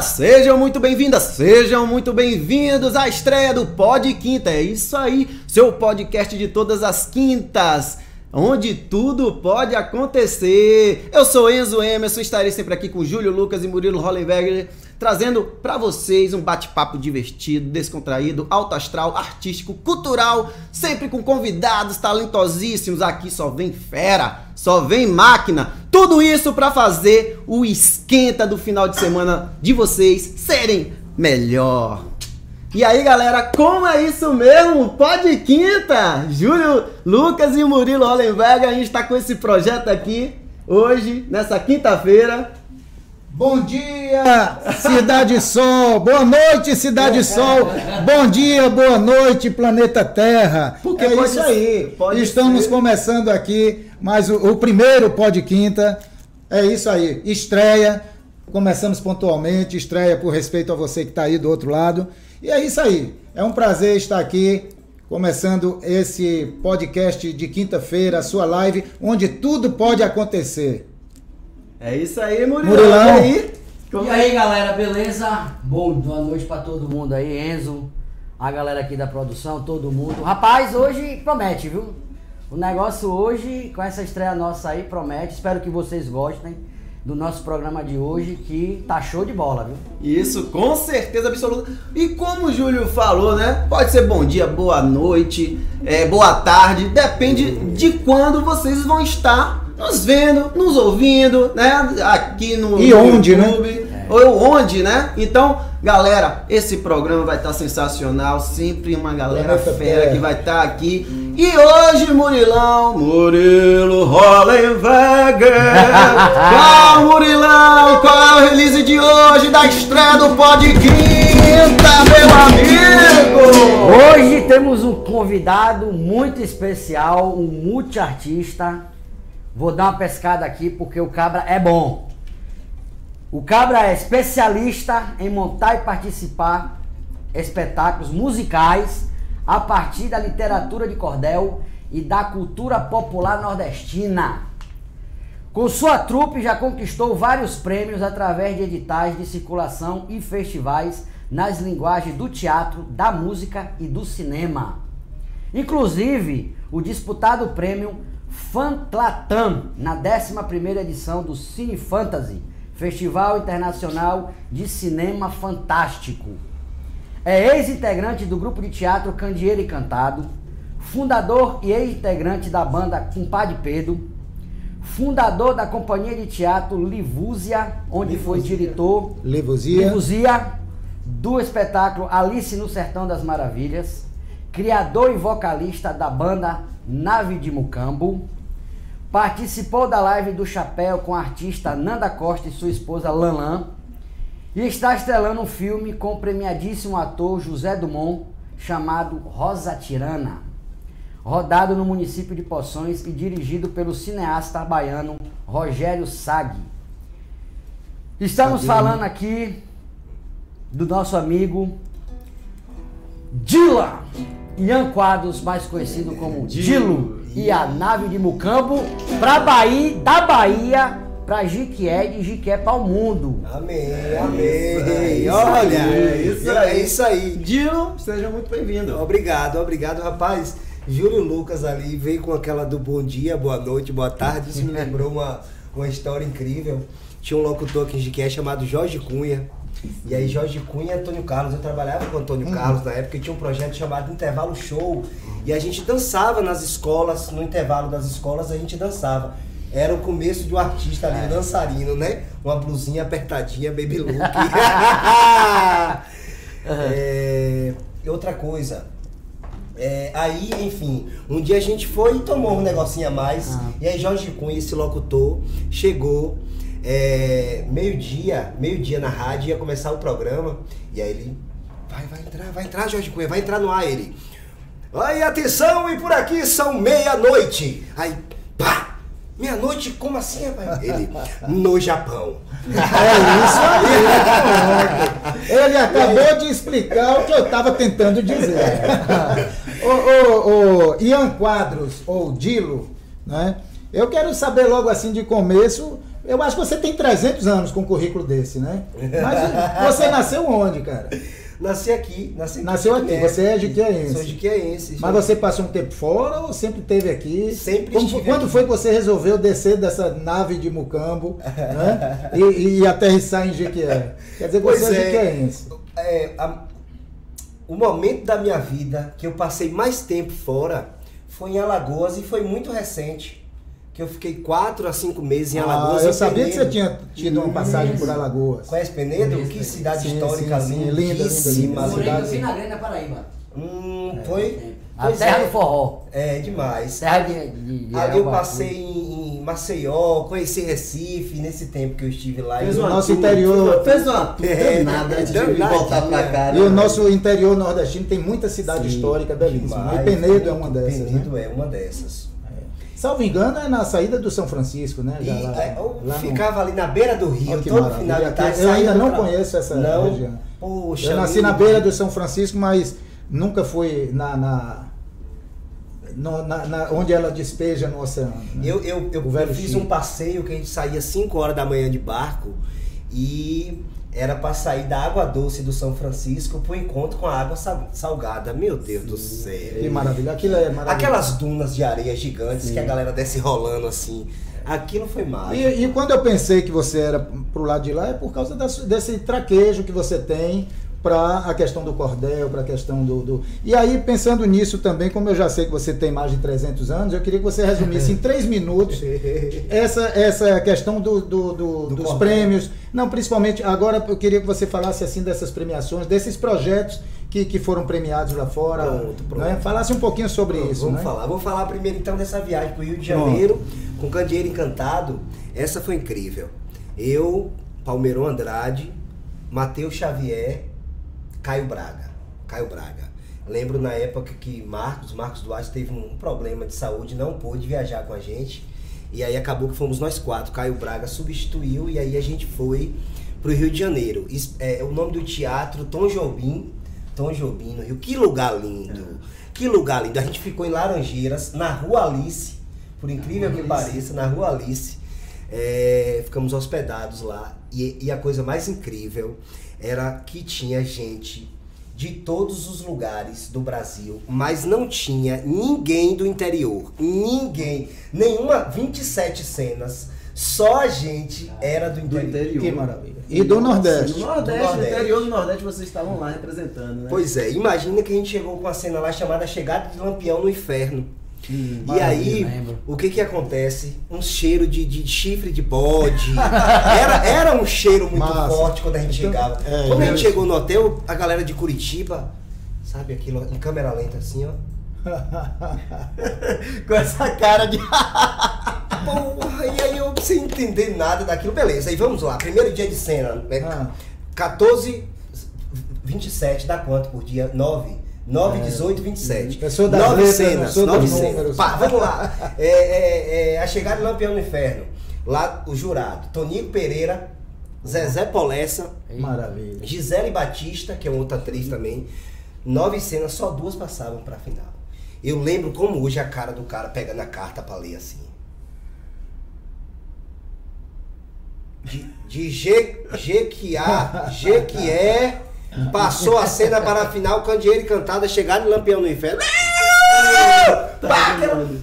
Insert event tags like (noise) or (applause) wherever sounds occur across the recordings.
sejam muito bem-vindas, sejam muito bem-vindos à estreia do Pod Quinta. É isso aí, seu podcast de todas as quintas, onde tudo pode acontecer. Eu sou Enzo Emerson, estarei sempre aqui com Júlio Lucas e Murilo Hollenberger, trazendo para vocês um bate-papo divertido, descontraído, alto astral, artístico, cultural, sempre com convidados talentosíssimos. Aqui só vem fera, só vem máquina. Tudo isso para fazer o esquenta do final de semana de vocês serem melhor. E aí, galera, como é isso mesmo? Pode quinta! Júlio, Lucas e Murilo Hollenberg, a gente está com esse projeto aqui hoje, nessa quinta-feira. Bom dia, Cidade Sol. Boa noite, Cidade Sol. Bom dia, boa noite, planeta Terra. Porque é isso aí. pode Estamos ser. começando aqui mais o, o primeiro Pod Quinta. É isso aí. Estreia. Começamos pontualmente. Estreia por respeito a você que está aí do outro lado. E é isso aí. É um prazer estar aqui. Começando esse podcast de quinta-feira, a sua live, onde tudo pode acontecer. É isso aí, Murilo. Murilão. E aí? Como E é? aí galera, beleza? Bom, boa noite pra todo mundo aí, Enzo, a galera aqui da produção, todo mundo. Rapaz, hoje promete, viu? O negócio hoje, com essa estreia nossa aí, promete. Espero que vocês gostem do nosso programa de hoje, que tá show de bola, viu? Isso, com certeza absoluta. E como o Júlio falou, né? Pode ser bom dia, boa noite, é, boa tarde, depende de quando vocês vão estar nos vendo, nos ouvindo, né? Aqui no, E onde, né? YouTube. Ou onde, né? Então, galera, esse programa vai estar sensacional. Sempre uma galera Planeta fera Terra. que vai estar aqui. E hoje, Murilão, Murilo Hollenberger. (laughs) Qual, Murilão? Qual é o release de hoje da estreia do Pod Quinta, meu amigo? Hoje temos um convidado muito especial, um multiartista. Vou dar uma pescada aqui porque o cabra é bom. O cabra é especialista em montar e participar espetáculos musicais a partir da literatura de cordel e da cultura popular nordestina. Com sua trupe já conquistou vários prêmios através de editais de circulação e festivais nas linguagens do teatro, da música e do cinema. Inclusive, o disputado prêmio Fantlatam na 11ª edição do Cine Fantasy, Festival Internacional de Cinema Fantástico. É ex-integrante do grupo de teatro Candeeiro e Cantado, fundador e ex-integrante da banda Compadre Pedro, fundador da companhia de teatro Livúzia, onde foi Livuzia. diretor Livuzia. Livuzia, do espetáculo Alice no Sertão das Maravilhas, criador e vocalista da banda Nave de Mucambo, participou da live do Chapéu com a artista Nanda Costa e sua esposa Lanlan, e está estrelando um filme com o premiadíssimo ator José Dumont, chamado Rosa Tirana, rodado no município de Poções e dirigido pelo cineasta baiano Rogério Sag. Estamos Sabino. falando aqui do nosso amigo Dila Ian Quadros, mais conhecido como Dilo, e a nave de Mucambo para Bahia, da Bahia para Jiquié, de Jiquié para o mundo. Amém, aí, amém. isso Olha, aí, é isso é aí. isso aí. Dilo, seja muito bem-vindo. Obrigado, obrigado, rapaz. Júlio Lucas ali veio com aquela do bom dia, boa noite, boa tarde. Isso me (laughs) lembrou uma, uma história incrível. Tinha um locutor aqui em Jiqué chamado Jorge Cunha. E aí, Jorge Cunha e Antônio Carlos. Eu trabalhava com o Antônio Carlos na época e tinha um projeto chamado Intervalo Show. E a gente dançava nas escolas, no intervalo das escolas a gente dançava. Era o começo de um artista ali, um dançarino, né? Uma blusinha apertadinha, baby look. (laughs) (laughs) É, e outra coisa. é, aí, enfim, um dia a gente foi e tomou um negocinho a mais. Ah. E aí Jorge Cunha, esse locutor, chegou é, meio-dia, meio-dia na rádio, ia começar o programa. E aí ele. Vai, vai entrar, vai entrar, Jorge Cunha, vai entrar no ar ele. Aí, atenção, e por aqui são meia-noite. Aí, pá! Meia-noite, como assim, rapaz? Ele, no Japão. É isso aí. (laughs) Ele acabou de explicar o que eu estava tentando dizer. o, o, o Ian Quadros, ou Dilo, né? Eu quero saber logo assim de começo, Eu acho que você tem 300 anos com um currículo desse, né? Mas você nasceu onde, cara? Nasci aqui, nasci Nasceu aqui, É, você é jiquiaense. Sou jiquiaense. Mas você passou um tempo fora ou sempre esteve aqui? Sempre Como- estive Quando aqui. foi que você resolveu descer dessa nave de Mucambo (laughs) né? e, e aterrissar em Jequié? Quer dizer, você Pois é é. jiquiaense. É, a- o momento da minha vida que eu passei mais tempo fora foi em Alagoas e foi muito recente. Que eu fiquei quatro a cinco meses em Ah, Alagoas. eu em sabia que você Penedo. tinha tido uma passagem por Alagoas. Conhece Penedo? Conheço, Que cidade Sim, histórica sim, sim. Linda, lindíssima. linda. Campina Grande, na Paraíba. Hum, É, foi? tempo. A Pois terra é. do forró. É, demais. Terra de. de, de Ali eu passei em, em Maceió, conheci Recife nesse tempo que eu estive lá. Fez E- o uma nosso interior- Fez uma tour É, danada antes de voltar pra cá. E né? o nosso interior nordestino tem muita cidade Sim, histórica belíssima. demais. E Penedo é uma dessas. Penedo Né? é uma dessas. Salvo engano, é na saída do São Francisco, né? E Já lá- é, lá no- ficava ali na beira do rio, todo final de tarde. Eu ainda não pra- conheço essa não, região. Poxa, Eu nasci lindo. na beira do São Francisco, mas nunca fui na, na, no- na- na- onde ela despeja no oceano. né? Eu, eu, eu, eu fiz Chico. um passeio que a gente saía 5 horas da manhã de barco e era para sair da água doce do São Francisco pro encontro com a água sal- salgada. Meu Deus do céu. Que maravilha. Aquilo é maravilhoso. Aquelas dunas de areia gigantes que a galera desce rolando assim. Aquilo foi mágico. E, e quando eu pensei que você era pro lado de lá, é por causa su- desse traquejo que você tem para a questão do cordel, para a questão do, do- E aí, pensando nisso também, como eu já sei que você tem mais de 300 anos, eu queria que você resumisse em (laughs) três minutos essa, essa questão do, do- do- Do dos cordel. prêmios. Não, principalmente, agora eu queria que você falasse assim dessas premiações, desses projetos que, que foram premiados lá fora. Pronto, pronto. né? Falasse um pouquinho sobre isso. Vamos né? falar. Vamos falar primeiro então dessa viagem pro Rio de Pronto. Janeiro, com Candeeiro Encantado. Essa foi incrível. Eu, Palmeirão Andrade, Matheus Xavier, Caio Braga. Caio Braga. Lembro na época que Marcos, Marcos Duarte teve um problema de saúde, não pôde viajar com a gente. E aí acabou que fomos nós quatro. Caio Braga substituiu e aí a gente foi pro Rio de Janeiro. É, o nome do teatro, Tom Jobim. Tom Jobim no Rio. Que lugar lindo. Que lugar lindo. A gente ficou em Laranjeiras, na Rua Alice. Por incrível Rua que Alice. pareça, na Rua Alice. É, ficamos hospedados lá. E, e a coisa mais incrível era que tinha gente de todos os lugares do Brasil, mas não tinha ninguém do interior. Ninguém. Nenhuma 27 cenas. Só a gente era do Do interior. interior. Que maravilha. E do Nordeste. No Nordeste, Do no Nordeste. interior do Nordeste, vocês estavam lá representando, né? Pois é, imagina que a gente chegou com a cena lá chamada Chegada de Lampião no Inferno. Hum, E aí, lembro. o que que acontece? Um cheiro de, de chifre de bode. (laughs) Era, era um cheiro muito Massa. forte quando a gente Então, chegava. é, quando a gente chegou no hotel, a galera de Curitiba, sabe aquilo em câmera lenta assim, ó. (laughs) Com essa cara de. (laughs) Porra, e aí eu sem entender nada daquilo. Beleza, aí vamos lá. Primeiro dia de cena. né? Ah. 14, 27, dá quanto por dia? 9. 9, 18, 27. Eu sou das nove letras, não cenas, nove cenas. números. Pá, vamos lá. É, é, é, a chegada de Lampião no Inferno. Lá o jurado. Toninho Pereira, Zezé Polessa, Maravilha. Gisele Batista, que é outra atriz também. Nove cenas, só duas passavam pra final. Eu lembro como hoje a cara do cara pegando a carta pra ler assim. De, de G, Jequiá, Jequié, passou a cena para a final, Candeeiro e Cantada, chegaram no Lampião no Inferno. Pá,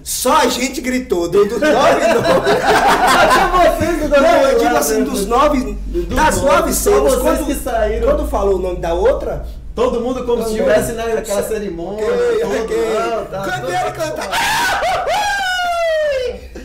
Só a gente gritou, do- dos nove nomes. vocês do Não, eu digo né? assim, dos nove. Das nove, cenas, vocês quando, que saíram. quando falou o nome da outra, Todo mundo como se estivesse naquela cerimônia. Ok, todo, ok. não, tá, Candeeiro todo- canta.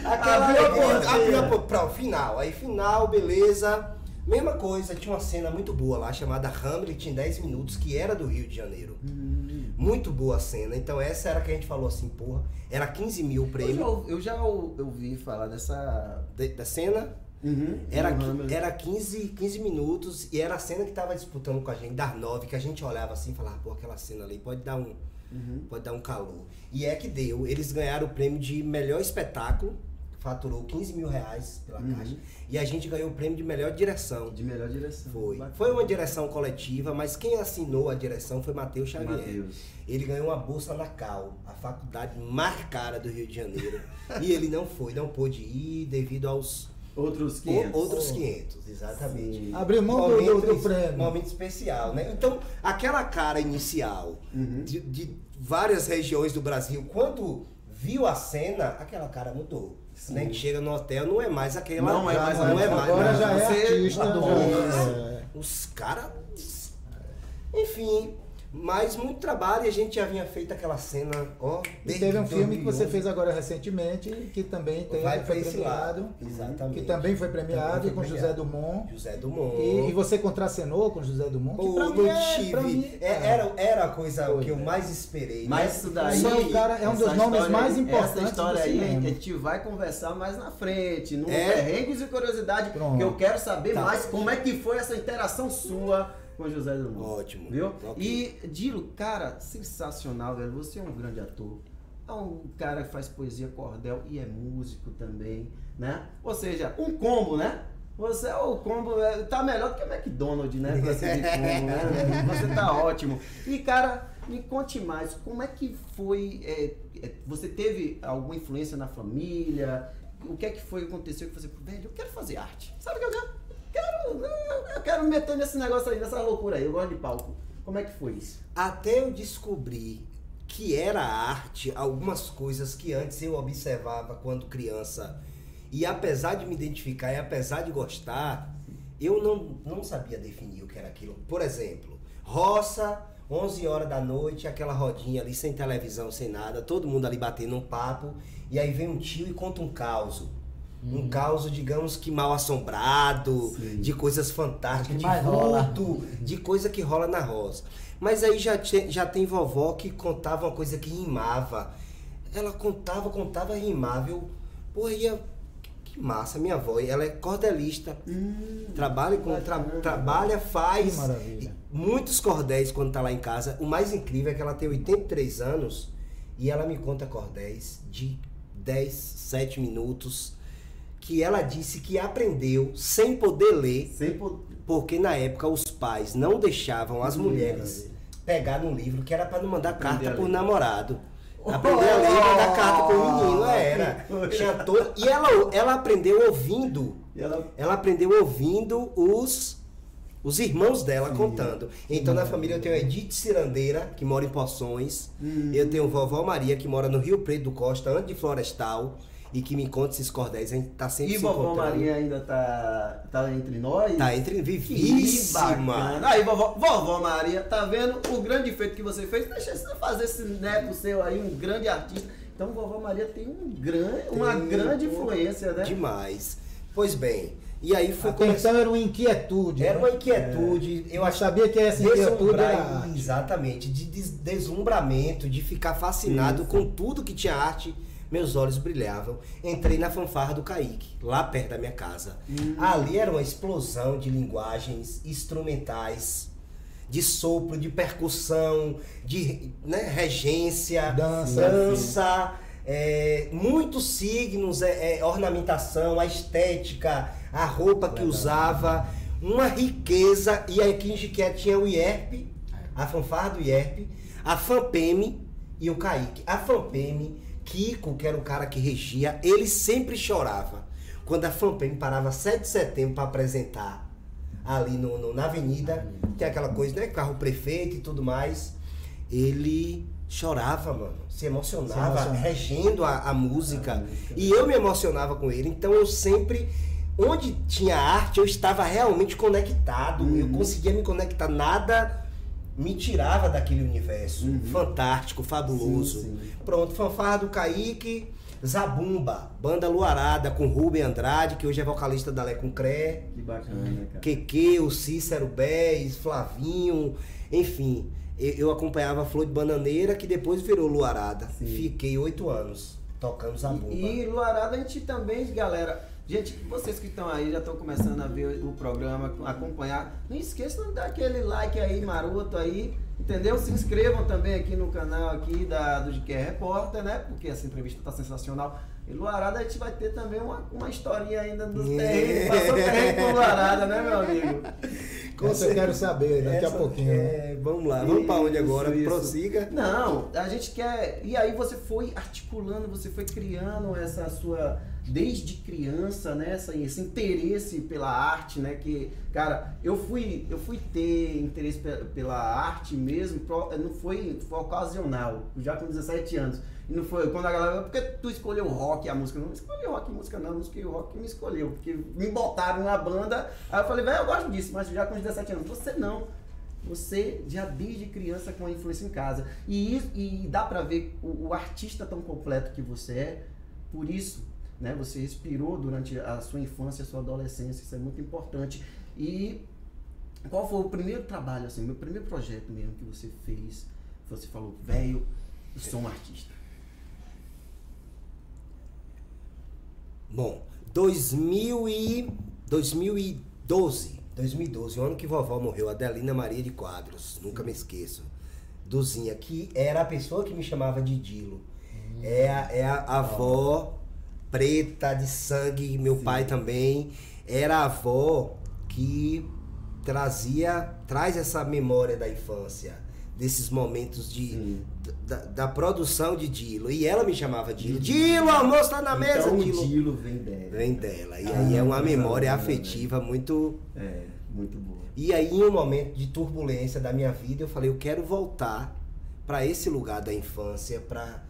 Aquela Abriu a alegria, portinha. abriu a por- pra o final. Aí final, beleza. Mesma coisa, tinha uma cena muito boa lá chamada Hamlet em 10 minutos, que era do Rio de Janeiro. Hum. Muito boa a cena. Então essa era que a gente falou assim, porra, era 15 mil o Eu já, prêmio ou- eu já ou- ouvi falar dessa. de- da cena. Uhum, Era, era 15, 15 minutos e era a cena que tava disputando com a gente, das 9, que a gente olhava assim e falava, pô, aquela cena ali pode dar um, Uhum. pode dar um calor. E é que deu. Eles ganharam o prêmio de melhor espetáculo, faturou 15 mil reais pela Uhum. caixa. E a gente ganhou o prêmio de melhor direção. De melhor direção. Foi. Bacana. Foi uma direção coletiva, mas quem assinou a direção foi Matheus Xavier. Matheus. Ele ganhou uma bolsa na Cal, a faculdade mais cara do Rio de Janeiro. e ele não foi, não pôde ir devido aos Outros O- 500. Outros 500, exatamente. Sim. Abriu mão do, do, do prêmio. Momento especial, né? Então, aquela cara inicial Uhum. de, de várias regiões do Brasil, quando viu a cena, aquela cara mudou. A gente chega no hotel, não é mais aquela. Não é mais não é mais. Agora já é artista. Nossa, é. Os caras. Enfim, mas muito trabalho e a gente já vinha feito aquela cena, ó. E teve um filme que você 2011. fez agora recentemente, que também tem, Vai foi pra premiado. lado. Exatamente. Que também foi premiado Também foi com José. Dumont. José Dumont. E, e você contracenou com José Dumont, que Pô, pra não mim, é, tive. pra mim É, era, era a coisa Foi, que eu né? mais esperei. Mas né? isso daí. Só o cara é um dos nomes mais aí- importantes Essa história do aí cinema. a gente vai conversar mais na frente, no É? perrengues e curiosidade, Pronto. que eu quero saber Tá. mais como é que foi essa interação sua com José Dumont. Ótimo. Viu? Ok. E Dilo, cara, sensacional, velho. Você é um grande ator. É um cara que faz poesia cordel e é músico também, né? Ou seja, um combo, né? Você é o combo, é, tá melhor do que o McDonald's, né? Pra ser de combo, né? (laughs) Você tá ótimo. E, cara, me conte mais, como é que foi. é, é, você teve alguma influência na família? O que é que foi que aconteceu que você, velho, eu quero fazer arte. Sabe o que eu quero? Quero, eu quero me meter nesse negócio aí, nessa loucura aí. Eu gosto de palco. Como é que foi isso? Até eu descobrir que era arte, algumas coisas que antes eu observava quando criança. E apesar de me identificar e apesar de gostar, eu não, não sabia definir o que era aquilo. Por exemplo, roça, 11 horas da noite, aquela rodinha ali sem televisão, sem nada, todo mundo ali batendo um papo, e aí vem um tio e conta um caos. Um caos, digamos que mal assombrado, Sim. de coisas fantásticas, de vulto, de coisa que rola na roça. Mas aí já, te- já tem vovó que contava uma coisa que rimava. Ela contava, contava, rimava. Eu, porra, ia, que massa, minha avó. Ela é cordelista. trabalha, com, tra- trabalha, faz Que maravilha. muitos cordéis quando tá lá em casa. O mais incrível é que ela tem 83 anos e ela me conta cordéis de 10, 7 minutos. Que ela disse que aprendeu sem poder ler Sem po- porque na época os pais não deixavam as mulheres pegar no livro que era para não mandar Aprender carta por namorado. (laughs) Aprender a ler e mandar carta pro menino, era. E ela, ela aprendeu ouvindo. Ela Ela aprendeu ouvindo os os irmãos dela contando. Então na família eu tenho a Edith Cirandeira, que mora em Poções. Hum. Eu tenho vovó Maria, que mora no Rio Preto do Costa, antes de Florestal. E que me conta esses cordéis. A gente tá sempre E se vovó. Maria ainda tá, tá entre nós? Tá entre Que vivíssima. bacana. Aí, vovó, vovó Maria, tá vendo o grande feito que você fez? Deixa você fazer esse neto seu aí, um grande artista. Então, vovó Maria tem um grande, uma Tem, grande pô, influência, né? Demais. Pois bem, e aí foi Até então era uma inquietude. Era né? uma inquietude, eu Mas acho sabia que essa inquietude era exatamente, de des- deslumbramento, de ficar fascinado Isso. com tudo que tinha arte. Meus olhos brilhavam. Entrei na fanfarra do Kaique, lá perto da minha casa. Hum. Ali era uma explosão de linguagens instrumentais, de sopro, de percussão, de né, regência, Dança. dança é, muitos signos, é, é, ornamentação, a estética, a roupa que usava, uma riqueza. E aqui em Jiqué tinha o IERP, a fanfarra do IERP, a FAMPEME e o Kaique. A FAMPEME, Kiko, que era o cara que regia, ele sempre chorava. Quando a FAMPEME parava 7 de setembro para apresentar ali no, no- na avenida, tem aquela coisa, né? Carro prefeito e tudo mais. Ele chorava, mano. Se emocionava, Se emocionava. regendo a, a música. E eu me emocionava com ele. Então eu sempre. Onde tinha arte, eu estava realmente conectado. Eu conseguia me conectar. Nada me tirava daquele universo. Fantástico, fabuloso. Sim, sim. Pronto, fanfarra do Kaique. Zabumba, banda Luarada com Rubem Andrade, que hoje é vocalista da Lé com Cré. Que bacana, cara. Keke, o Cícero Bez, Flavinho, enfim. Eu, eu acompanhava a Flor de Bananeira, que depois virou Luarada. Sim. Fiquei oito anos tocando zabumba. E, e Luarada a gente também, galera. Gente, vocês que estão aí, já estão começando a ver o programa, acompanhar. Não esqueçam de dar aquele like aí, maroto aí, entendeu? Se inscrevam também aqui no canal aqui da, do GQ Repórter, né? Porque essa entrevista tá sensacional. E Luarada a gente vai ter também uma, uma historinha ainda dos É. terrenos. Passou terreno com Luarada, né, meu amigo? Conta, eu quero saber daqui Essa- a pouquinho. né? é, vamos lá, vamos para onde agora? isso. Prossiga. Não, a gente quer. E aí você foi articulando, você foi criando essa sua. Desde criança, né? Essa, esse interesse pela arte, né? Que, cara, eu fui, eu fui ter interesse pe- pela arte mesmo, não foi, foi ocasional, já com 17 anos. E não foi quando a galera. Por que tu escolheu rock a música? Eu Não escolhi rock música, não, não escolhi rock me escolheu. Porque me botaram na banda. Aí eu falei, velho, eu gosto disso, mas já com 17 anos. Você não. Você já desde criança com a influência em casa. E, e dá pra ver o, o artista tão completo que você é, por isso, né? Você respirou durante a sua infância, a sua adolescência, isso é muito importante. E qual foi o primeiro trabalho, assim, meu primeiro projeto mesmo que você fez? Você falou, velho, eu sou um artista. Bom, 2000 e 2012. 2012, o ano que vovó morreu, Adelina Maria de Quadros, nunca me esqueço. Duzinha, que era a pessoa que me chamava de Dilo. É, a, é a avó preta de sangue, meu pai também. Era a avó que trazia, traz essa memória da infância, desses momentos de, Sim. da, da produção de Dilo. E ela me chamava Dilo. Dilo, almoço tá na mesa, então, Dilo. o Dilo vem dela. Vem dela. E Ah, aí é uma memória boa, afetiva muito. É, muito boa. E aí, em um momento de turbulência da minha vida, eu falei, eu quero voltar para esse lugar da infância, para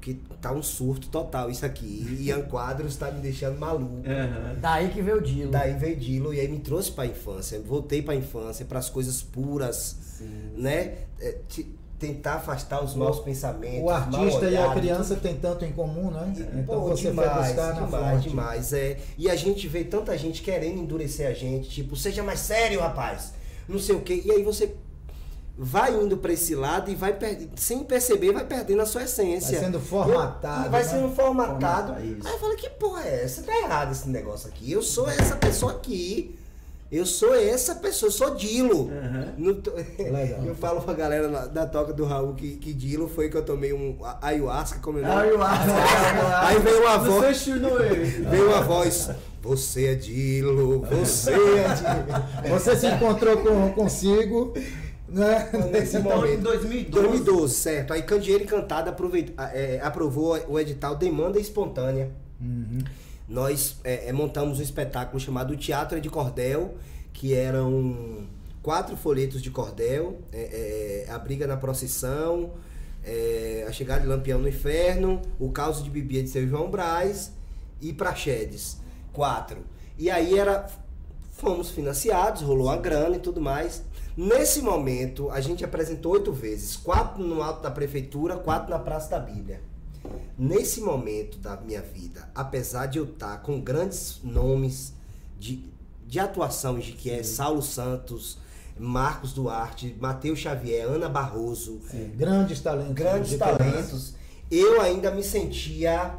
que tá um surto total isso aqui. E Ian Quadros tá me deixando maluco. Aham. Daí que veio o Dilo. Daí veio Dilo e aí me trouxe para a infância. Voltei para a infância, para as coisas puras, Sim. né? É, te- tentar afastar os maus pensamentos. O artista mal e a criança têm tanto em comum, né? Então Pô, você demais, foi buscar na demais, fonte. demais, é. E a gente vê tanta gente querendo endurecer a gente, tipo, seja mais sério, rapaz. Não sei o quê. E aí você vai indo pra esse lado e vai per- sem perceber, vai perdendo a sua essência. Vai sendo formatado, Eu- vai né? sendo formatado. Formatar, isso. aí eu falo, que porra é essa? Tá errado esse negócio aqui. Eu sou essa pessoa aqui. Eu sou essa pessoa, eu sou Dilo. Tô- (laughs) Legal. Eu falo pra galera da toca do Raul que, que Dilo foi que eu tomei um ayahuasca, como eu não. Aí, veio uma voz. Veio uma voz, você é Dilo, você é Dilo. Você se encontrou com, consigo, né? (laughs) Nesse Então, em momento. 2012. 2012, certo. Aí Candeeiro Encantado aproveit- é, aprovou o edital Demanda Espontânea. Uhum. Nós é, é, montamos um espetáculo chamado Teatro de Cordel, que eram quatro folhetos de cordel, é, é, a briga na procissão, é, a chegada de Lampião no Inferno, o caos de Bibia de seu João Braz e Praxedes. Quatro. E aí era. Fomos financiados, rolou a grana e tudo mais. Nesse momento, a gente apresentou oito vezes: quatro no alto da prefeitura, quatro na Praça da Bíblia. Nesse momento da minha vida, apesar de eu estar com grandes nomes de, de atuação, de que é Saulo Santos, Marcos Duarte, Matheus Xavier, Ana Barroso, Grandes talentos. grandes de talentos, eu ainda me sentia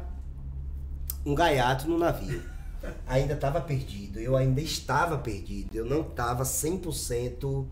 um gaiato no navio. (laughs) Ainda estava perdido, eu ainda estava perdido, eu não estava 100%.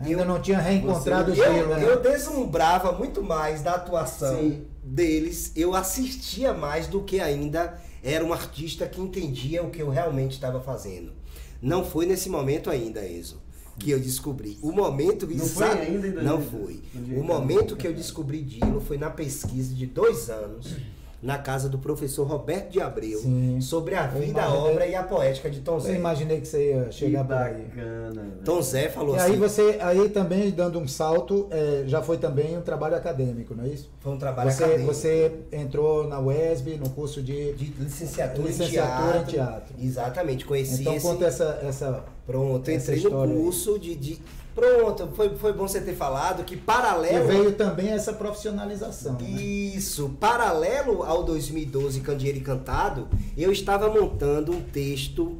Ainda eu, não tinha reencontrado o eu, gelo, né? eu deslumbrava muito mais da atuação Sim. deles, eu assistia mais do que ainda era um artista que entendia o que eu realmente estava fazendo. Não foi nesse momento ainda, Enzo, que eu descobri. O momento Não foi ainda em Não 2000? foi. O momento que eu descobri Dilo foi na pesquisa de dois anos na casa do professor Roberto de Abreu Sim. sobre a Eu vida, a obra e a poética de Tom Eu Zé. imaginei que você ia chegar por aí. bacana. velho. Tom Zé falou E assim. aí você, aí também dando um salto, é, já foi também um trabalho acadêmico, não é isso? Foi um trabalho Você, acadêmico. você entrou na UESB no curso de. de licenciatura, Licenciatura em, em teatro. teatro. Exatamente, conheci então esse... conta essa, essa. Pronto, essa entrei no curso de, de... Pronto, foi, foi bom você ter falado que E paralelo... veio também essa profissionalização. né? Isso, paralelo ao 2012 Candeeiro e Cantado, eu estava montando um texto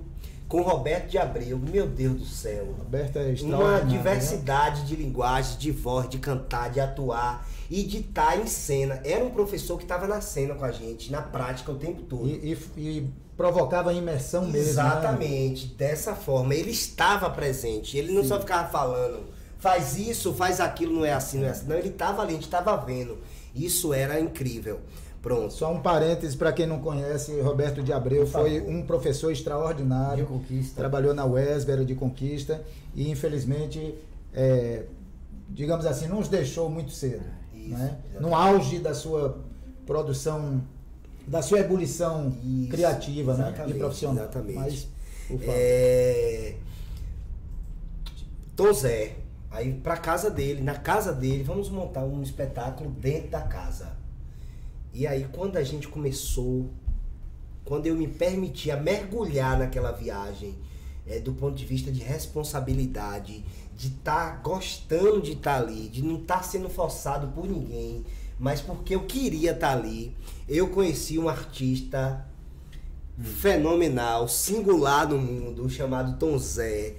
com Roberto de Abreu. Meu Deus do céu. Roberto é Uma né? diversidade de linguagem, de voz, de cantar, de atuar e de estar em cena. Era um professor que estava na cena com a gente, na prática o tempo todo. E, e- e provocava imersão mesmo. né? Exatamente, dessa forma. Ele estava presente, ele não só ficava falando, faz isso, faz aquilo, não é assim, não é assim. Não, ele estava ali, a gente estava vendo. Isso era incrível. Pronto. Só um parêntese para quem não conhece, Roberto de Abreu foi um professor extraordinário. De Conquista. Trabalhou na UESB, era de Conquista e infelizmente, é, digamos assim, nos deixou muito cedo. Isso, né? exatamente. No auge da sua produção, da sua ebulição Isso, criativa né? exatamente, e profissional. exatamente. Mas. É... Tom Zé, aí pra casa dele, na casa dele, vamos montar um espetáculo dentro da casa. E aí quando a gente começou, quando eu me permitia mergulhar naquela viagem, é, do ponto de vista de responsabilidade, de estar gostando de estar ali, de não estar sendo forçado por ninguém, mas porque eu queria estar ali, eu conheci um artista fenomenal, singular no mundo, chamado Tom Zé,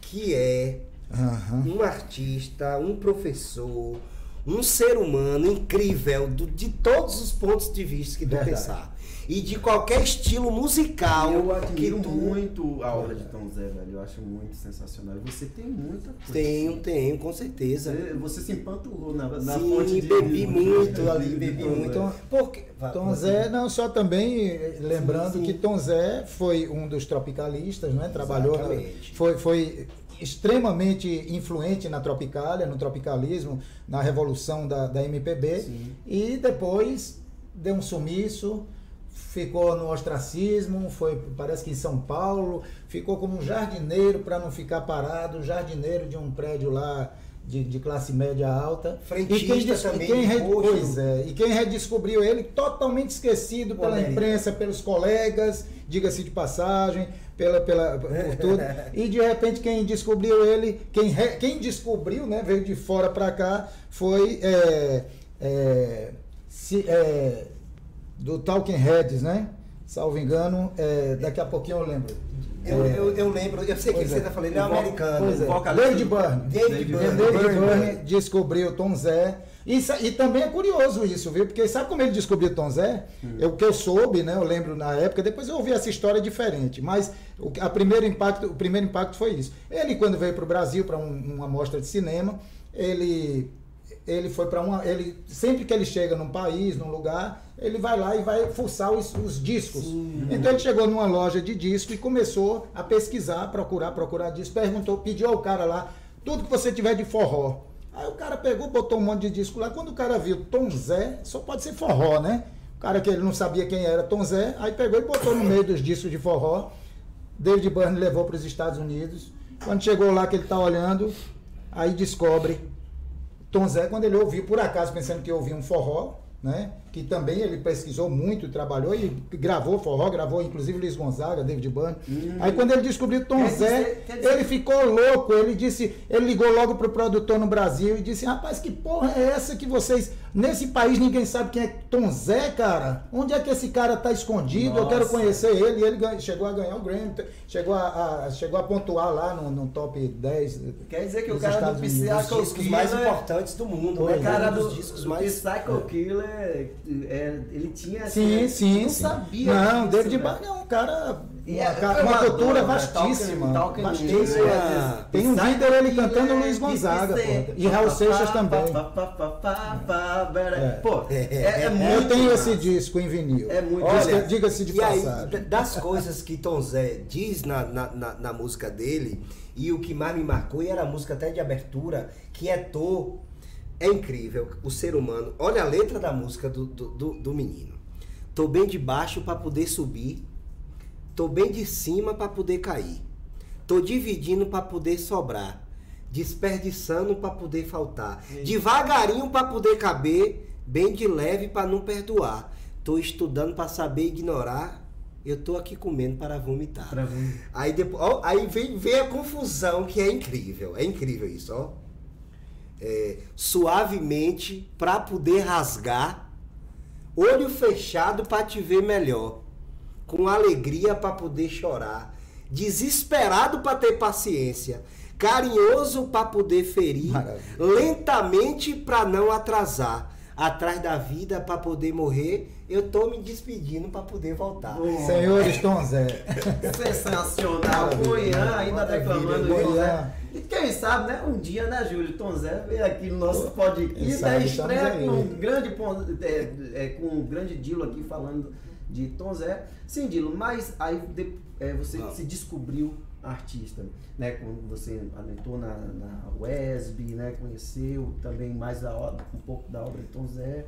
que é Aham. um artista, um professor, um ser humano incrível do- de todos os pontos de vista que tu Verdade. pensar. E de qualquer estilo musical Eu que admiro tu muito a obra de Tom Zé, velho. Eu acho muito sensacional. Você tem muita coisa. tenho, tenho, com certeza. Você, você se empanturrou na, na Sim, fonte de bebi muito de- ali, bebi Tom Zé. muito. Tom- Porque, Tom. Zé, não, só também eh, lembrando Sim, sim. que Tom Zé foi um dos tropicalistas, né? Trabalhou, na- foi, foi extremamente influente na Tropicália, no tropicalismo, na revolução da, da MPB. Sim. E depois deu um sumiço, ficou no ostracismo, foi, parece que em São Paulo, ficou como um jardineiro para não ficar parado, jardineiro de um prédio lá de, de classe média alta. Frentista e quem, des- e também, quem re- pois é, e quem redescobriu ele totalmente esquecido pela Polêmica. imprensa, pelos colegas, diga-se de passagem, pela, pela, por tudo. (laughs) E de repente quem descobriu ele, quem, re- quem descobriu, né, veio de fora para cá, foi é, é, se- é, do Talking Heads, né? Salvo engano, é, daqui a pouquinho eu lembro. Eu, É, eu, eu lembro, eu sei que você é. tá falando, ele é americano. É. David Byrne. David Byrne. David Byrne. Descobriu Tom Zé. E, e também é curioso isso, viu? Porque sabe como ele descobriu Tom Zé? Eu, o que eu soube, né? Eu lembro na época, depois eu ouvi essa história diferente. Mas o, a primeiro impacto, o primeiro impacto foi isso. Ele, quando veio para o Brasil para uma mostra de cinema, ele. Ele foi para uma. Ele, sempre que ele chega num país, num lugar, ele vai lá e vai fuçar os, os discos. Então ele chegou numa loja de disco e começou a pesquisar, procurar, procurar disco, perguntou, pediu ao cara lá, tudo que você tiver de forró. Aí o cara pegou, botou um monte de disco lá. Quando o cara viu Tom Zé, só pode ser forró, né? O cara que ele não sabia quem era Tom Zé, aí pegou e botou no meio dos discos de forró. David Byrne levou para os Estados Unidos. Quando chegou lá que ele tá olhando, aí descobre Tom Zé, quando ele ouviu, por acaso, pensando que ouvia um forró, né? Que também ele pesquisou muito, trabalhou e gravou forró, gravou inclusive Luiz Gonzaga, David Byrne. Aí quando ele descobriu Tom Quer Zé, dizer- dizer- ele ficou louco. Ele disse, ele ligou logo pro produtor no Brasil e disse: Rapaz, que porra é essa que vocês. Nesse país ninguém sabe quem é Tom Zé, cara? Onde é que esse cara tá escondido? Eu quero Nossa. conhecer ele. E ele chegou a ganhar o Grammy, chegou a, a- chegou a pontuar lá no, no top 10. Quer dizer que o cara do Estados Unidos. Psycho Os discos mais Killer- importantes do mundo, Pois né? O cara do, dos discos do mais. Psycho Killer, é, ele tinha. Sim, assim, sim. Não sim. sabia. Não, David velho. Byrne é um cara. E Uma, é- é uma cultura né? vastíssima. Talking- talking vastíssima. news. Tem um vídeo dele Killer, cantando Luiz Gonzaga, pô. E Raul Seixas também. É. Pô, é, é Eu muito. Eu tenho esse disco em vinil. É muito- Diga-se de passagem. das coisas que Tom Zé diz na, na, na, na música dele, e o que mais me marcou, e era a música até de abertura, que é Tô, é incrível, o ser humano. Olha a letra da música do, do, do, do menino. Tô bem de baixo pra poder subir, tô bem de cima pra poder cair, tô dividindo pra poder sobrar, desperdiçando pra poder faltar, devagarinho pra poder caber, bem de leve pra não perdoar. Tô estudando pra saber ignorar. Eu tô aqui comendo para vomitar. Pra vom- Aí depois, ó, aí vem, vem a confusão que é incrível. É incrível isso, ó. É, suavemente pra poder rasgar, olho fechado pra te ver melhor, com alegria pra poder chorar, desesperado pra ter paciência, carinhoso pra poder ferir, Maravilha. lentamente pra não atrasar, atrás da vida para poder morrer, eu tô me despedindo para poder voltar. Senhores Tom Zé. (laughs) Sensacional. O Ian ainda declamando isso, né? E quem sabe, né? Um dia, né, Júlio? Tom Zé veio aqui no nosso podcast, né? Estreia estamos aí. com um grande é, é, com um grande Dilo aqui falando de Tom Zé. Sim, Dilo, mas aí de- é, você Não. se descobriu artista, né? Quando você adentrou na, na WESB, né? Conheceu também mais a obra, um pouco da obra de Tom Zé.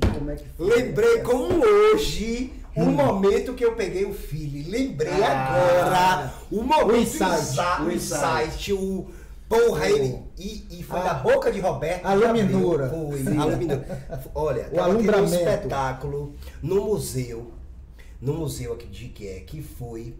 E como é que foi? Lembrei essa- como hoje o momento que eu peguei o filho. Lembrei Hum. Ah. agora o momento O insight. O insight, o porra, ele e, e foi A- da boca de Roberto. a luminura. Foi, Sim. a. Olha, (laughs) O tendo um alumbramento. espetáculo no museu, no museu aqui de Iquié, que foi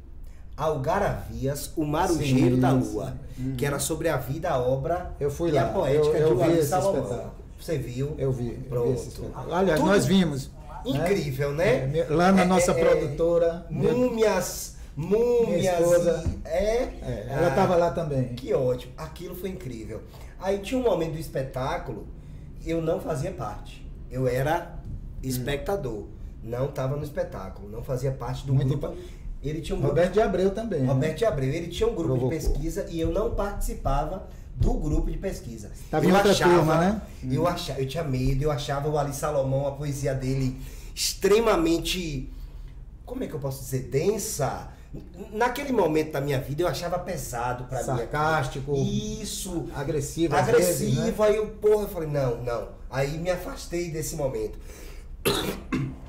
Algaravias, o Marujeiro Sim, da sim. Lua, que era sobre a vida, a obra Eu fui e lá. a poética Eu- eu de esse Salomão. Você viu? Eu vi, eu Pronto. vi esse espetáculo. Aliás, Tudo nós vimos. Incrível, né? É, lá na É, nossa é, é, produtora. Múmias, múmias. esposa. é, é, ela Ah, estava lá também. Que ótimo. Aquilo foi incrível. Aí tinha um momento do espetáculo, eu não fazia parte. Eu era espectador. Não estava no espetáculo. Não fazia parte do Muito grupo. Ele tinha um grupo. Roberto de Abreu também. né? Roberto de Abreu, ele tinha um grupo Provocou. de pesquisa e eu não participava do grupo de pesquisa. Em eu outra turma, né? Eu achava, eu tinha medo, eu achava o Ali Salomão, a poesia dele extremamente como é que eu posso dizer, densa. Naquele momento da minha vida eu achava pesado pra mim. Sarcástico. Isso. Agressivo. Agressivo, vezes, né? aí eu, porra, eu falei, não, não. Aí me afastei desse momento.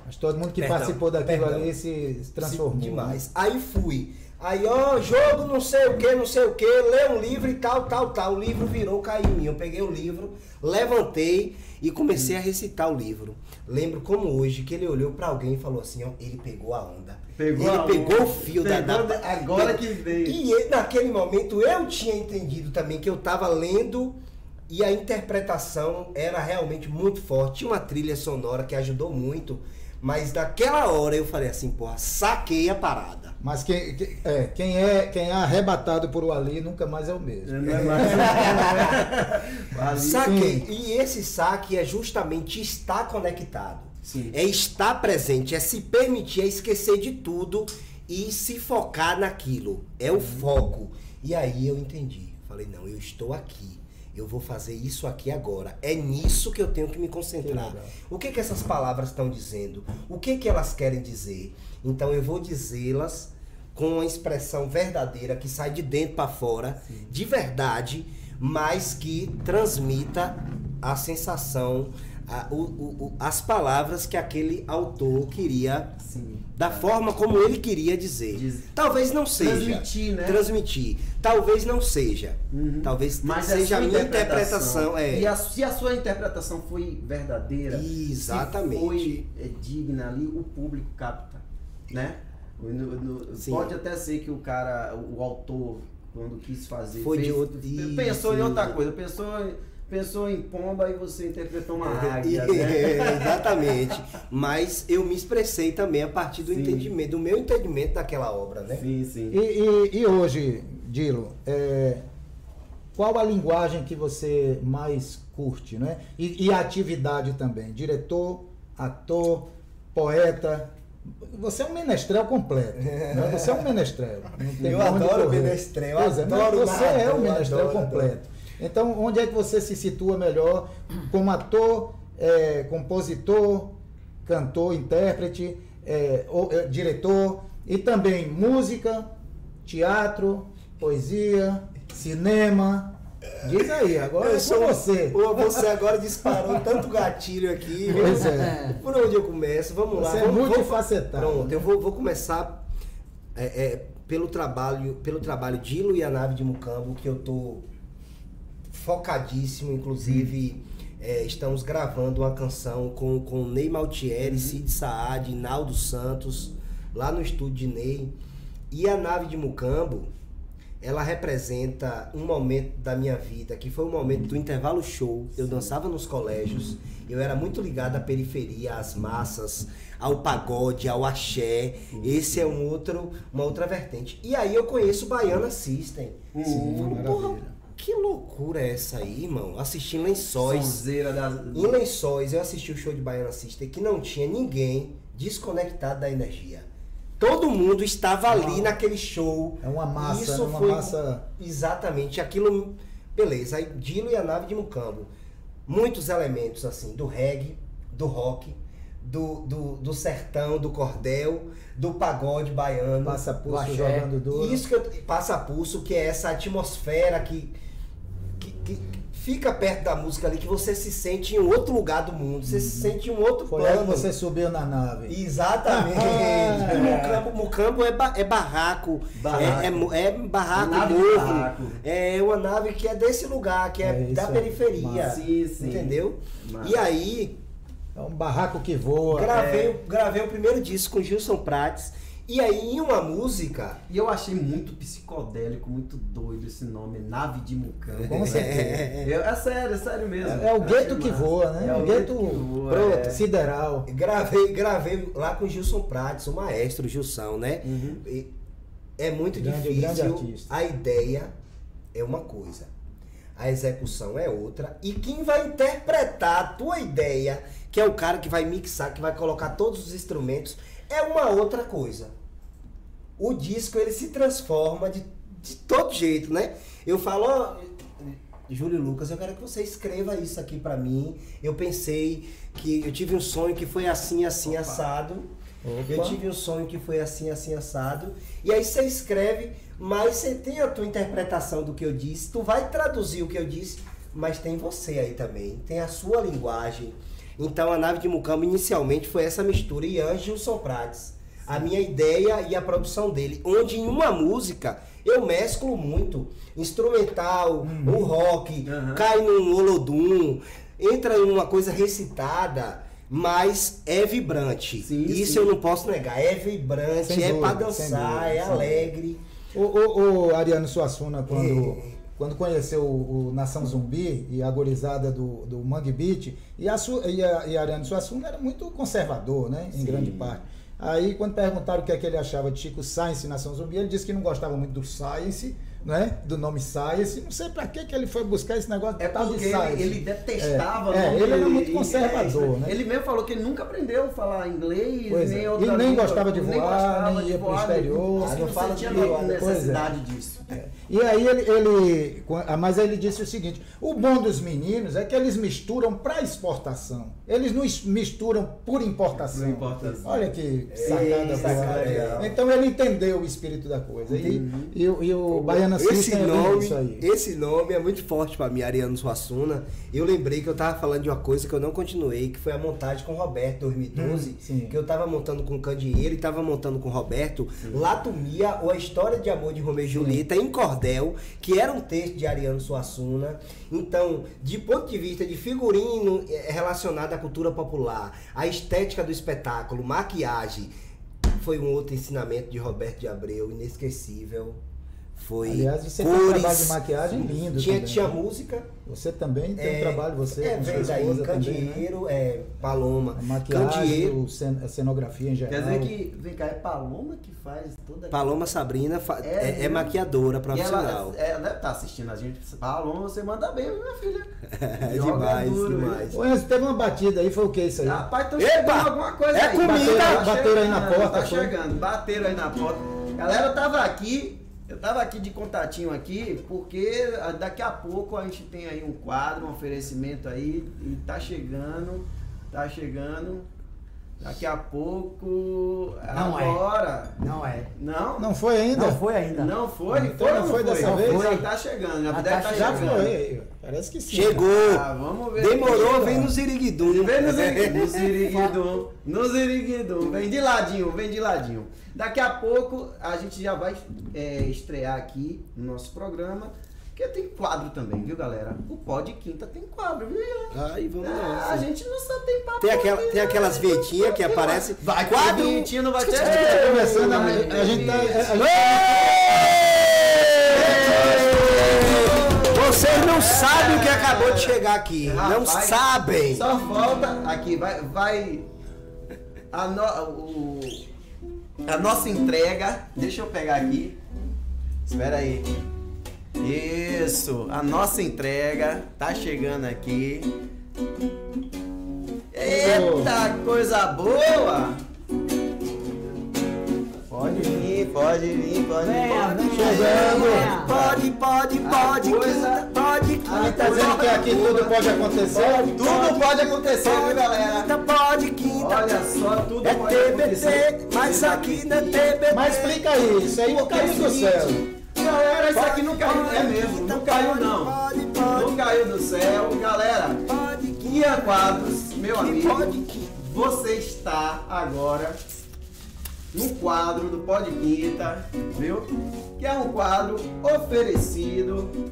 Mas todo mundo que Perdão, participou daquilo perdão. ali se transformou. né? Demais. Aí fui. Aí, ó, jogo não sei o que, não sei o que, lê um livro e tal, tal, tal. O livro virou, caiu em mim. Eu peguei o livro, levantei e comecei a recitar o livro. Lembro como hoje que ele olhou pra alguém e falou assim, ó, ele pegou a onda. Pegou ele pegou onda. o fio da, Pegou da- de- agora que veio. E ele- naquele momento eu tinha entendido também que eu tava lendo e a interpretação era realmente muito forte. Tinha uma trilha sonora que ajudou muito. Mas naquela hora eu falei assim, porra, saquei a parada. Mas quem, quem- é, quem é quem é arrebatado por o Ali nunca mais é o mesmo. Não é mais- (laughs) Saquei. E esse saque é justamente estar conectado. Sim. É estar presente, é se permitir, é esquecer de tudo e se focar naquilo. É o foco. E aí eu entendi. Falei, não, eu estou aqui. Eu vou fazer isso aqui agora. É nisso que eu tenho que me concentrar. Que. O que que essas palavras estão dizendo? O que que elas querem dizer? Então eu vou dizê-las com uma expressão verdadeira que sai de dentro para fora, de verdade, mas que transmita a sensação, a- o- o- as palavras que aquele autor queria, Sim. da forma como ele queria dizer. Diz- Talvez não seja. Transmitir, né? Transmitir. Talvez não seja. Uhum. Talvez Mas seja a minha interpretação. É. E a, se a sua interpretação foi verdadeira, Exatamente. se foi é, digna ali, o público capta, né? No- no- pode até ser que o cara, o autor, quando quis fazer, Foi de fez- outro- pensou em Isso. outra coisa, pensou, pensou em pomba e você interpretou uma (laughs) águia, É, né? (laughs) exatamente. Mas eu me expressei também a partir do Sim. entendimento, do meu entendimento daquela obra, né? Sim, sim. E, e- e hoje, Dilo, é, qual a linguagem que você mais curte, né? E, e a atividade também, diretor, ator, poeta. Você é um menestrel completo. né? (laughs) Você é um menestrel. Eu adoro menestrel, Pois é, adoro Você nada, é um eu menestrel adoro, completo. Então, onde é que você se situa melhor como ator, é, compositor, cantor, intérprete, é, ou, é, diretor e também música, teatro, poesia, cinema. Diz aí, agora é com você. Pô, você agora disparou tanto gatilho aqui. Pois é. Por onde eu começo? Vamos lá. Você é vamos, multifacetado. Pronto, eu vou, vou começar é, é, pelo trabalho pelo trabalho de e nave de Mucambo, que eu tô focadíssimo, inclusive é, estamos gravando uma canção com, com Ney Maltieri, Cid Saad, Naldo Santos, lá no estúdio de Ney. E a nave de Mucambo, ela representa um momento da minha vida, que foi o momento do intervalo show. Eu dançava nos colégios, eu era muito ligado à periferia, às massas, ao pagode, ao axé. Esse é um outro, uma outra vertente. E aí eu conheço o Baiana System. Maravilha. porra, que loucura é essa aí, irmão? Assisti em Lençóis. Sonzeira da. Em Lençóis, eu assisti o show de Baiana Sister que não tinha ninguém desconectado da energia. Todo mundo estava ali naquele show. É uma massa, Isso uma foi massa. exatamente aquilo. Beleza, aí Dilo e a nave de Mucambo. Muitos elementos assim, do reggae, do rock, do, do, do sertão, do cordel, do pagode baiano. Passa pulso axé. jogando duro. Isso que eu, passa pulso, que é essa atmosfera que, que, que fica perto da música ali, que você se sente em outro lugar do mundo, você se sente em um outro Uhum. Foi aí plano. que você subiu na nave. Exatamente. (laughs) Ah, Mucambo, Mucambo é, ba- é barraco. Barraco. É, é é barraco, Nave morro. barraco. É uma nave que é desse lugar, que é, É da aí. periferia. Massa. Sim, sim. Entendeu? Massa. E aí, É um barraco que voa. gravei, É. gravei o primeiro disco com Gilson Prates. E aí, em uma música. E eu achei muito psicodélico, muito doido esse nome, Nave de Mucambo. Com (laughs) certeza. Eu- é sério, é sério mesmo. É, é o gueto que massa. voa, né? É o gueto pronto, é. sideral. Gravei, gravei lá com Gilson Prates, o maestro Gilson, né? Uhum. E é muito Grande- difícil. grande. A ideia é uma coisa, a execução é outra. E quem vai interpretar a tua ideia, que é o cara que vai mixar, que vai colocar todos os instrumentos, é uma outra coisa. O disco ele se transforma de, de todo jeito, né? Eu falo, ó, Júlio Lucas, eu quero que você escreva isso aqui pra mim. Eu pensei que eu tive um sonho que foi assim, assim, assado. Eu Opa. tive um sonho que foi assim, assim, assado. E aí você escreve, mas você tem a tua interpretação do que eu disse. Tu vai traduzir o que eu disse, mas tem você aí também. Tem a sua linguagem. Então a nave de Mucambo inicialmente foi essa mistura Ian Gilson Prates. A minha ideia e a produção dele. Onde em uma música eu mesclo muito. Instrumental, o rock, Uhum. cai num holodum, entra em uma coisa recitada, mas é vibrante. Sim, Isso sim. eu não posso negar. É vibrante, Sem é dúvida, pra sem dançar, dúvida, é alegre. O, o, o Ariano Suassuna, quando, É. quando conheceu o, o Nação Zumbi e a gorizada do, do Mangue Beat, e a, e, a, e Ariano Suassuna era muito conservador, né? Em Sim. grande parte. Aí, quando perguntaram o que, é que ele achava de Chico Science e Nação Zumbi, ele disse que não gostava muito do Science, né? Do nome Science. Não sei pra que, ele foi buscar esse negócio É tal de Science. ele, ele detestava. É, é, o ele era muito e- conservador, é, né? Ele mesmo falou que ele nunca aprendeu a falar inglês, Pois é. nem E outra nem língua, gostava de voar, gostava nem de ia pro voar, exterior. Ah, não não fala sentia de voar, pois é. necessidade disso. E aí ele, ele- mas ele disse o seguinte: o bom dos meninos é que eles misturam para exportação. Eles não misturam por importação. Por importação. Olha que sacada sacada boa. legal. Então ele entendeu o espírito da coisa. E, e, o- e o Baiana esse é nome, isso aí. esse nome é muito forte pra mim, Ariano Suassuna. Eu lembrei que eu tava falando de uma coisa que eu não continuei, que foi a montagem com o Roberto 2012, Hum, sim. que eu tava montando com o Candeeiro e tava montando com o Roberto, Latumia, ou a história de amor de Romeu e Julieta em cordel, que era um texto de Ariano Suassuna. Então, de ponto de vista de figurino eh, relacionado à cultura popular, a estética do espetáculo, maquiagem, foi um outro ensinamento de Roberto de Abreu, inesquecível. Foi Aliás, você tem um cores, trabalho de maquiagem lindo. tinha, também, tinha né? música. Você também tem um trabalho, você é, com sua daí, né? Candeeiro, é, Paloma. A maquiagem, o cen- a cenografia em geral. Quer dizer que, vem cá, é Paloma que faz toda Paloma Sabrina fa- É, é, é viu? maquiadora profissional. ela, ela deve estar assistindo a gente. Paloma, você manda bem, minha filha. (laughs) É Joga demais, duro, demais. Ô, Enzo, teve uma batida aí, foi o que isso aí? Rapaz, estão chegando alguma coisa É aí. comida! Bateram, tá Bateram aí na chegando, porta, Tá chegando, bateram aí na porta. Galera, eu tava aqui, eu tava aqui de contatinho aqui, porque ah, daqui a pouco a gente tem aí um quadro, um oferecimento aí, e tá chegando, tá chegando. Daqui a pouco. Não é. agora. Não é. Não? Não foi ainda? Não foi ainda. Não foi? Então foi não foi dessa Não vez? Já tá chegando, já, Já deve tá tá Já chegando. foi. Parece que sim. Chegou! Ah, vamos ver. Demorou, vem no Ziriguidum. Vem no ziriguidum, no ziriguidum, no ziriguidum, vem de ladinho, vem de ladinho. Daqui a pouco a gente já vai é, estrear aqui no nosso programa, porque tem quadro também, viu galera? O Pó de Quinta tem quadro, viu? Ai, vamos Ah, a gente não só tem papo. Tem, aquela, tem né? aquelas vinhetinhas que aparecem. Vai, quadro. Vinhetinha não vai ter. Tá começando, a, gente tá. gente- Vocês não sabem o que acabou de chegar aqui. não sabem. Só falta aqui, vai, vai a, no- o- a nossa entrega. Deixa eu pegar aqui. Espera aí. Isso, a nossa entrega tá chegando aqui. Eita, coisa boa! Pode vir, pode vir, pode vir. Chegando. Pode, pode, pode, quinta, pode, quinta. tá dizendo que aqui tudo pode acontecer? Tudo pode acontecer, viu, galera? Quinta, pode, quinta. Olha só, tudo É. TBT, mas aqui não é TBT. Mas explica aí, isso aí não é caiu o do céu. Galera, isso aqui não caiu, é mesmo, não caiu não. Não caiu do céu, galera. Ian Quadros, meu amigo, você está agora no quadro do Pod Quinta, viu? Que é um quadro oferecido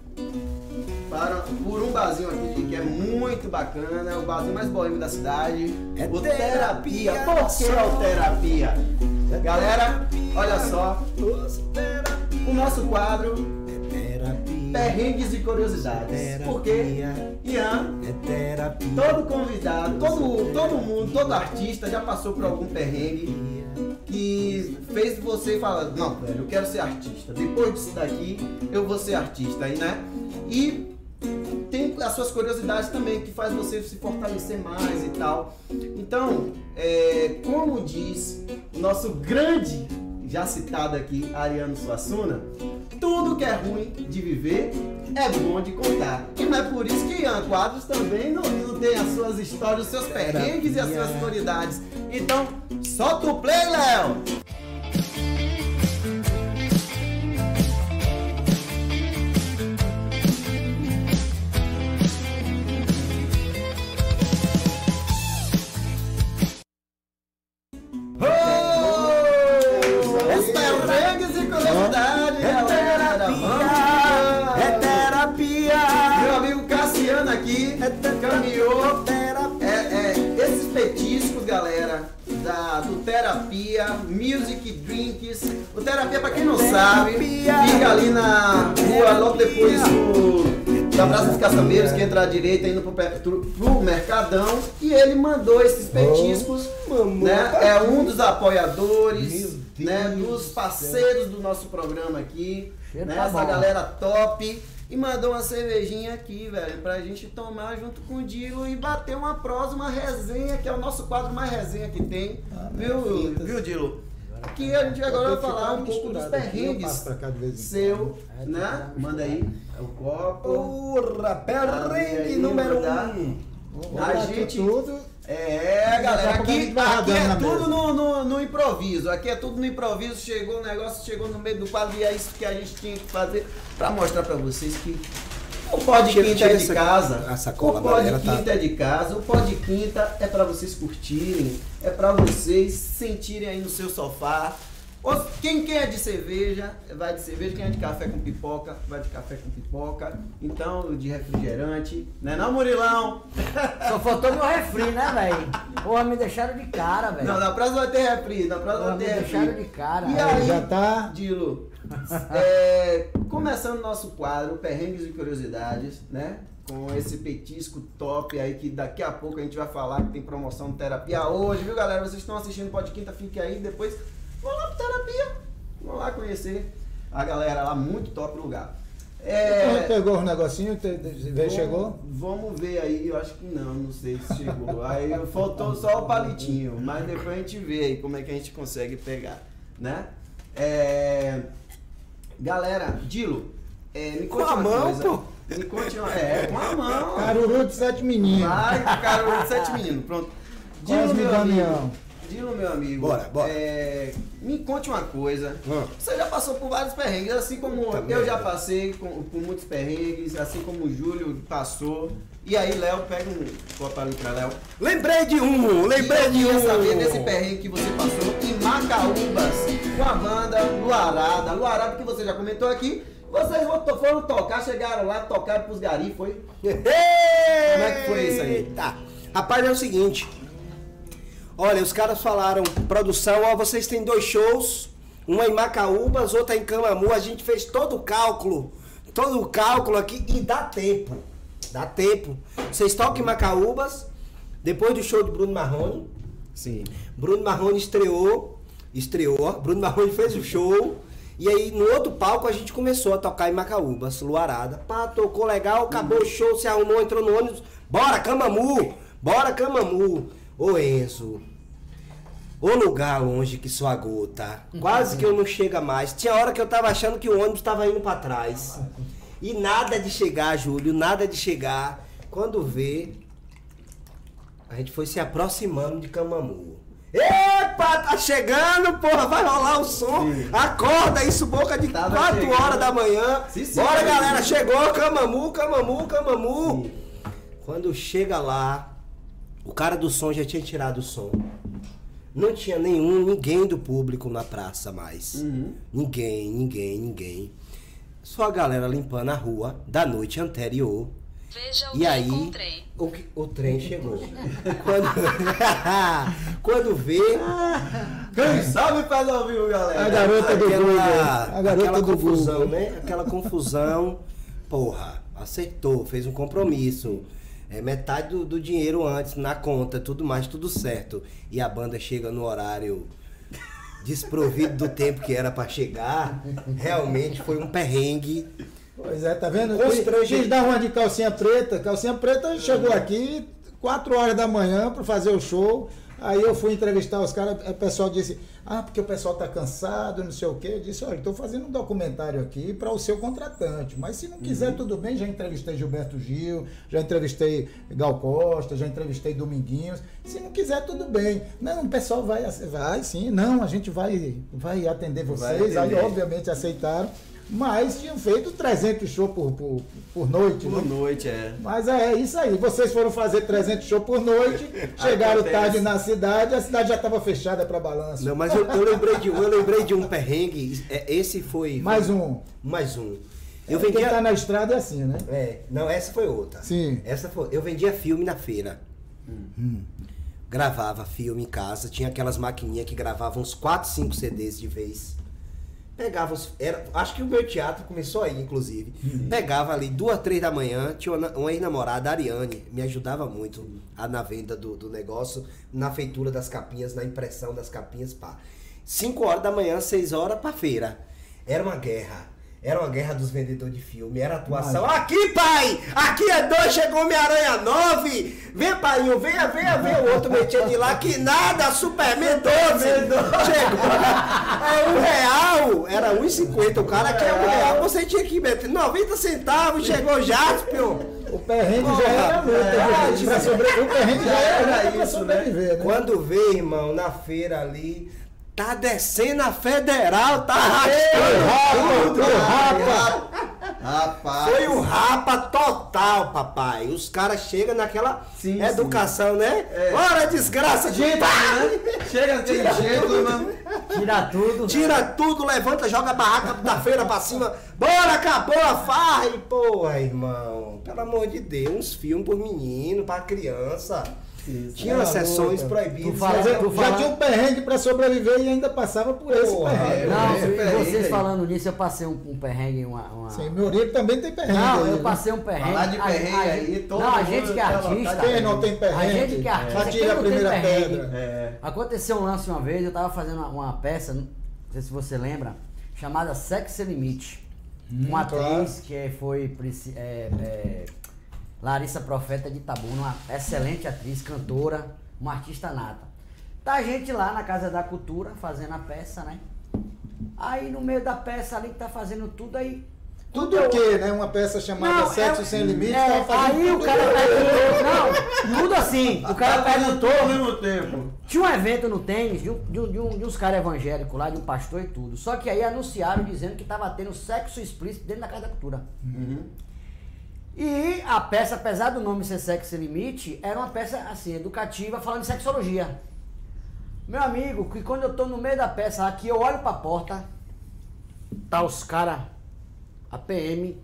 para, por um barzinho aqui que é muito bacana, é o barzinho mais boêmio da cidade. É o terapia. Terapia. Por que é o Terapia? Galera, olha só, o nosso quadro Terapia. Perrengues e Curiosidades. Por quê? Ian, É terapia. todo convidado, todo, todo mundo, todo artista já passou por algum perrengue que fez você falar, não, velho, eu quero ser artista. Depois disso daqui, eu vou ser artista, aí, né? E tem as suas curiosidades também que faz você se fortalecer mais e tal. Então, é, como diz nosso grande, já citado aqui, Ariano Suassuna, tudo que é ruim de viver é bom de contar. E não é por isso que Ian Quadros também não, não tem as suas histórias, os seus perrengues e as suas curiosidades. Então, solta o play, Léo! Quem não sabe, fica ali na rua, logo depois do, da Praça dos Caçambeiros, que entra à direita, indo pro, pro, pro Mercadão. E ele mandou esses petiscos, mamãe. né? É um dos apoiadores, né? do Dos parceiros do nosso programa aqui, Cheiro né? tá Essa galera top. E mandou uma cervejinha aqui, velho, pra gente tomar junto com o Dilo e bater uma prosa, uma resenha, que é o nosso quadro mais resenha que tem. Ah, viu, viu, Dilo? Aqui a gente agora vai falar um pouco dos perrengues seu. É, né? tá Manda aí é o copo. Porra, perrengue número tá? um. A gente- tudo. É, galera, aqui, aqui é tudo no, no, no improviso. Aqui é tudo no improviso. Chegou o negócio, chegou no meio do quadro e é isso que a gente tinha que fazer pra mostrar pra vocês que o Pod Tira- Quinta tira é de essa- casa. a sacola, o Pod galera, tá? Quinta é de casa. O Pod Quinta é pra vocês curtirem. É pra vocês sentirem aí no seu sofá. Ou Quem, quem é de cerveja, vai de cerveja. Quem é de café com pipoca, vai de café com pipoca. Então, de refrigerante. Né não, Murilão? (laughs) Só faltou meu refri, né, velho? Porra, me deixaram de cara, velho. Não, na próxima vai ter refri. Na próxima Porra, vai me ter deixaram refri. de cara. E Aí aí, já tá. Dilo, (laughs) é, começando o nosso quadro, Perrengues e Curiosidades, né? Com esse petisco top aí que daqui a pouco a gente vai falar que tem promoção de terapia hoje, viu galera? Vocês estão assistindo o Pod Quinta, fique aí, depois vão lá pro terapia. Vão lá conhecer a galera lá, muito top lugar. É, pegou os negocinhos, te- vamos- chegou? Vamos ver aí, eu acho que não, não sei se chegou. Aí faltou só o palitinho, mas depois a gente vê aí como é que a gente consegue pegar, né? É, Galera, Dilo, é, me conte Com a uma mão, coisa. pô? Me conte uma. É, com a mão. Caruru de sete meninos. Vai, cara, sete meninos, pronto. Dilo, meu Damião. amigo. Dilo, meu amigo. Bora, bora. é, me conte uma coisa. Hum. Você já passou por vários perrengues, assim como Puta eu já merda. passei com- por muitos perrengues, assim como o Júlio passou. E aí, Léo, pega um copo ali pra Léo. Lembrei de um, lembrei eu de queria um. saber desse perrengue que você passou em Macaúbas com a banda Luarada. Luarada que você já comentou aqui. Vocês foram foram tocar, chegaram lá, tocaram pros garis, foi? Como é que foi isso aí? Tá. Rapaz, é o seguinte. Olha, os caras falaram, produção, ó, vocês têm dois shows, uma em Macaúbas, outra em Camamu. A gente fez todo o cálculo, todo o cálculo aqui e dá tempo. Dá tempo. Vocês tocam em Macaúbas, depois do show do Bruno Marrone. Sim. Bruno Marrone estreou, estreou, Bruno Marrone fez o show E aí no outro palco a gente começou a tocar em Macaúbas, Luarada. Pá, tocou legal, acabou o show, se arrumou, entrou no ônibus. Bora, Camamu! Bora, Camamu! Ô Enzo, o lugar longe que sua gota. Quase que eu não chega mais. Tinha hora que eu tava achando que o ônibus tava indo para trás. E nada de chegar, Júlio, nada de chegar. Quando vê, a gente foi se aproximando de Camamu. Epa, tá chegando, porra, vai rolar o som. Sim. Acorda, isso boca de 4 horas da manhã. Sim, sim, Bora, galera, chegou, Camamu, Camamu, Camamu. Quando chega lá, o cara do som já tinha tirado o som. Não tinha nenhum, ninguém do público na praça mais. Uhum. Ninguém, ninguém, ninguém. Só a galera limpando a rua da noite anterior Veja o e que aí, encontrei. O, o trem chegou. (laughs) quando, (laughs) quando vê. Quem sabe faz ao vivo, galera. A garota do Google. A garota aquela do confusão, Google. né? Aquela confusão. Porra, acertou, fez um compromisso. É metade do, do dinheiro antes, na conta, tudo mais, tudo certo. E a banda chega no horário desprovido do tempo que era para chegar. Realmente foi um perrengue Pois é, tá vendo? Quis dar uma de calcinha preta. Calcinha preta chegou aqui 4 horas da manhã para fazer o show. Aí eu fui entrevistar os caras, o pessoal disse, ah, porque o pessoal tá cansado, não sei o quê. Eu disse, olha, estou fazendo um documentário aqui para o seu contratante. Mas se não quiser, uhum. tudo bem, já entrevistei Gilberto Gil, já entrevistei Gal Costa, já entrevistei Dominguinhos. Se não quiser, tudo bem. Não, o pessoal vai, vai sim, não, a gente vai, vai atender vocês. Vai Aí, obviamente, aceitaram. Mas tinham feito 300 shows por, por, por noite. Por né? noite, é. Mas é isso aí. Vocês foram fazer 300 shows por noite, (laughs) chegaram tarde na cidade, a cidade já estava fechada para balanço. Não, mas eu, eu, lembrei de, eu lembrei de um perrengue. É, esse foi. Mais um. Mais um. Eu é, vendia... Quem tá na estrada é assim, né? É. Não, essa foi outra. Sim. Essa foi. Eu vendia filme na feira. Hum. Gravava filme em casa. Tinha aquelas maquininhas que gravavam uns 4, 5 CDs de vez. Pegava os. Era, acho que o meu teatro começou aí, inclusive. Uhum. Pegava ali duas, três da manhã, tinha uma, uma ex-namorada, Ariane, me ajudava muito a, na venda do, do negócio, na feitura das capinhas, na impressão das capinhas, pá. Cinco horas da manhã, seis horas pra feira. Era uma guerra. Era uma guerra dos vendedores de filme, era atuação. Mas... Aqui, pai! Aqui é dois, chegou Homem-Aranha 9! Vem, pai, venha, venha, venha. O outro metia de lá, que nada, Superman 12! Chegou! É um real! Era 1,50. O cara quer um real. Você tinha que meter 90 centavos, chegou Jaspion! O perrengue já era muito, é, sobre... O perrengue já era isso, né? né? Quando vê, irmão, na feira ali, Tá descendo a federal, tá arrastando tudo, rapa. Rapaz. Foi um rapa total, papai. Os caras chegam naquela sim, educação, sim. né? É. Ora, desgraça, gente. Né? Chega daquele jeito, mano. Tira tudo. Tira tudo, levanta, joga a barraca da feira pra cima. Bora, acabou a farra. E, porra, irmão, pelo amor de Deus, uns filmes por menino, pra criança. Isso. Tinha é sessões proibidas. Fala, já, já tinha um perrengue para sobreviver e ainda passava por esse Porra, perrengue. Não, é, vocês falando nisso, eu passei um, um perrengue. Uma, uma... Sim, meu Uribe também tem perrengue. Não, eu né? passei um perrengue. Falar de perrengue a, aí, todo Não, a gente que é artista. Quem não tem perrengue? A gente que é artista. Já tira a primeira pedra. É. Aconteceu um lance uma vez, eu tava fazendo uma, uma, peça, não sei se você lembra, chamada Sex Limite. Hum, uma atriz claro. que foi. É, é, Larissa Profeta de Itabuna, uma excelente atriz, cantora, uma artista nata. Tá a gente lá na Casa da Cultura fazendo a peça, né? Aí no meio da peça ali que tá fazendo tudo aí. Tudo o quê, né? Uma peça chamada não, Sexo é, Sem Limites. É, aí o cara perguntou. Não, tudo assim. O cara perguntou. Mesmo tempo. Tinha um evento no tênis de, um, de, um, de, um, de uns caras evangélicos lá, de um pastor e tudo. Só que aí anunciaram dizendo que tava tendo sexo explícito dentro da Casa da Cultura. Uhum. E a peça, apesar do nome ser Sexo Limite, era uma peça assim, educativa, falando de sexologia. Meu amigo, que quando eu tô no meio da peça aqui, eu olho pra porta, tá os caras, a PM,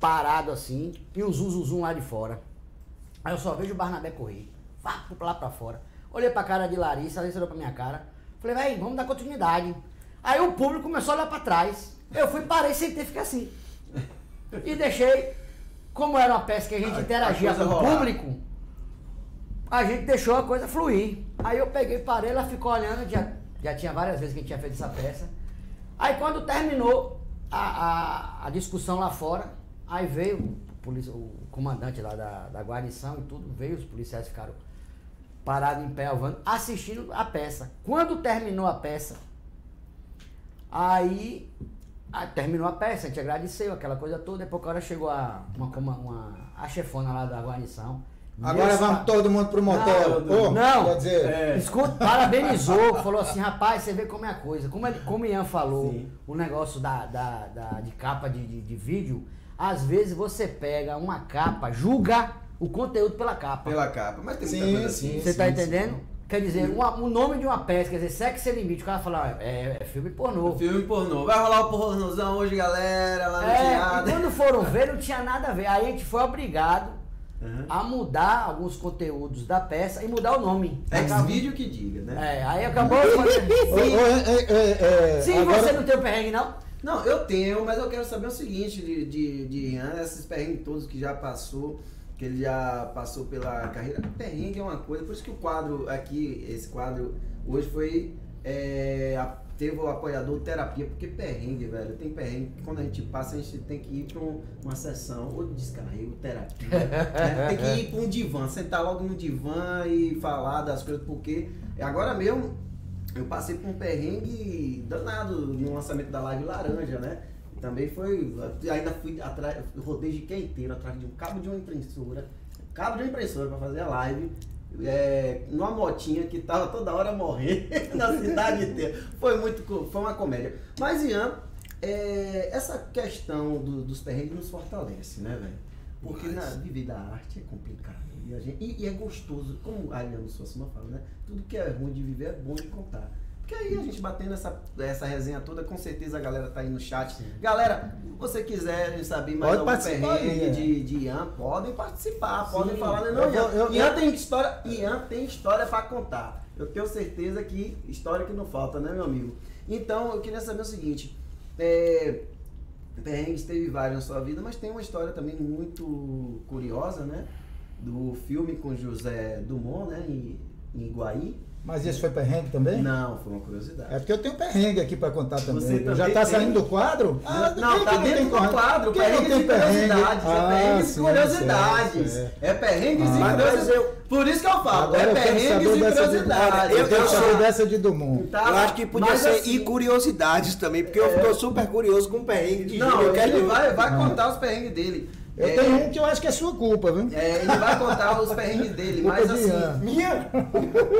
parado assim, e o zum lá de fora. Aí eu só vejo o Barnabé correr, vá lá pra fora. Olhei pra cara de Larissa, Larissa olhou pra minha cara. Falei, véi, vamos dar continuidade. Aí o público começou a olhar pra trás. Eu fui, parei, sentei fiquei assim. E deixei como era uma peça que a gente a, interagia a com o público, a gente deixou a coisa fluir. Aí eu peguei, parei, ela ficou olhando, já, já tinha várias vezes que a gente tinha feito essa peça. Aí quando terminou a, a, a discussão lá fora, aí veio o, o comandante lá da, da guarnição e tudo, veio, os policiais ficaram parados em pé, alvando, assistindo a peça. Quando terminou a peça, aí, aí terminou a peça, a gente agradeceu aquela coisa toda, depois que a hora chegou a, uma, uma, uma- a chefona lá da guarnição. Agora Nessa- vamos todo mundo pro motel. Não, Ô, não. Quer dizer, É. Escuta, parabenizou, falou assim, rapaz, você vê como é a coisa. Como, ele, como o Ian falou, Sim. o negócio da, da, da- de capa de, de, de vídeo, às vezes você pega uma capa, julga o conteúdo pela capa. Pela capa. Mas tem Sim, muita coisa assim. sim, Você tá sim, entendendo? Quer dizer, uma- o nome de uma peça, quer dizer, Sex Sem Limite, o cara fala, é, é filme pornô. Filme pornô. Vai rolar o pornozão hoje, galera, lá no É, e teatro. quando foram ver, não tinha nada a ver. Aí a gente foi obrigado Uhum. a mudar alguns conteúdos da peça e mudar o nome. Ex-vídeo que diga, né? É, aí acabou. (laughs) é, é, é, Sim, agora- você não tem o perrengue, não? Não, eu tenho, mas eu quero saber o seguinte de, de, de Ian, esses perrengues todos que já passou, que ele já passou pela carreira. Perrengue é uma coisa, por isso que o quadro aqui, esse quadro, hoje foi. é, a- teve o apoiador terapia, porque perrengue, velho, tem perrengue que quando a gente passa, a gente tem que ir pra um- uma sessão, ou de descarrego, terapia. né? (laughs) Tem que ir pra um divã, sentar logo no divã e falar das coisas, porque agora mesmo eu passei por um perrengue danado no lançamento da live laranja, né? Também foi. Ainda fui atrás, rodei de quem inteiro atrás de um cabo de uma impressora. Cabo de uma impressora pra fazer a live. É, numa motinha que tava toda hora morrendo (laughs) na cidade inteira. Foi muito. Foi uma comédia. Mas Ian, é, essa questão do- dos perrengues nos fortalece, né, velho? Porque na, viver da arte é complicado. E, gente, e, e é gostoso, como a Ariana Suassuna fala, né? Tudo que é ruim de viver é bom de contar. Porque aí a gente batendo essa, essa resenha toda, com certeza a galera tá aí no chat. Galera, se você quiser saber mais Pode algum perrengue é. de, de Ian, podem participar, podem Sim. falar. Não, Eu Ian, eu- Ian eu- tem história, Ian tem história para contar. Eu tenho certeza que história que não falta, né, meu amigo? Então, eu queria saber o seguinte, é, perrengues teve vários na sua vida, mas tem uma história também muito curiosa, né? Do filme com José Dumont, né? Em, em Iguaí. Mas isso foi perrengue também? Não, foi uma curiosidade. É porque eu tenho perrengue aqui pra contar também. Você já também tá tem? saindo do quadro? Ah, não, tá não dentro tem do quadro, Quem não perrengues tem e perrengue? curiosidades. Ah, é perrengues sim, e curiosidades. certo, É perrengues Ah, e mas curiosidades. eu- Por isso que eu falo, Agora é quero perrengues saber e de, curiosidades. eu quero Eu saber sou- dessa de Dumont. Tá? eu acho que podia Mas ser assim, e curiosidades também, porque eu tô super curioso com o perrengue de Não. Eu quero ele vai, vai Não. contar os perrengues dele. Eu É, tenho um que eu acho que é sua culpa, viu? é, ele vai contar os perrengues dele, mas assim. Minha?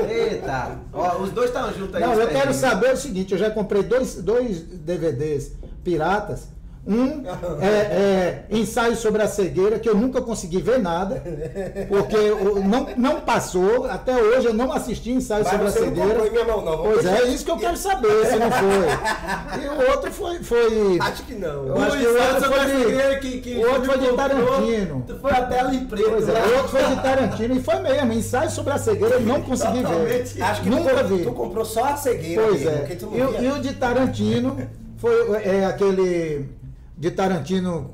Eita! Ó, os dois estão juntos aí. Não, eu quero saber o seguinte, eu já comprei dois, dois DVDs piratas. Um é, é ensaio sobre a cegueira, que eu nunca consegui ver nada, porque não, não passou, até hoje eu não assisti ensaio Mas sobre a você não cegueira. minha mão, não. Pois é, é isso que eu quero saber, se não foi. E o outro foi. foi Acho que não. Eu acho que Ui, o outro sobre foi a de- cegueira que, que o outro foi de Júlio comprou? Tarantino. Foi a tela em preto. Pois é, lá. o outro foi de Tarantino e foi mesmo, ensaio sobre a cegueira eu não consegui ver. Totalmente. Acho que Nunca tu, vi. tu comprou só a cegueira. Pois mesmo, é. porque tu não E, e o de Tarantino foi é, aquele de Tarantino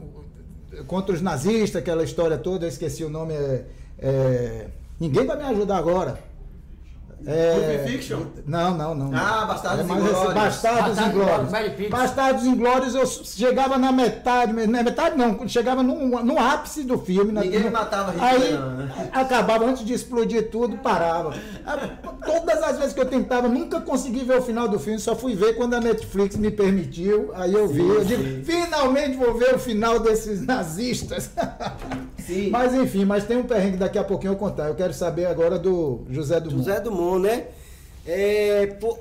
contra os nazistas, aquela história toda, eu esqueci o nome. É, é, ninguém vai me ajudar agora. É, Pulp Fiction? Não, não, não. Ah, Bastardos É Inglórios. Bastardos Bastardos Inglórios. Bastardos Inglórios, eu chegava na metade, na metade não, chegava no, no ápice do filme. na- Ninguém no- matava Hitler, Aí não, né? acabava antes de explodir tudo, parava. Ah, Todas as vezes que eu tentava, nunca consegui ver o final do filme, só fui ver quando a Netflix me permitiu. Aí eu vi, eu digo, finalmente vou ver o final desses nazistas. Sim. Mas enfim, mas tem um perrengue daqui a pouquinho eu contar. Eu quero saber agora do José do José Dumont, né? É. Pô...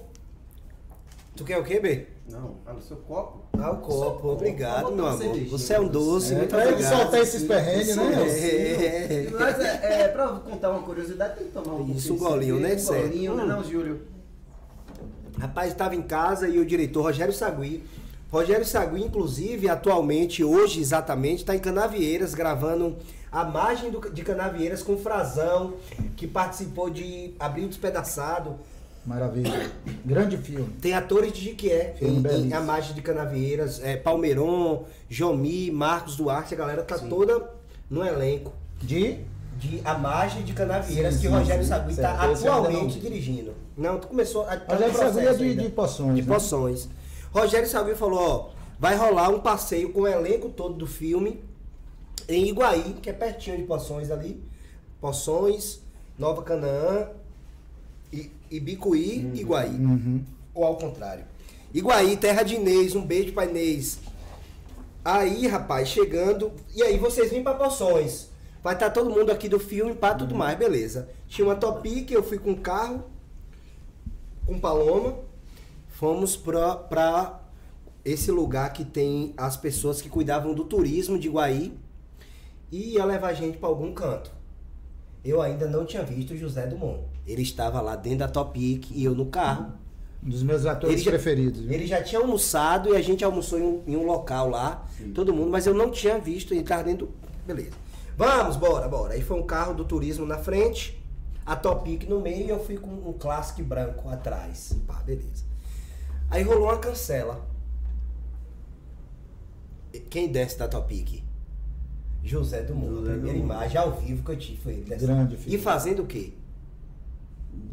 Tu quer o quê, B? Não, fala o seu copo. Ah, o copo. Obrigado, só meu amor. Você é um doce. É, muito pra ele obrigado. soltar esses perrengues, né? mesmo. É. Mas é, é, pra contar uma curiosidade, tem que tomar um Isso, um golinho, né? Um golinho, né, Hum. não, Júlio? Rapaz, estava em casa e o diretor Rogério Sagui. Rogério Sagui, inclusive, atualmente, hoje exatamente, está em Canavieiras, gravando a margem do- de Canavieiras com o Frazão, que participou de Abril Despedaçado. Maravilha. Grande filme. Tem atores de Jiquié Filme em, em. A Margem de Canavieiras, é, Palmeiron, Jomi, Marcos Duarte, a galera tá toda no elenco De de A Margem de Canavieiras, Sim, que sim, o Rogério sim. Sagui está ainda atualmente não- dirigindo. Não, tu começou a tá Rogério Sagui é de, de poções. de né? poções. Rogério Savio falou, ó, vai rolar um passeio com o elenco todo do filme em Iguaí, que é pertinho de Poções ali. Poções, Nova Canaã, Ibicuí, Iguaí. Uhum. Ou ao contrário. Iguaí, terra de Inês, um beijo pra Inês. Aí, rapaz, chegando. E aí vocês vêm pra Poções. Vai estar todo mundo aqui do filme, pá, tudo mais, beleza. Tinha uma Topic, eu fui com carro, com Paloma. Fomos pra, pra esse lugar que tem as pessoas que cuidavam do turismo de Iguaí. E ia levar a gente pra algum canto. Eu ainda não tinha visto o José Dumont. Ele estava lá dentro da Topic e eu no carro. Um dos meus atores Ele já- preferidos. viu? Ele já tinha almoçado e a gente almoçou em um, em um local lá, todo mundo, mas eu não tinha visto, ele tava dentro. Beleza. Vamos, bora, bora. Aí foi um carro do turismo na frente, a Topic no meio e eu fui com um Classic branco atrás. Pá, beleza. Aí rolou uma cancela. Quem desce da Topic? José Dumont. José primeira Dumont. imagem ao vivo que eu tive foi ele descendo. Grande E figura. fazendo o quê?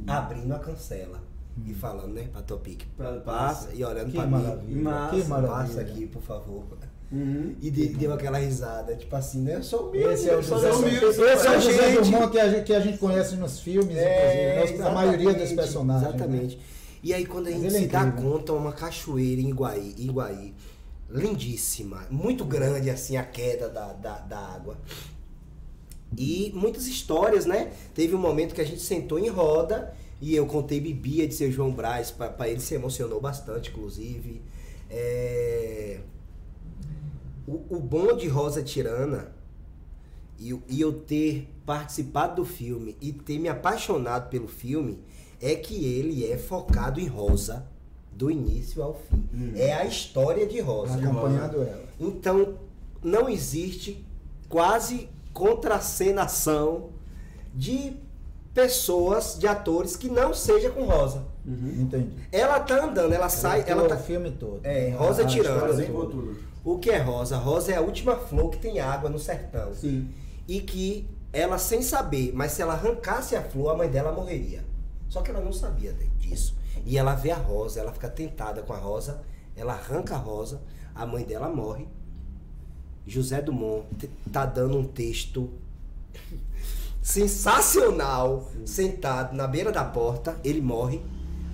Abrindo a cancela. E falando, né, pra Topic. Passa e olhando Que pra mim. maravilha. Massa, que maravilha. Passa aqui, por favor. Uhum. E de- deu aquela risada, tipo assim, né? Eu sou humilde. Esse é o José, humilde, esse é o José. Dumont que a, gente, que a gente conhece nos filmes, É, inclusive, a maioria dos exatamente, personagens. né? Exatamente. E aí quando a gente ele é se dá conta, uma cachoeira em Iguaí, Iguaí, lindíssima, muito grande assim a queda da, da, da água. E muitas histórias, né? Teve um momento que a gente sentou em roda e eu contei Bibia de seu João Braz, para ele se emocionou bastante, inclusive. É... O, o bom de Rosa Tirana e, e eu ter participado do filme e ter me apaixonado pelo filme é que ele é focado em Rosa do início ao fim. É a história de Rosa. Acompanhando ela. Então, não existe quase contracenação de pessoas, de atores que não seja com Rosa. Entendi. Ela tá andando, ela sai, ela tá o filme todo. É, Rosa A tirando. O que é rosa? Rosa é a última flor que tem água no sertão. Sim. E que ela, sem saber, mas se ela arrancasse a flor, a mãe dela morreria. Só que ela não sabia disso. E ela vê a rosa, ela fica tentada com a rosa, ela arranca a rosa, a mãe dela morre. José Dumont tá dando um texto sensacional, sentado na beira da porta, ele morre.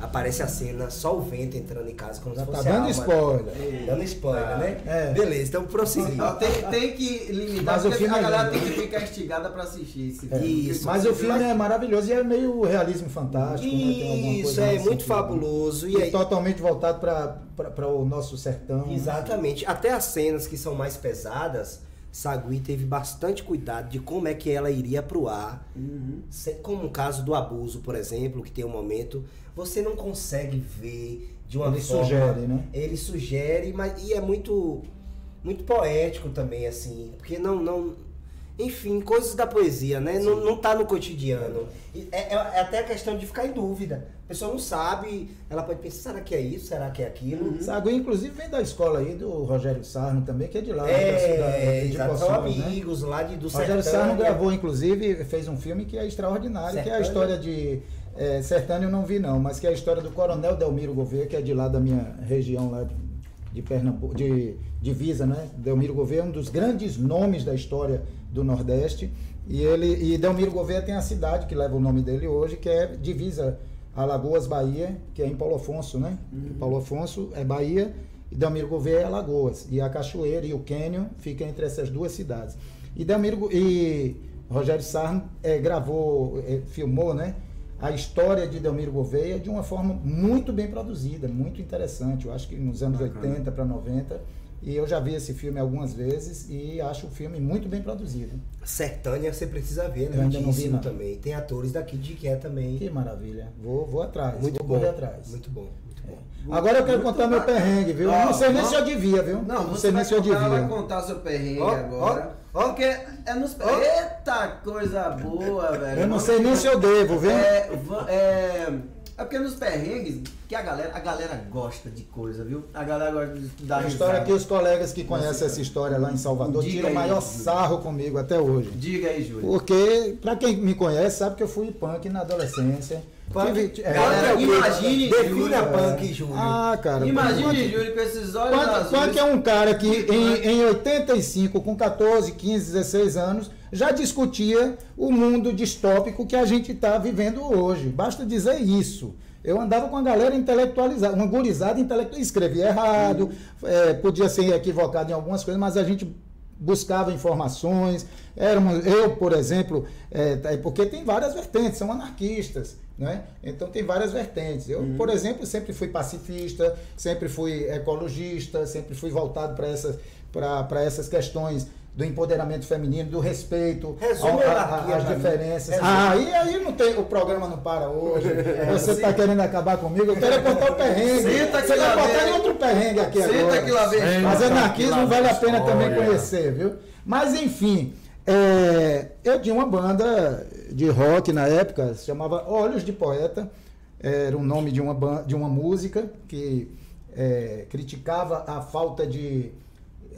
Aparece a cena, só o vento entrando em casa, como Já se tá fosse a dando alma. spoiler. Dando spoiler, né? É. Beleza, então prosseguindo. Tem, tem que limitar, Mas o porque filme a é galera lindo. tem que ficar instigada pra assistir esse É. filme. Isso. Mas o filme é maravilhoso e é meio realismo fantástico. né? Isso, coisa é nesse muito sentido. fabuloso. E E aí, totalmente voltado para o nosso sertão. né? exatamente. Até as cenas que são mais pesadas, Sagui teve bastante cuidado de como é que ela iria pro ar. Uhum. Como o caso do abuso, por exemplo, que tem um momento, você não consegue ver de uma Ele forma. sugere, né? Ele sugere, mas e é muito muito poético também, assim, porque não não enfim, coisas da poesia, né? Não, não tá no cotidiano. É, é- é até a questão de ficar em dúvida. A pessoa não sabe, ela pode pensar, será que é isso? Será que é aquilo? Sagui, inclusive, vem da escola aí do Rogério Sarno também, que é de lá. da É, cidade de exato, são Poções, né? amigos lá de, do Rogério. Sarno gravou, inclusive, fez um filme que é extraordinário, que é a Sertânia? história de. É, Sertânia eu não vi, não, mas que é a história do Coronel Delmiro Gouveia, que é de lá da minha região lá de, de Pernambuco, de divisa, né? Delmiro Gouveia é um dos grandes nomes da história do Nordeste. E ele e Delmiro Gouveia tem a cidade que leva o nome dele hoje, que é divisa Alagoas, Bahia, que é em Paulo Afonso, né? Paulo Afonso é Bahia e Delmiro Gouveia é Alagoas. E a Cachoeira e o Quênio ficam entre essas duas cidades. E Delmiro e Rogério Sarno eh, gravou, eh, filmou, né? A história de Delmiro Gouveia de uma forma muito bem produzida, muito interessante. Eu acho que nos anos 80 para 90. E eu já vi esse filme algumas vezes e acho o filme muito bem produzido. Sertânia você precisa ver, né? Eu ainda não vi, não. também. Tem atores daqui de que é também. Que maravilha. Vou, vou atrás. Muito vou bom. atrás. Muito bom, muito bom. Agora eu quero Muito contar meu bacana. perrengue, viu? Ó, não sei nem se eu devia, viu? Não, você sei nem se eu contar, ela vai devia. contar seu perrengue Ó, agora. ó, ó. Porque é nos... Ó. Eita, coisa boa, velho. Eu não sei nem se eu devo, viu? É, é, é porque nos perrengues, que a galera, a galera gosta de coisa, viu? A galera gosta de dar A história risada. que os colegas que conhecem essa história lá em Salvador Diga tiram o maior Júlio. sarro comigo até hoje. Diga aí, Júlio. Porque, pra quem me conhece, sabe que eu fui punk na adolescência. Punk, é. Galera, é quê? imagine, Defina Júlio. punk, Júlio. Ah, cara. Imagine, punk- Júlio, com esses olhos Punk, azuis. Punk é um cara que em, em 85, com 14, 15, 16 anos, já discutia o mundo distópico que a gente está vivendo hoje. Basta dizer isso. Eu andava com a galera intelectualizada, uma gurizada intelectual. Escrevia errado, eh, podia ser equivocado em algumas coisas, mas a gente buscava informações. Éramos, eu, por exemplo, eh, tá- porque tem várias vertentes, são anarquistas. Né? Então tem várias vertentes. Eu, por exemplo, sempre fui pacifista, sempre fui ecologista, sempre fui voltado para essas, para essas questões do empoderamento feminino, do respeito Resume ao- a a- às diferenças. Ah, e aí não tem, o programa não para hoje. (laughs) Você está querendo acabar comigo? Eu quero é botar o perrengue. Senta Você vem. em outro perrengue aqui Senta agora. que lá vem. Mas anarquismo vale a pena também conhecer, viu? Mas enfim, é, eu tinha uma banda de rock na época, se chamava Olhos de Poeta, era o nome de uma, de uma música que é, criticava a falta de,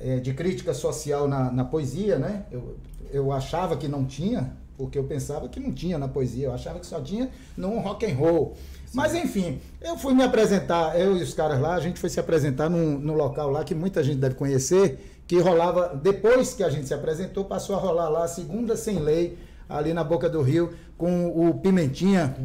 é, de crítica social na, na poesia, né? Eu, eu achava que não tinha, porque eu pensava que não tinha na poesia, eu achava que só tinha no rock and roll. Mas enfim, eu fui me apresentar, eu e os caras lá, a gente foi se apresentar num, num local lá que muita gente deve conhecer, que rolava, depois que a gente se apresentou, passou a rolar lá a segunda sem lei, ali na boca do rio, com o Pimentinha.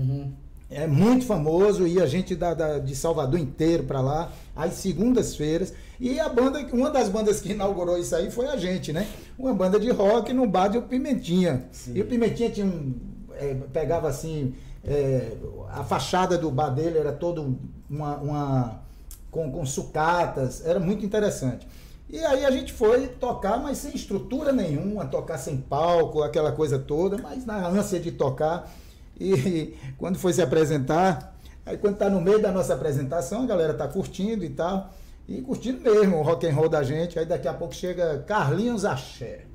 É muito famoso e a gente da, da- de Salvador inteiro para lá, às segundas-feiras. E a banda, uma das bandas que inaugurou isso aí foi a gente, né? Uma banda de rock no bar do Pimentinha. E o Pimentinha tinha um, é, pegava assim, é, a fachada do bar dele era todo uma, uma com, com sucatas, era muito interessante. E aí a gente foi tocar, mas sem estrutura nenhuma, tocar sem palco, aquela coisa toda, mas na ânsia de tocar. E (laughs) quando foi se apresentar, aí quando tá no meio da nossa apresentação, a galera tá curtindo e tal, e curtindo mesmo o rock and roll da gente. Aí daqui a pouco chega Carlinhos Axé.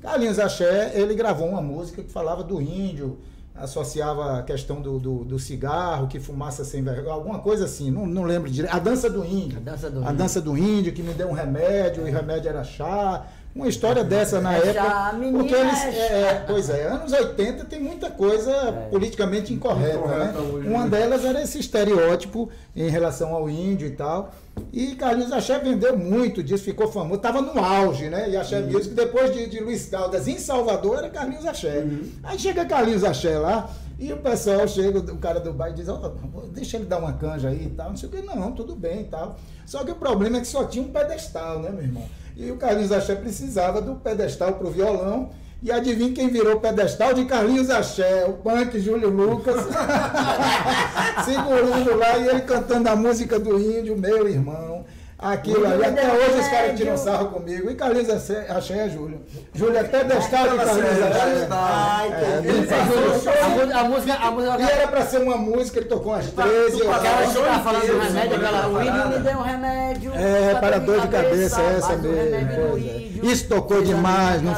Carlinhos Axé, ele gravou uma música que falava do índio, associava a questão do, do, do cigarro, que fumaça sem vergonha, alguma coisa assim, não, não lembro direito. A dança do índio. A dança do A índio. dança do índio, que me deu um remédio, e o remédio era chá. Uma história dessa na É época. chá, menina, porque eles. é é, chá. pois é, anos 80 tem muita coisa politicamente incorreta. Incorreta né? hoje, Uma né? delas era esse estereótipo em relação ao índio e tal. E Carlinhos Axé vendeu muito disso, ficou famoso, estava no auge, né? E Axé Uhum. Music, depois de, de Luiz Caldas em Salvador, era Carlinhos Axé. Uhum. Aí chega Carlinhos Axé lá, e o pessoal chega, o cara do bairro diz, ó, deixa ele dar uma canja aí e tal, não sei o que, não, tudo bem e tal. Só que o problema é que só tinha um pedestal, né, meu irmão? E o Carlinhos Axé precisava do pedestal pro violão. E adivinha quem virou o pedestal de Carlinhos Axé, o punk Júlio Lucas, (laughs) segurando lá e ele cantando a música do índio, meu irmão. Aquilo ali, até hoje os caras tiram sarro comigo. E Carlinhos Axé, é Júlio. Júlio é pedestal de Carlinhos Axé. Ai, É. A, música, a música. E era pra ser uma música, ele tocou umas 13 Aquela horas. que tá falando do inteiro, remédio, sobre aquela. O índio parada. me deu um remédio. É, para dor dor de cabeça, essa mesmo. é. Isso tocou demais. Não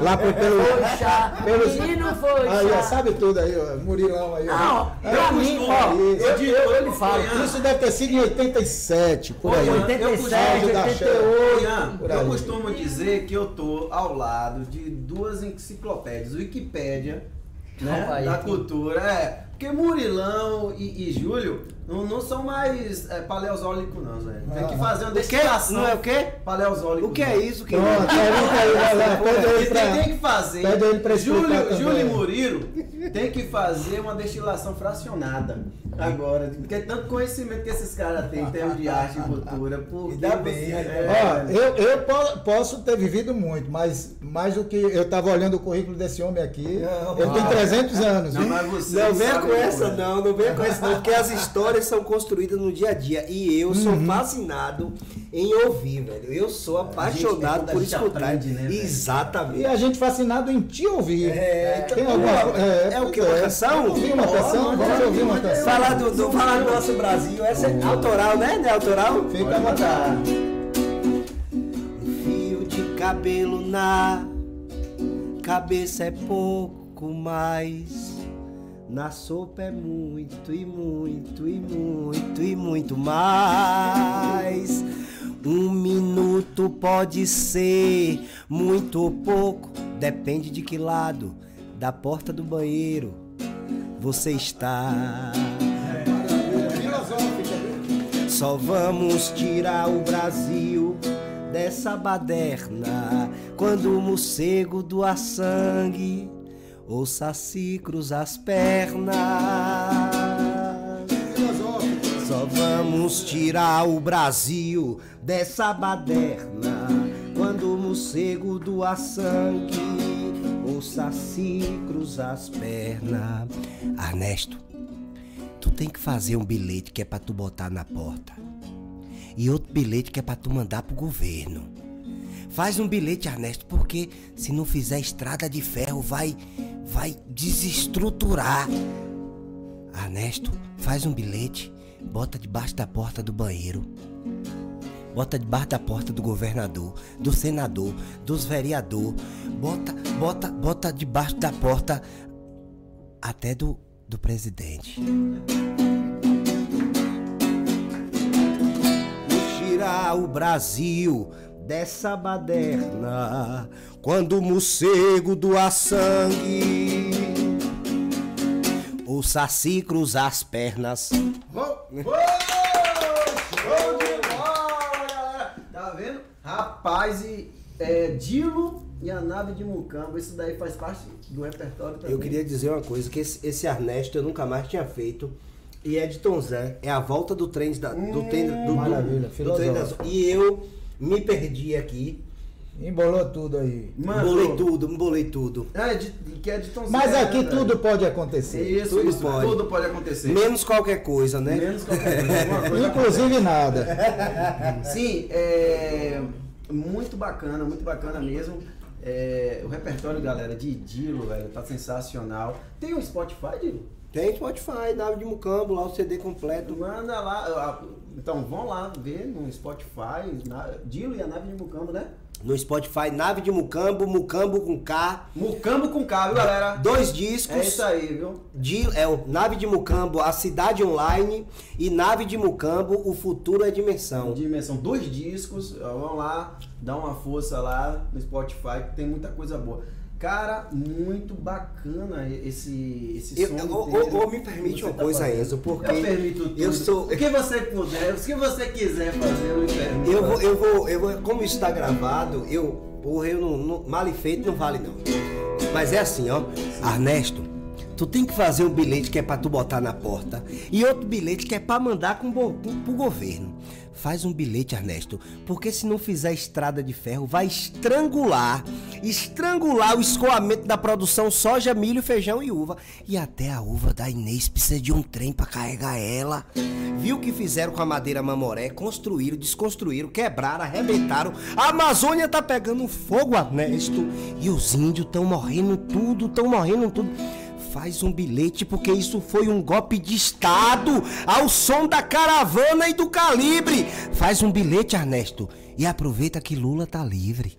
lá pro, pelo, Poxa, pelos- menino foi. Aí, sabe tudo aí, ó, Murilão aí. Não, É, pra mim, ó, isso. eu, eu, eu lhe falo. Isso deve ter sido em 87, por aí. Ô, Ian, 87, da 88. Ian, Por eu costumo dizer que eu tô ao lado de duas enciclopédias, Wikipédia, né, Rapaz, da que- cultura, é, porque Murilão e, e Júlio não, não são mais é, paleozolicos não, velho. Tem que fazer uma destilação. Não é o quê? Paleozoico. O que é isso? Que... Pronto, pergunta aí, aí pra... tem, tem que fazer. Pede ele pra Júlio. Júlio Murilo tem que fazer uma destilação fracionada agora. Porque tanto conhecimento que esses caras têm em termos de arte e cultura. Porque Ainda bem, é, Ó, eu, eu po- posso ter vivido muito, mas mais do que eu estava olhando o currículo desse homem aqui, Não. ele tem 300 anos. Não, mas você Não venha sabe com essa é. não, não venha com essa não, porque as histórias são construídas no dia a dia e eu sou fascinado em ouvir, velho. Eu sou apaixonado quando a por escutar. aprende, né? Exatamente. E a gente fascinado em te ouvir. É, Tem então, alguma pô, é, é o que, uma é. canção? Vamos ouvir uma canção? Vamos ouvir uma canção? Falar do, do, falar do nosso Brasil, essa é autoral, né? Não é autoral? Fica à vontade. Um fio de cabelo na cabeça é pouco mais. Na sopa é muito e muito e muito e muito mais. Um minuto pode ser muito ou pouco, depende de que lado da porta do banheiro. você está. Só vamos tirar o Brasil dessa baderna quando o morcego doar sangue ou saci cruza as pernas. Só vamos tirar o Brasil dessa baderna quando o morcego doar sangue ou saci cruza as pernas. Ernesto, tu tem que fazer um bilhete que é pra tu botar na porta e outro bilhete que é pra tu mandar pro governo. Faz um bilhete, Ernesto, porque se não fizer estrada de ferro vai vai desestruturar. Ernesto, faz um bilhete, bota debaixo da porta do banheiro. Bota debaixo da porta do governador, do senador, dos vereador. Bota, bota, bota debaixo da porta até do, do presidente. tirar o Brasil dessa baderna quando o morcego doar sangue. O saci cruzar as pernas. Show de bola, galera! Tá vendo? Rapaz, e é, Dilo e a nave de Mucambo, isso daí faz parte do repertório também. Eu queria dizer uma coisa, que esse, esse Ernesto eu nunca mais tinha feito. E é de Tom Zé, é a volta do trem da, do, trem, do, do, Maravilha, do trem das. E eu me perdi aqui. Embolou tudo aí. Mano, Embolei tudo, embolei tudo. É, de, que é de Tom Mas Zé, aqui né, tudo velho? pode acontecer. Isso, tudo isso, pode. tudo pode acontecer. Menos qualquer coisa, né? Menos qualquer coisa, coisa Inclusive nada. (laughs) Sim, é muito bacana, muito bacana mesmo. É, o repertório, galera, de Dilo, velho, tá sensacional. Tem um Spotify, Dilo? Tem Spotify, Nave de Mucambo, lá o CD completo. Manda lá. Então vão lá ver no Spotify, na- Dilo e a nave de Mucambo, né? No Spotify, Nave de Mucambo, Mucambo com K. Mucambo com K, viu, galera? Dois discos. É isso aí, viu? De, é o Nave de Mucambo, A Cidade Online e Nave de Mucambo, O Futuro é Dimensão. Dimensão, dois discos. Vão lá, dá uma força lá no Spotify, que tem muita coisa boa. Cara, muito bacana esse, esse Eu, som. ou, inteiro ou- ou me permite uma tá coisa, fazendo. Enzo, porque eu permito tudo. eu sou- O que você puder, o que você quiser fazer, eu me permito. Eu vou, eu vou, eu vou, como isso está gravado, eu, porra, eu não, não, mal e feito não vale não. Mas é assim, ó, Ernesto, tu tem que fazer um bilhete que é pra tu botar na porta e outro bilhete que é pra mandar com, com, pro governo. Faz um bilhete, Ernesto, porque se não fizer estrada de ferro, vai estrangular, estrangular o escoamento da produção soja, milho, feijão e uva. E até a uva da Inês precisa de um trem pra carregar ela. Viu o que fizeram com a madeira mamoré? Construíram, desconstruíram, quebraram, arrebentaram. A Amazônia tá pegando fogo, Ernesto. E os índios estão morrendo tudo, estão morrendo tudo. Faz um bilhete porque isso foi um golpe de Estado ao som da caravana e do calibre. Faz um bilhete, Ernesto. E aproveita que Lula tá livre.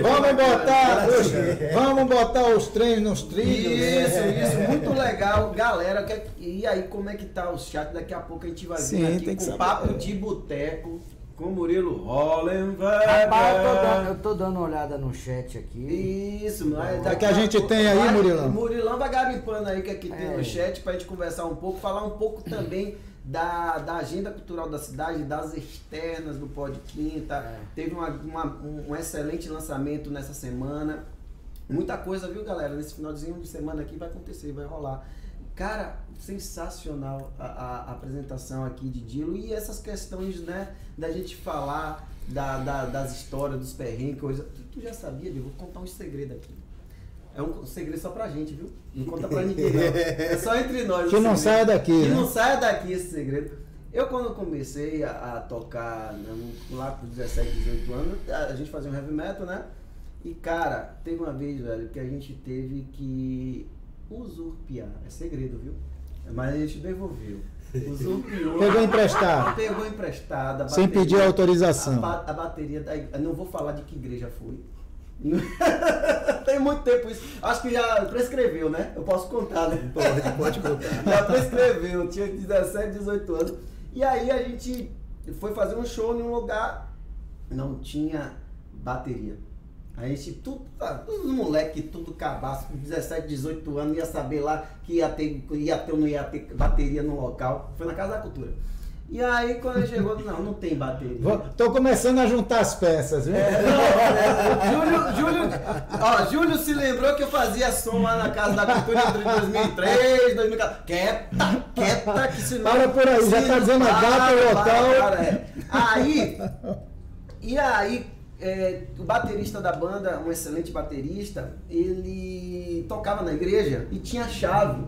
Vamos botar, os, vamos botar os trens nos trilhos. Isso, né? isso, muito legal, galera. que- E aí, como é que tá o chat? Daqui a pouco a gente vai vir aqui tem que com saber. papo de boteco com Murilo Hollenberg. Rapaz, eu tô, dando, eu tô dando uma olhada no chat aqui. Isso, mas É que a gente tem aí, vai- Murilão? Murilão vai garimpando aí o que aqui tem É. no chat pra gente conversar um pouco, falar um pouco também da, da agenda cultural da cidade, das externas do Pod Quinta. É. Teve uma- uma- um, um excelente lançamento nessa semana. Muita coisa, viu, galera? Nesse finalzinho de semana aqui vai acontecer, vai rolar. Cara, sensacional a, a- a apresentação aqui de Dilo e essas questões, né, da gente falar da, da- das histórias, dos perrengues, coisa. Tu, tu já sabia, Dilo? Vou contar um segredo aqui. É um segredo só pra gente, viu? Não conta pra ninguém, não. É só entre nós. Que não segredo. saia daqui, Que né? não saia daqui esse segredo. Eu, quando comecei a, a tocar né, lá com 17, 18 anos, a, a gente fazia um heavy metal, né? E, cara, teve uma vez, velho, que a gente teve que usurpiar. É segredo, viu? Mas a gente devolveu. Usurpiou. Pegou emprestado. Pegou emprestada. a Sem bateria- pedir autorização. A, a bateria da. eu Não vou falar de que igreja foi. (laughs) Tem muito tempo isso. Acho que já prescreveu, né? Eu posso contar, né? Pode, pode contar. (laughs) Já prescreveu, tinha 17, 18 anos. E aí a gente foi fazer um show em um lugar, não tinha bateria. A gente, tudo, todos os moleques, tudo cabaço, com 17, 18 anos, ia saber lá que ia ter, ia ter ou não ia ter bateria no local. Foi na Casa da Cultura. E aí, quando ele chegou, não, não tem bateria. Estou começando a juntar as peças, viu? É, não, é, Júlio, Júlio, ó, Júlio se lembrou que eu fazia som lá na Casa da Cultura entre 2003, 2014. Quieta, quieta, que senão... Para por aí, já tá dizendo a data, o local. Para, é. Aí, e aí, é, o baterista da banda, um excelente baterista, ele tocava na igreja e tinha chave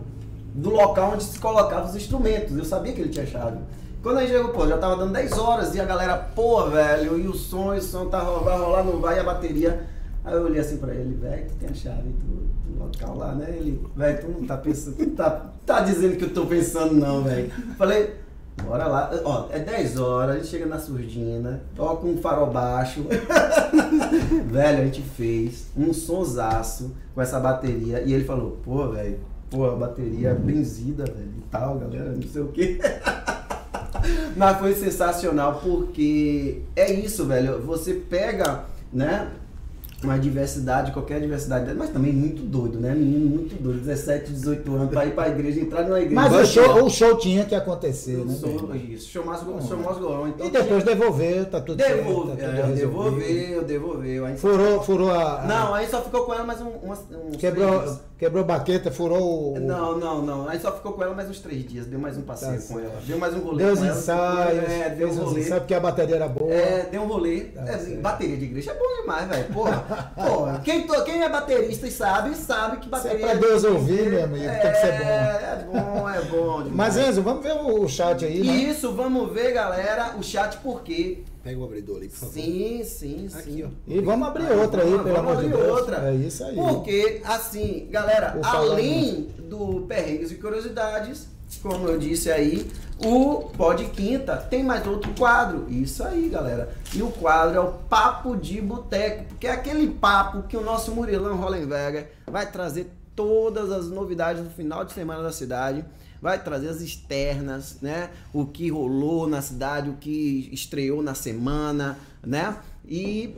do local onde se colocava os instrumentos. Eu sabia que ele tinha chave. Quando a gente chegou, pô, já tava dando 10 horas e a galera, pô, velho, e o som, e o som tá, vai rolar, não vai, e a bateria. Aí eu olhei assim pra ele, velho, tu tem a chave do, do local lá, né? Ele, velho, tu não tá pensando, tu tá, tá dizendo que eu tô pensando não, velho. Falei, bora lá. Ó, é 10 horas, a gente chega na surdina, toca um farol baixo. (laughs) velho, a gente fez um sonsaço com essa bateria. E ele falou, pô, velho, pô, a bateria benzida, velho, e tal, galera, não sei o quê. (laughs) Mas foi sensacional porque é isso, velho. Você pega, né? Uma diversidade, qualquer diversidade, mas também muito doido, né? Menino muito doido, 17, 18 anos, pra ir pra igreja, entrar numa igreja. Mas o show, o show tinha que acontecer, né? Show, isso, show mais, show mais golão. Então, e depois tinha... devolver, tá tudo Devolve, certo. Tá tudo é, devolveu, devolveu. Furou, furou a, a, Não, aí só ficou com ela mais um, um, uns Quebrou, quebrou a baqueta, furou o... Não, não, não. Aí só ficou com ela mais uns três dias, deu mais um passeio Tá com ela. Deu mais um rolê Deu os com ela. ensaios, É, deu um rolê. ensaios porque a bateria era boa. É, deu um rolê. Tá É, bateria de igreja é bom demais, velho. Porra, (laughs) porra. Quem, to- quem é baterista e sabe, sabe que Isso é bateria. pra Deus ouvir, meu amigo, tem que ser bom. É, é bom, é bom. demais. Mas Enzo, vamos ver o chat aí, né? Isso, vamos ver, galera, o chat por quê? Pega o abridor ali, por favor. Sim, sim, sim. Aqui, ó. E vamos abrir outra aí, Vamos- pelo vamos amor de abrir Deus. outra. É isso aí. Porque, assim, galera, Por além do Perrengues e Curiosidades, como eu disse aí, o Pod Quinta tem mais outro quadro. Isso aí, galera. E o quadro é o Papo de Boteco, porque é aquele papo que o nosso Murilão Hollenberger vai trazer todas as novidades do final de semana da cidade. Vai trazer as externas, né? O que rolou na cidade, o que estreou na semana, né? E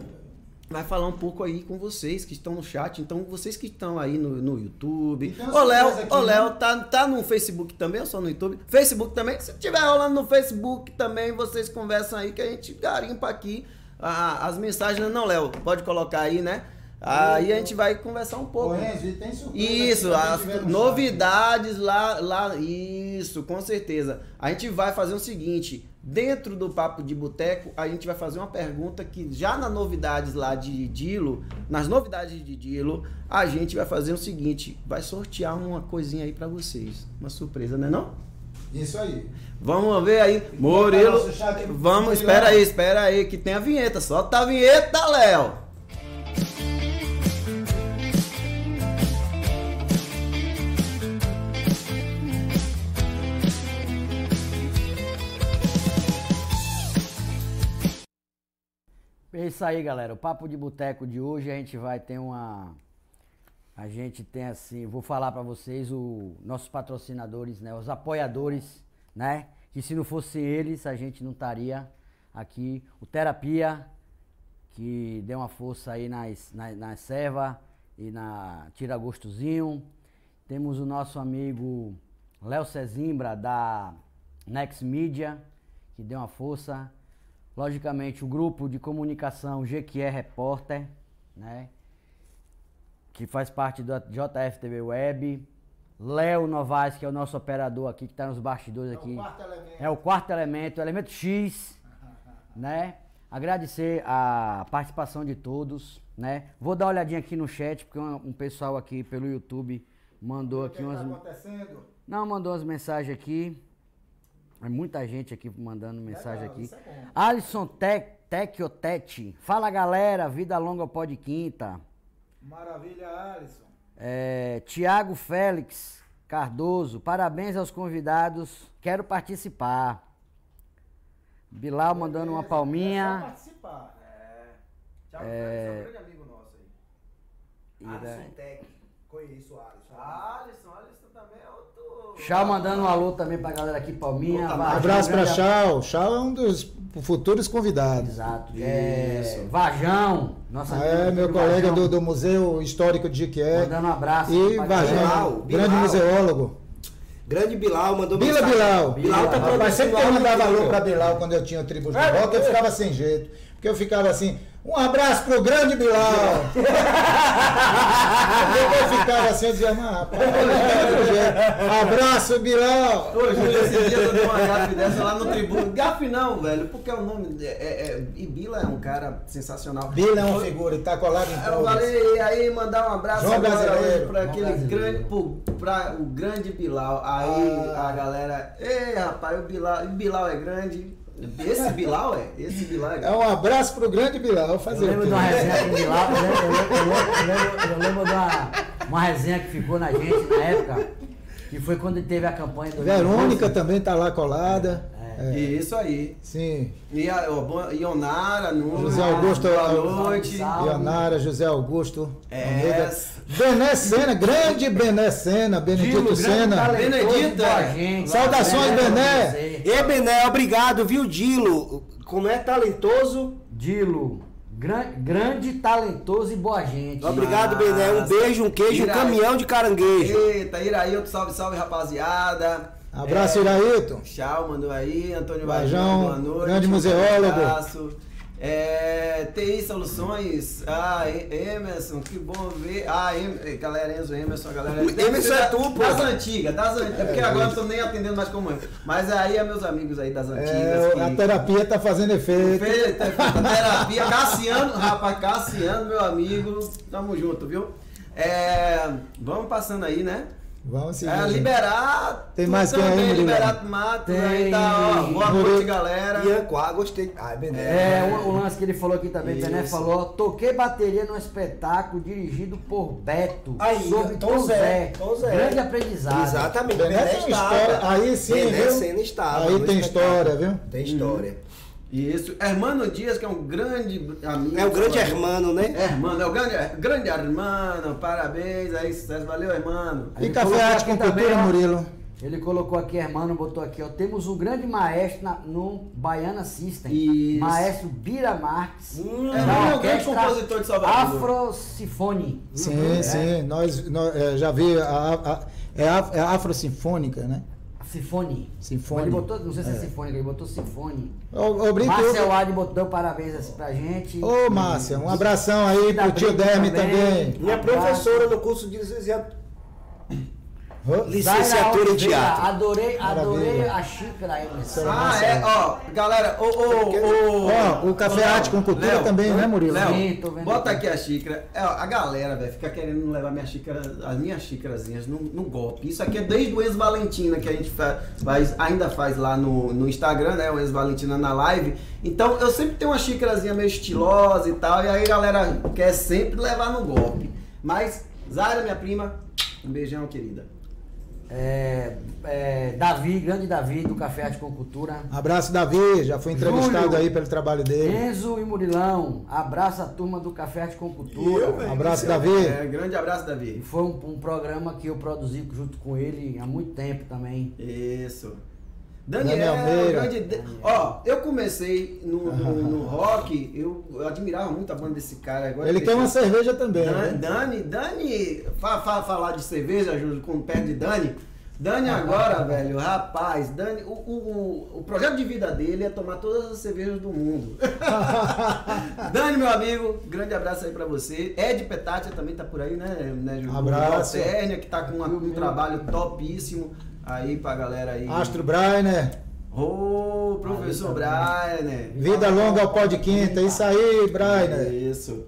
vai falar um pouco aí com vocês que estão no chat. Então, vocês que estão aí no, no YouTube. Ô, Léo, aqui, ô, Léo, né? tá, tá no Facebook também ou só no YouTube? Facebook também. Se tiver rolando no Facebook também, vocês conversam aí que a gente garimpa aqui ah, as mensagens. Não, Léo, pode colocar aí, né? Aí a gente vai conversar um pouco. Ô, Enzo, e tem surpresa Isso, as novidades lá, lá, isso, com certeza. A gente vai fazer o seguinte, dentro do Papo de Boteco, a gente vai fazer uma pergunta que já nas novidades lá de Dilo, nas novidades de Dilo, a gente vai fazer o seguinte, vai sortear uma coisinha aí pra vocês, uma surpresa, né não? Isso aí. Vamos ver aí, aqui. vamos, espera aí, espera aí, que tem a vinheta, solta a vinheta, Léo! Isso aí, galera. O papo de boteco de hoje a gente vai ter uma a gente tem assim, vou falar pra vocês o nossos patrocinadores, né, os apoiadores, né, que se não fosse eles a gente não estaria aqui. O Terapia que deu uma força aí nas na, na serva e na Tira Gostozinho. Temos o nosso amigo Léo Cezimbra da Next Media que deu uma força. Logicamente, o grupo de comunicação GQE Repórter, né? Que faz parte da JFTV Web. Léo Novaes, que é o nosso operador aqui, que está nos bastidores aqui. quarto elemento. É o quarto elemento, o elemento X, (laughs) né? Agradecer a participação de todos, né? Vou dar uma olhadinha aqui no chat, porque um, um pessoal aqui pelo YouTube mandou O aqui que umas... está acontecendo? Não, mandou umas mensagens aqui. É muita gente aqui mandando mensagem Legal, aqui. é. Alisson Tec. Fala galera, vida longa pode quinta. Maravilha, Alisson. É, Tiago Félix Cardoso, parabéns aos convidados. Quero participar. Bilal mandando uma É palminha. participar. Thiago É. Félix é um grande amigo nosso aí. Alisson Tech. Conheço o Alisson. Alisson, Alisson também é. Chau mandando um alô também pra galera aqui, palminha. Vai, Abraço um pra Chau. Chau é um dos futuros convidados. Exato. É, Isso. Vajão, nossa Ah, é, meu colega do, do Museu Histórico de Jequié. Mandando um abraço. E Vajão, Bilal, grande Bilal. museólogo. Grande Bilal mandou Bila mensagem. Bilal. Bilal tá Rapaz, sempre que eu mandava alô pra. Bilal quando eu tinha o Tribos de É, Rock, eu é. ficava sem jeito. Porque eu ficava assim, um abraço pro grande Bilal. eu ficava assim, eu dizia, mas rapaz, eu abraço Bilal. Júlio, esse dia eu dei uma gafe dessa lá no tribuno. Gafe não, velho, porque o nome. É, é, é, Ibila é um cara sensacional. Bila é uma figura, ele tá colado em Eu todas. falei, e aí mandar um abraço João Brasileiro. pra aquele grande, pro, pra o grande Bilal. Aí Ah. a galera, ei rapaz, o Bilal, o Bilal é grande. Esse Bilal é? Esse Bilal é É um abraço pro grande Bilal. Eu Fazer lembro o de uma resenha com o Bilal, eu lembro, eu lembro- eu lembro- eu lembro- eu lembro de uma, uma resenha que ficou na gente na época, que foi quando teve a campanha do Verônica também tá lá colada. É. Isso aí. Sim. E a o Ionara, Nunes, José Augusto, boa noite. Leonara, José Augusto. É. Bené Sena, grande Bené Sena, Benedito Sena. Benedito, é. gente. Saudações, Bené. E Bené, obrigado, viu, Dilo? Como é talentoso. Dilo, gran- grande, talentoso e boa gente. Obrigado, Bené. Um beijo, um queijo, um Ira- caminhão de caranguejo. Eita, Irailton, salve, salve, rapaziada. Abraço, É, Iraíto. Tchau, mandou aí. Antônio Vajão, Vajão, boa noite. grande museólogo. Um abraço. É, TI Soluções, ah, Emerson, que bom ver. Ah, em, eh, galera, Enzo Emerson, a galera. O (laughs) Emerson é tu, pô. Das antigas, das antigas. É porque agora eu não tô nem atendendo mais como eu. Mas aí é meus amigos aí das antigas. É, que- a terapia tá fazendo efeito. Feita, feita (laughs) terapia. Cassiano, rapaz, Cassiano, meu amigo. Tamo junto, viu? É, vamos passando aí, né? Vamos seguir. É, liberar. Tem mais quem aí, também, Murilo? Liberato Matos. Aí Tem. tá, ó, boa noite, galera. Ian Quá, gostei. Ai, Bené. É, o, o lance que ele falou aqui também, Bené falou, toquei bateria num espetáculo dirigido por Beto, Aí, sobre Tom Tom Zé, Zé. Tom Zé. Grande aprendizado. Exatamente. Bené tem história. Aí sim, Bené viu? Estava Aí no tem espetáculo. história, viu? Tem história. Isso. Hermano Dias, que é um grande amigo. É o grande hermano, né? Hermano, é o grande, grande hermano. Parabéns aí, sucesso. Valeu, hermano. E café arte com cultura, ó. Murilo. Ele colocou aqui, hermano, botou aqui, ó. Temos um grande maestro na- no Baiana System. Isso. Maestro Bira Marques. Hum. é o grande compositor de Salvador. Afrocifone. Sim, É. sim. Nós, nós é, já vi. A, a- é, a, é afro-sinfônica, né? Sinfone. Sinfone. Ele botou, não sei se é, É. sinfônica, ele botou sinfone. Ô, ô, Wade botou parabéns assim pra gente. Ô, Márcia, um abração aí pro tio Derme também. também. Minha professora no curso de licenciatura. Licenciatura em teatro. Adorei, adorei Maravilha. a xícara aí. Ah, é, ó, galera, ô, ô, ô. Ó, o Café Léo, Arte com Cultura Léo, também, né, Murilo? Léo, Sim, tô vendo bota aqui. aqui a xícara. É, ó, a galera, velho, fica querendo levar minha xícara, as minhas xícarazinhas no, no golpe. Isso aqui é desde o Enzo Valentina, que a gente fa- faz, ainda faz lá no, no Instagram, né, o Enzo Valentina na live. Então, eu sempre tenho uma xícarazinha meio estilosa e tal, e aí a galera quer sempre levar no golpe. Mas, Zara, minha prima, um beijão, querida. É, é, Davi, grande Davi, do Café Arte com Cultura. Abraço, Davi. Já foi entrevistado Júlio. aí pelo trabalho dele. Enzo e Murilão, abraça a turma do Café Arte com Cultura. Um abraço, Davi. É, grande abraço, E Davi. foi um, um programa que eu produzi junto com ele há muito tempo também. Isso. Daniel Daniel, grande. de- Ó, eu comecei no, no, no rock, eu, eu admirava muito a banda desse cara. Agora Ele quer uma cerveja também. Dan- né? Dani, Dani, fa, fa- falar de cerveja, Júlio, com perto de Dani. Dani agora, (laughs) velho, rapaz, Dani, o, o, o- o projeto de vida dele é tomar todas as cervejas do mundo. (laughs) Dani, meu amigo, grande abraço aí pra você. Ed Petatia também tá por aí, né, né Júlio? Abraço. Térnia, que tá com um trabalho topíssimo aí pra galera aí. Astro Brainer. Ô, professor Brian, né? Vida longa ao pó de quinta. Isso aí, Brainer. Isso.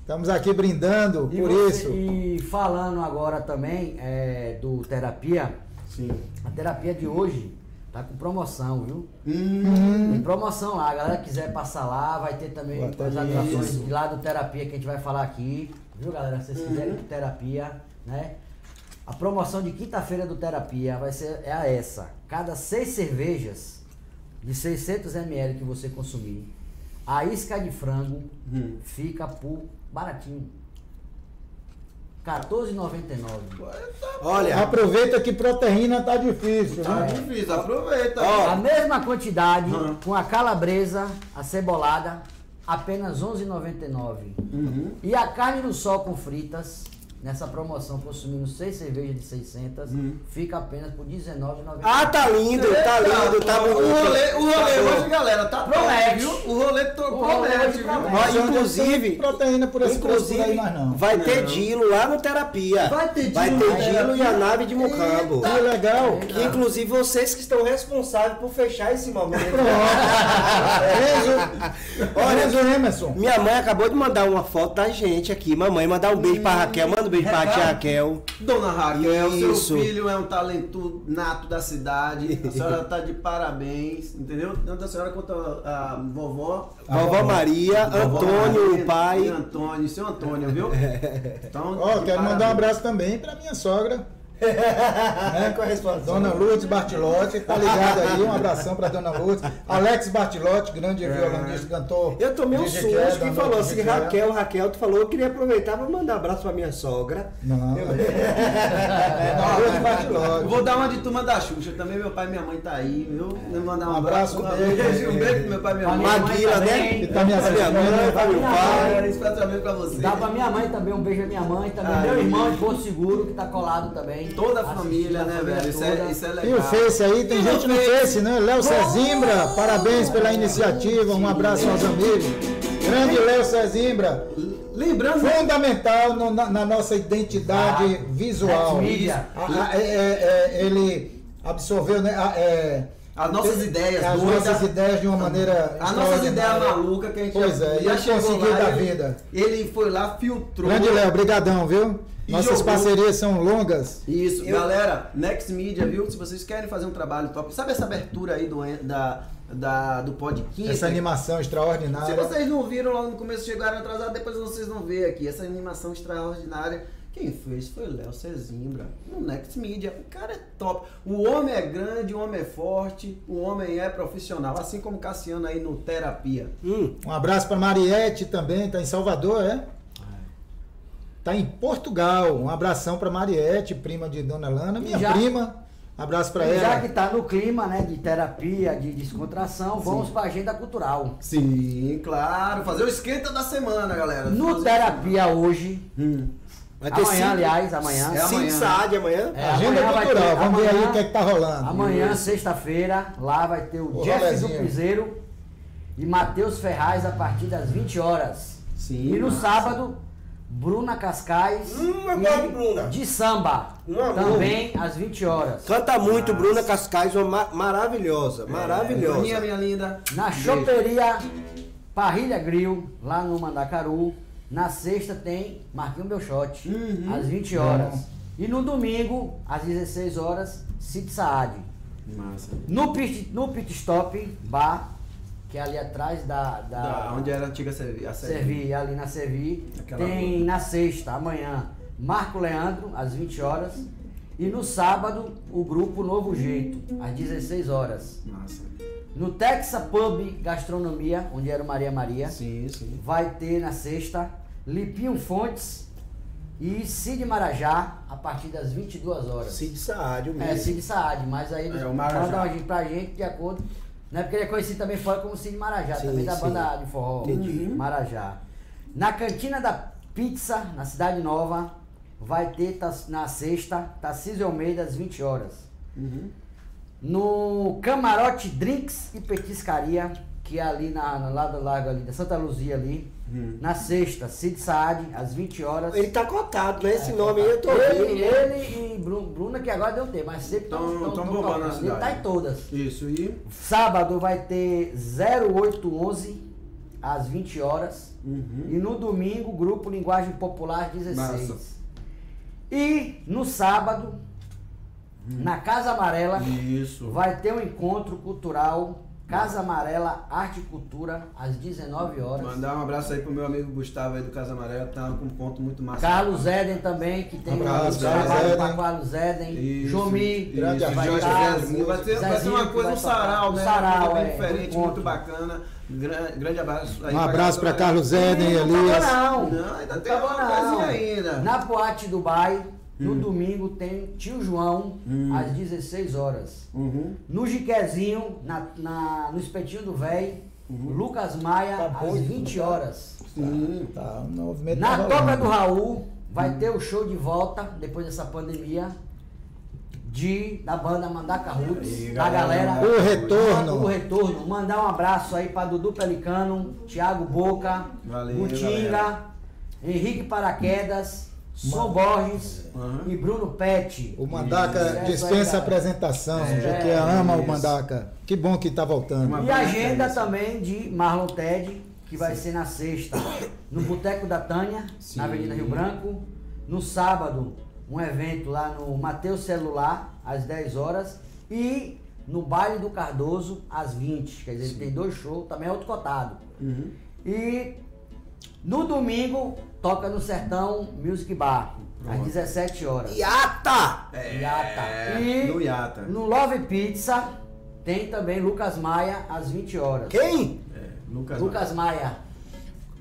Estamos aqui brindando E por você- isso. E falando agora também é, do terapia, Sim. a terapia de hoje tá com promoção, viu? Hum, Tem promoção lá, a galera quiser passar lá, vai ter também as atrações de lá do terapia que a gente vai falar aqui, viu galera? Se vocês quiserem terapia, né? A promoção de quinta-feira do terapia vai ser é a essa. Cada seis cervejas de 600 ml que você consumir, a isca de frango Hum. fica por baratinho. 14,99. Olha, Aproveita que proteína tá difícil. Tá né? difícil, aproveita. Ó, A mesma quantidade Uhum. com a calabresa, a cebolada, apenas 11,99. Uhum. E a carne no sol com fritas, nessa promoção consumindo 6 cervejas de 600, Uhum. fica apenas por 19,99. ah, tá lindo, tá lindo, tá O bonito. rolê, o rolê Tá hoje, galera, tá Promete. viu? O rolê to- O rolê promete, viu? inclusive- proteína por esse aí, Inclusive, mas não. vai ter Não. Dilo lá no Terapia. Vai ter Vai Dilo ter na Dilo e a nave de Mucambo. Que legal. Que inclusive vocês que estão responsáveis por fechar esse momento. (laughs) Olha, Emerson. Minha mãe acabou de mandar uma foto da gente aqui. Mamãe, mandar um beijo pra Raquel. Manda pra tia Raquel. Dona Raquel, seu Isso. filho é um talento nato da cidade. A senhora tá de parabéns, entendeu? Tanto a senhora quanto a, a vovó. Vovó Maria, Vovó Antônio, Maria, o pai. e Antônio, seu Antônio, viu? (laughs) Então, Ó, quero mandar um parabéns. abraço também pra minha sogra. Né? Correspondente. Dona Lourdes Bartilotti, tá ligado aí? Um abração pra Dona Lourdes. Alex Bartilotti, grande violonista, cantor. Eu tomei um susto que da falou assim. Raquel, Raquel, tu falou, eu queria aproveitar pra mandar um abraço pra minha sogra. Não, (laughs) Dona Lourdes Eu Bartilotti. vou dar uma de turma da Xuxa também, meu pai e minha mãe tá aí, viu? Vou mandar um Um abraço, um beijo. um beijo pro meu pai e minha mãe. Maguila, né? Que tá me Pra minha assistindo. mãe, pra meu pai. Pai, especialmente pra você. Dá pra minha mãe também, um beijo à minha mãe, também meu irmão de Porto Seguro, que tá colado também. Toda a família, a né, família velho? Isso é, isso é E legal. o Face aí, tem E gente no Face? Né? Léo Cezimbra, parabéns pela iniciativa, um abraço aos amigos. Grande Léo Cezimbra, Lembrando, fundamental no- na, na nossa identidade Ah, visual. É- é- é- ele absorveu né, a- é, As nossas ideias as doidas. nossas ideias de uma maneira As nossas ideias malucas que a gente Pois já, é, e já ele conseguiu lá, da ele, vida. Ele foi lá, filtrou. Grande Léo, brigadão, viu? Nossas jogou. parcerias são longas. Isso, Eu- galera, Next Media, viu? Se vocês querem fazer um trabalho top, sabe essa abertura aí do, da, da, do podcast? Essa animação Se extraordinária. vocês não viram lá no começo, chegaram atrasados, depois vocês vão ver aqui. Essa animação extraordinária. Quem fez foi Léo Cezimbra, no Next Media. O cara é top. O homem é grande, o homem é forte, o homem é profissional. Assim como Cassiano aí no Terapia. Hum, Um abraço para Mariette também, tá em Salvador, é? Tá em Portugal. Um abração para Mariette, prima de Dona Lana, minha Já- prima. Abraço para E já ela. que tá no clima, né, de terapia, de descontração, vamos pra agenda cultural. Sim, claro. Fazer o esquenta da semana, galera. No Fazer- terapia hoje, Hum. Vai ter amanhã, cinco- aliás, amanhã. É amanhã. Saad amanhã. É, Agenda amanhã vai cultural, ter- vamos ver aí amanhã- o que é que tá rolando. Amanhã, sexta-feira, lá vai ter o, O Jeff rolezinho. do Piseiro e Matheus Ferraz a partir das 20 horas. Sim, E no massa. sábado, Bruna Cascais Hum, eu e gosto de Bruna. de samba. Amor. também às 20 horas. Canta muito, Bruna Cascais, uma ma- maravilhosa, maravilhosa. Bruninha, minha linda. Na Beijo. choperia Parrilha Grill, lá no Mandacaru. Na sexta tem Marquinho Belchote, Uhum. às 20 horas. E no domingo, às 16 horas, Cid Saad. Massa. No pit, no pit Stop Bar, que é ali atrás da. da, Da, onde era a antiga Servi. A Servi. Servi, ali na Servi. Aquela tem rua. na sexta, amanhã, Marco Leandro, às 20 horas. E no sábado, o grupo Novo Jeito, às 16 horas. Massa. No Texas Pub Gastronomia, onde era o Maria Maria, Sim, sim. vai ter na sexta Lipinho Fontes e Cid Marajá, a partir das 22 horas. Cid Saad, o É, mesmo. Cid Saad, mas aí eles É, mandam a pra gente de acordo. Né? Porque ele é conhecido também fora como Cid Marajá, Sim, também da sim. banda de forró Entendi. Marajá. Na cantina da pizza, na Cidade Nova, vai ter tas- na sexta, Tarcísio Almeida, às 20 horas. Uhum. No Camarote Drinks e Petiscaria, que é ali na, no lado do largo ali, da Santa Luzia ali. Hum. Na sexta, Cid Saad, às 20 horas. Ele tá cotado, né? Esse nome aí eu tô Ele, ouvindo. ele e Bru- Bruna, que agora deu tempo, mas sempre Tão- tão- tão tão bombando na tocando. Ele cidade. tá em todas. Isso, e. Sábado vai ter 0811 às 20 horas. Uhum. E no domingo, grupo Linguagem Popular 16. Massa. E no sábado, na Casa Amarela, Isso. vai ter um encontro cultural Casa Amarela Arte e Cultura, às 19 horas. Mandar um abraço aí pro meu amigo Gustavo aí do Casa Amarela, que tá com um ponto muito massa. Carlos Eden também, que tem Abraço, um trabalho Carlos para Eden. Carlos Eden. Jomi, grande vai Jorge estar. Zezinho. Vai ser, vai ser Zezinho uma coisa, um sarau, né? Um sarau, é, diferente, um muito bacana. Gra- Grande abraço aí Um abraço para Carlos Eden, Não, Elias. Não, Não, ainda tem acabou uma coisinha ainda. Na Boate Dubai, no Hum. domingo, tem Tio João, às 16 horas. Uhum. No Jiquezinho, na, na- no Espetinho do Véi, Uhum. Lucas Maia, Tá bom às isso, 20 tá? horas. Sim. Tá, movimento Na tá Toca do Raul, vai ter o show de volta, depois dessa pandemia, de, da banda Mandaca Roots, Aí, da galera. O retorno. O retorno. Mandar um abraço aí para Dudu Pelicano, Thiago Boca, Valeu, Gutinga. Henrique Paraquedas, Som Borges Uhum. e Bruno Pet. O Mandaca Isso. dispensa É, apresentação, É, já que ama o. Mandaca. Que bom que tá voltando. Uma E boa agenda referência. também de Marlon Ted, que vai ser na sexta, no Boteco da Tânia, Sim. na Avenida Rio Branco. No sábado, um evento lá no Mateus Celular, às 10 horas. E no Baile do Cardoso, às 20. Quer dizer, ele tem dois shows, também é outro cotado. Uhum. E no domingo, toca no Sertão Music Bar, às 17 horas. Iata! Iata. E no Iata. no Love Pizza tem também Lucas Maia às 20 horas. Quem? É, Lucas. Lucas Maia.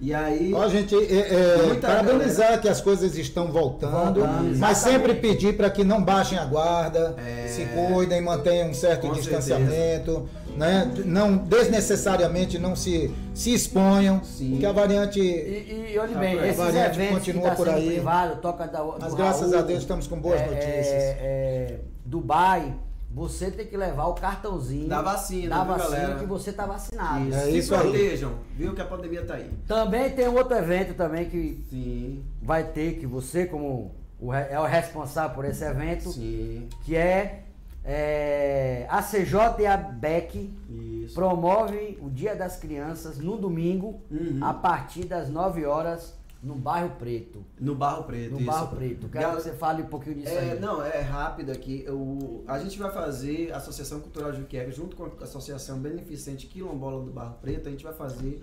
E aí. Ó, gente, é, é, parabenizar que as coisas estão voltando, Voltando, mas sempre pedir para que não baixem a guarda, É. se cuidem, mantenham um certo distanciamento, né? não desnecessariamente não se, se exponham, Sim. porque a variante, E, e olhe bem, A esses variante eventos continua que tá por sendo aí. privado, toca da, mas graças Raul, a Deus estamos com boas é, notícias. é, é, Dubai, você tem que levar o cartãozinho Da vacina, da viu, vacina galera? que você tá vacinado. Isso. É Se isso aí. protejam, viu que a pandemia tá aí. Também tem um outro evento também que Sim, vai ter, que você como o, é o responsável por esse evento, sim. que é, é a CJ e a BEC Isso. promove o Dia das Crianças no domingo, Uhum. a partir das 9 horas, no Bairro Preto. No Barro Preto. No isso. Barro Preto. Quero Gal- que você fale um pouquinho disso É, aí. não, é rápido aqui. O, a gente vai fazer a Associação Cultural Juqueca, junto com a Associação Beneficente Quilombola do Barro Preto, a gente vai fazer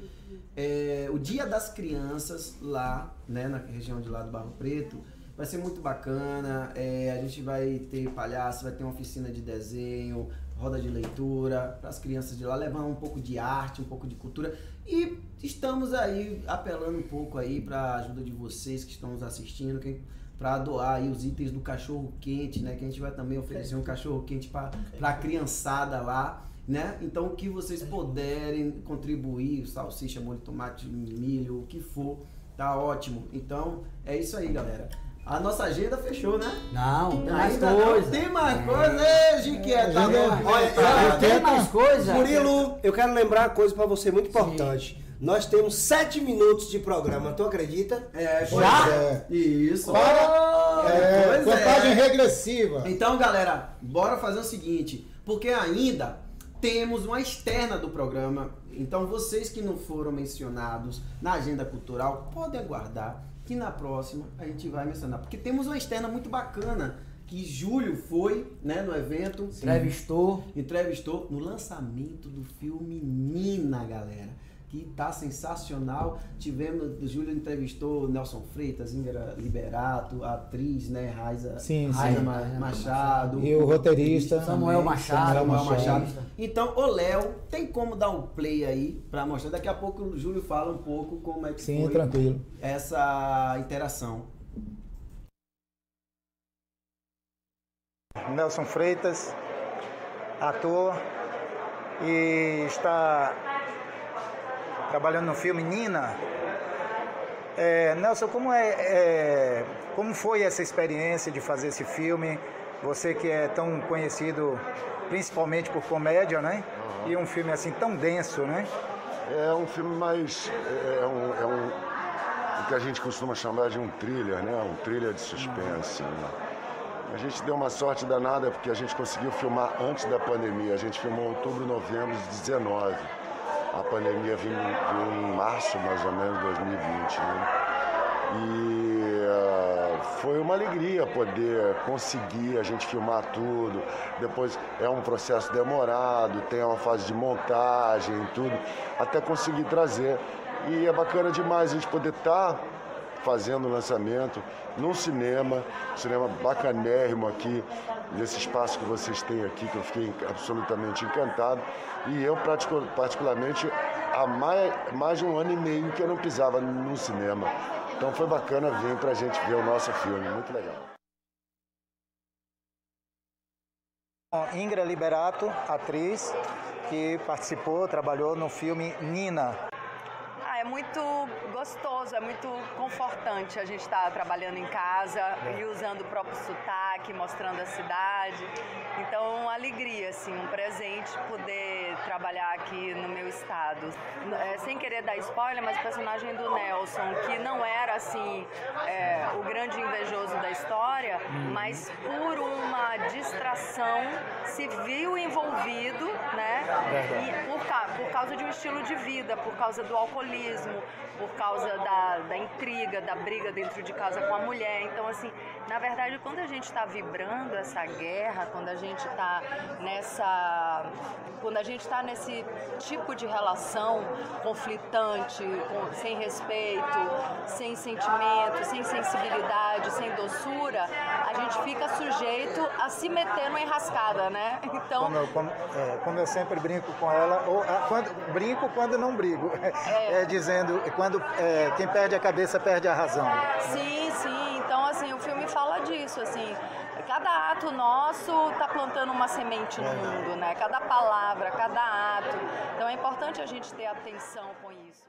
é, o Dia das Crianças lá, né, na região de lá do Barro Preto. Vai ser muito bacana. é, a gente vai ter palhaço, vai ter uma oficina de desenho, roda de leitura para as crianças de lá, levar um pouco de arte, um pouco de cultura. E estamos aí apelando um pouco aí para a ajuda de vocês que estão nos assistindo, que para doar aí os itens do cachorro quente, né? Que a gente vai também oferecer um cachorro quente para a criançada lá, né? Então o que vocês puderem contribuir, salsicha, molho de tomate, milho, o que for, tá ótimo. Então é isso aí, galera. A nossa agenda fechou, né? Não, tem mais Ainda não coisa. Tem mais coisa, Ei, Giqueta, tá? Olha, Olha, Tem mais coisa? Murilo, eu quero lembrar uma coisa pra você muito importante. Nós temos sete minutos de programa, tu acredita? É, já? é. Isso. Para- é, pois contagem é. regressiva. Então, galera, bora fazer o seguinte, porque ainda temos uma externa do programa. Então, vocês que não foram mencionados na agenda cultural, podem aguardar que na próxima a gente vai mencionar, porque temos uma externa muito bacana que Júlio foi, né, no evento, Entrevistou. entrevistou no lançamento do filme Nina, galera. Que tá sensacional. Tivemos, o Júlio entrevistou Nelson Freitas, Ingrid Liberato, a atriz, né, Raiza, Sim, Raiza sim. Ma- Machado. E o roteirista. Samuel Machado. Samuel Machado. Machado. Então, o Léo, tem como dar um play aí pra mostrar? Daqui a pouco o Júlio fala um pouco como é que Sim, foi tranquilo. essa interação. Nelson Freitas, ator, e está trabalhando no filme Nina. É, Nelson, como, é, é, como foi essa experiência de fazer esse filme? Você que é tão conhecido principalmente por comédia, né? E um filme assim tão denso, né? É um filme mais. É um, é um- o que a gente costuma chamar de um thriller, né? Um thriller de suspense. né? A gente deu uma sorte danada porque a gente conseguiu filmar antes da pandemia. A gente filmou em outubro, novembro de 19. A pandemia veio, em março, mais ou menos, de 2020. Né? E uh, foi uma alegria poder conseguir a gente filmar tudo. Depois é um processo demorado, tem uma fase de montagem e tudo, até conseguir trazer. E é bacana demais a gente poder estar tá fazendo o lançamento num cinema, cinema bacanérrimo aqui, nesse espaço que vocês têm aqui, que eu fiquei absolutamente encantado. E eu, particularmente, há mais, mais de um ano e meio que eu não pisava no cinema. Então foi bacana vir para a gente ver o nosso filme, muito legal. Ingra Liberato, atriz, que participou, trabalhou no filme Nina, muito gostoso, é muito confortante a gente estar tá trabalhando em casa e usando o próprio sotaque, mostrando a cidade. Então, uma alegria, assim, um presente poder trabalhar aqui no meu estado. É, sem querer dar spoiler, mas o personagem do Nelson, que não era, assim, é, o grande invejoso da história, uhum. mas por uma distração se viu envolvido, né? E por, por causa de um estilo de vida, por causa do alcoolismo por causa da, da intriga, da briga dentro de casa com a mulher. Então, assim, na verdade, quando a gente está vibrando essa guerra, quando a gente está nessa. Quando a gente está nesse tipo de relação conflitante, com, sem respeito, sem sentimento, sem sensibilidade, sem doçura, a gente fica sujeito a se meter numa enrascada, né? Então. Como eu, como, é, como eu sempre brinco com ela, ou ah, quando, brinco quando não brigo. É, é dizendo quando é, quem perde a cabeça perde a razão. Sim, sim. Então assim, o filme fala disso, assim. Cada ato nosso está plantando uma semente no mundo, né? Cada palavra, cada ato. Então é importante a gente ter atenção com isso.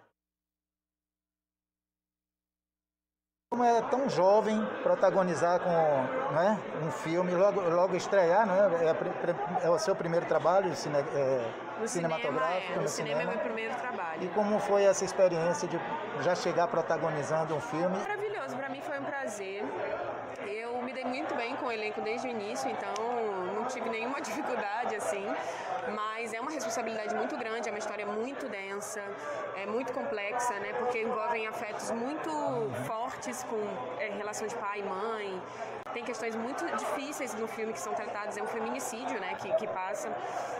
Como é tão jovem protagonizar com né, um filme, logo, logo estrear, né? É, é o seu primeiro trabalho cine, é, no cinematográfico? Cinema, é, no, cinema, cinema é meu primeiro trabalho. E como foi essa experiência de já chegar protagonizando um filme? Maravilhoso, para mim foi um prazer. Eu me dei muito bem com o elenco desde o início, então não tive nenhuma (laughs) dificuldade assim. Mas é uma responsabilidade muito grande, é uma história muito densa, é muito complexa, né? Porque envolvem afetos muito fortes com é, relação de pai e mãe. Tem questões muito difíceis no filme que são tratadas, é um feminicídio, né? Que, que passa.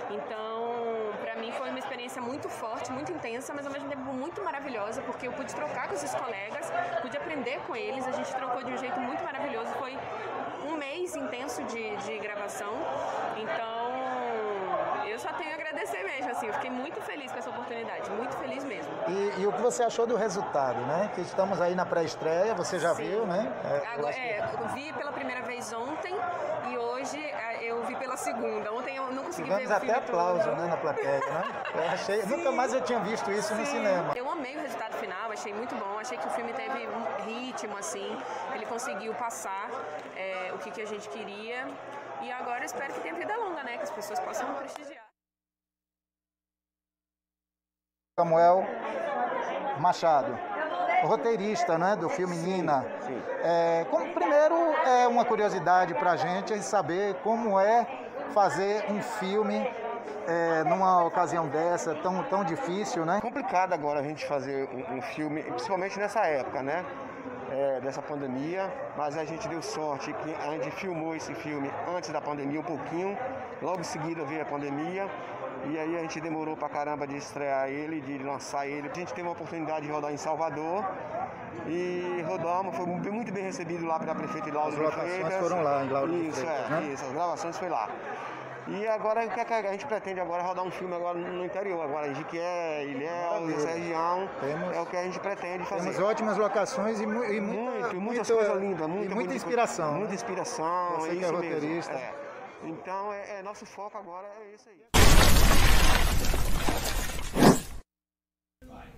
Então, mim foi uma experiência muito forte, muito intensa, mas ao mesmo tempo muito maravilhosa, porque eu pude trocar com esses colegas, pude aprender com eles, a gente trocou de um jeito muito maravilhoso. Foi um mês intenso de, de gravação. Então, eu só tenho a agradecer mesmo, assim, eu fiquei muito feliz com essa oportunidade, muito feliz mesmo. E, e o que você achou do resultado, né? Que estamos aí na pré-estreia, você já Sim. viu, né? É, Agora, eu, é, eu vi pela primeira vez ontem e hoje é, eu vi pela segunda. Ontem eu não consegui Tivemos ver o filme até aplauso, todo. né, na plateia, né? Eu achei, nunca mais eu tinha visto isso Sim. no cinema. Eu amei o resultado final, achei muito bom, achei que o filme teve um ritmo, assim, ele conseguiu passar é, o que, que a gente queria. E agora espero que tenha vida longa, né? Que as pessoas possam prestigiar. Samuel Machado, roteirista né, do filme Nina. É, como, primeiro, é uma curiosidade para a gente saber como é fazer um filme é, numa ocasião dessa, tão, tão difícil, né? Complicado agora a gente fazer um, um filme, principalmente nessa época, né? É, dessa pandemia, mas a gente deu sorte que a gente filmou esse filme antes da pandemia um pouquinho, logo em seguida veio a pandemia e aí a gente demorou pra caramba de estrear ele, de lançar ele. A gente teve uma oportunidade de rodar em Salvador e rodamos, foi muito bem recebido lá pela prefeita Laura As locações foram lá em Lauro Isso, Freitas, é, né? isso, as gravações foi lá. E agora o que, é a gente pretende agora rodar um filme agora no interior, agora em Jiquié, Ilhéus, essa região, temos, é o que a gente pretende fazer. Temos ótimas locações e, mu e muita, muito, muitas coisas lindas, muita, muita, muita inspiração. Muita inspiração, Você é que é roteirista. É. Então é, é, nosso foco agora é isso aí.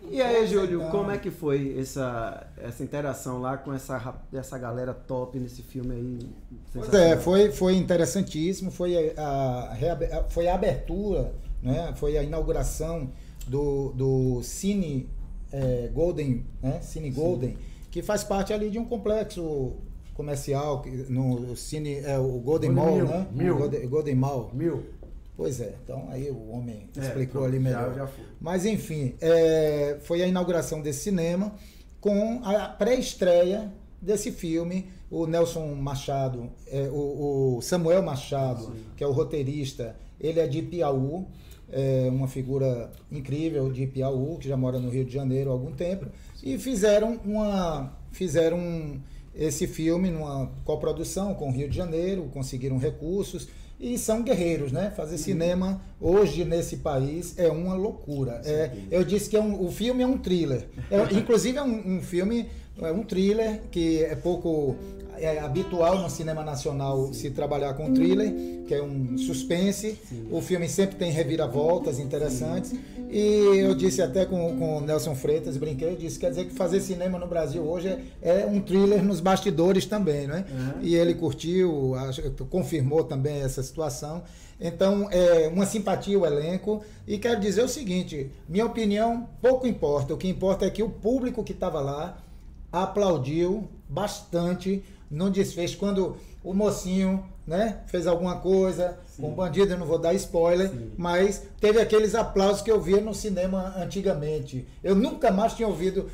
E aí, Júlio, como é que foi essa, essa interação lá com essa, essa galera top nesse filme aí? Pois é, foi, foi interessantíssimo, foi a, a, foi a abertura, né? foi a inauguração do, do Cine é, Golden, né? Cine Golden, Sim. que faz parte ali de um complexo comercial no Cine, é, o Golden, Golden Mall, Mil. né? Mil. Golden, Golden Mall. Mil. Pois é, então aí o homem é, explicou ali Já, melhor. já Mas enfim, é, foi a inauguração desse cinema com a pré-estreia desse filme. O Nelson Machado, é, o, o Samuel Machado, que é o roteirista, ele é de Piauí, é uma figura incrível de Piauí, que já mora no Rio de Janeiro há algum tempo, e fizeram uma fizeram esse filme numa coprodução com o Rio de Janeiro, conseguiram recursos e são guerreiros, né? Fazer cinema hoje nesse país é uma loucura. É, eu disse que é um, o filme é um thriller. É, inclusive é um, um filme, é um thriller que é pouco é habitual no cinema nacional Sim. se trabalhar com thriller, que é um suspense. Sim. O filme sempre tem reviravoltas interessantes. Sim. E eu disse até com, com o Nelson Freitas, brinquei, eu disse, quer dizer que fazer cinema no Brasil hoje é, é um thriller nos bastidores também, né? Uhum. E ele curtiu, confirmou também essa situação. Então, é uma simpatia o elenco. E quero dizer o seguinte: minha opinião pouco importa. O que importa é que o público que estava lá aplaudiu bastante no desfecho. Quando o mocinho né, fez alguma coisa Sim. com o bandido, eu não vou dar spoiler, Sim. mas teve aqueles aplausos que eu via no cinema antigamente. Eu nunca mais tinha ouvido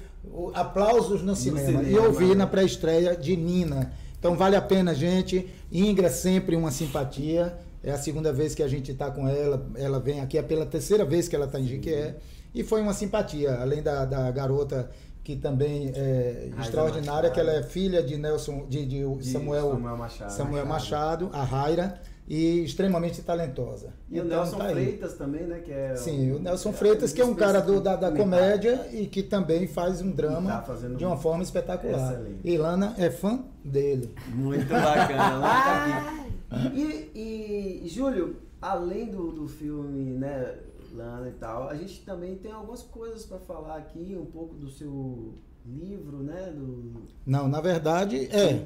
aplausos no, no cinema. cinema. E eu vi na pré-estreia de Nina. Então vale a pena, gente. Ingra sempre uma simpatia. É a segunda vez que a gente está com ela. Ela vem aqui, é pela terceira vez que ela está em Jiquié. E foi uma simpatia, além da, da garota que também é extraordinária, que ela é filha de Nelson, de, de, de Samuel, Samuel, Machado, Samuel Machado, a Raira, e extremamente talentosa. E então, o Nelson tá Freitas também, né? Que é Sim, o Nelson é, Freitas, que é um cara do, da, da comédia e que também faz um drama tá de uma forma espetacular. Excelente. E Lana é fã dele. Muito bacana, Lana tá. (laughs) E, e Júlio, além do, do filme, né? Lana e tal. A gente também tem algumas coisas para falar aqui, um pouco do seu livro, né? Do... Não, na verdade, é.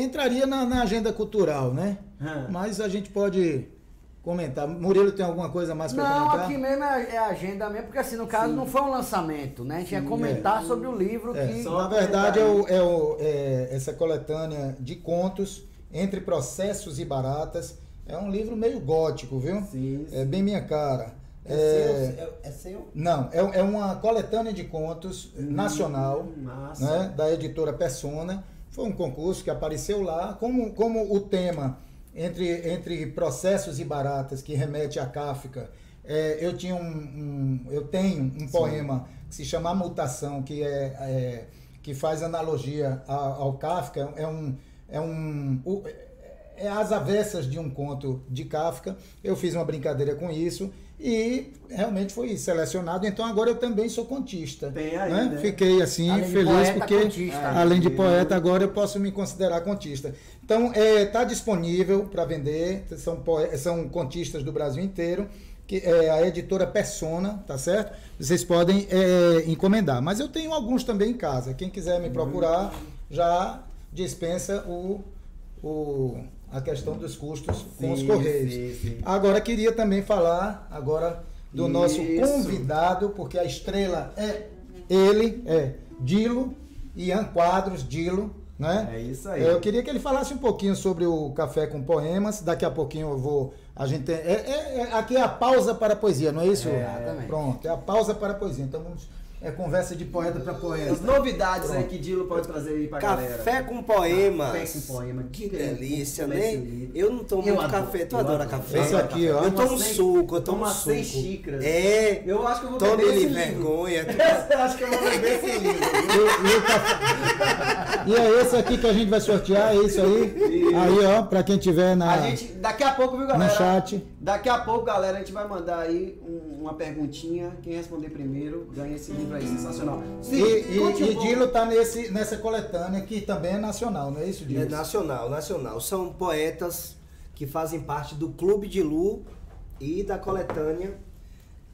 Entraria na, na agenda cultural, né? Hum. Mas a gente pode comentar. Murilo tem alguma coisa mais para comentar? Não, aqui mesmo é, é agenda mesmo, porque assim, no caso Sim. não foi um lançamento, né? A gente ia comentar é. sobre o livro é. que... Na verdade, é, o, é, o, é essa coletânea de contos entre processos e baratas. É um livro meio gótico, viu? Sim, sim. É bem minha cara. É, é, seu, é, seu? Não, é, é uma coletânea de contos hum, nacional, né, da editora Persona. Foi um concurso que apareceu lá, como, como o tema entre, entre processos e baratas que remete a Kafka. É, eu tinha um, um, eu tenho um Sim. poema que se chama A Mutação, que é, é que faz analogia ao, ao Kafka. É um é um o, é as avessas de um conto de Kafka. Eu fiz uma brincadeira com isso e realmente foi selecionado. Então agora eu também sou contista. Tem aí, né? né? Fiquei assim além feliz porque contista, além de poeta agora eu posso me considerar contista. Então está é, tá disponível para vender. São são contistas do Brasil inteiro que é a editora Persona, tá certo? Vocês podem é, encomendar. Mas eu tenho alguns também em casa. Quem quiser me procurar já dispensa o, o a questão dos custos sim, com os Correios. Sim, sim. Agora queria também falar agora do Isso. nosso convidado, porque a estrela é ele, é Dilo, Ian Quadros, Dilo, né? É isso aí. Eu queria que ele falasse um pouquinho sobre o Café com Poemas. Daqui a pouquinho eu vou. A gente é, é, é aqui é a pausa para a poesia, não é isso? É, exatamente. Pronto, é a pausa para a poesia. Então vamos é conversa de poeta para poeta. As novidades Pronto. aí que Dilo pode trazer aí pra café galera. Café com poema. Café com poema. Que delícia, né? Eu não tomo muito café. Tu adora café? Esse aqui, ó. Eu tomo suco, eu tomo Toma suco. seis xícaras. É. Eu acho que eu vou Tome beber esse vergonha. livro. (laughs) eu acho que eu vou beber esse livro. e, (laughs) e, é esse aqui que a gente vai sortear, é isso aí? Isso. Aí, ó, pra quem tiver na... A gente, daqui a pouco, viu, galera? No chat. Daqui a pouco, galera, a gente vai mandar aí um, uma perguntinha. Quem responder primeiro ganha esse livro aí, sensacional. Sim, e, e, e Dilo tá nesse, nessa coletânea que também é nacional, não é isso, Dilo? É nacional, nacional. São poetas que fazem parte do Clube de Lu e da coletânea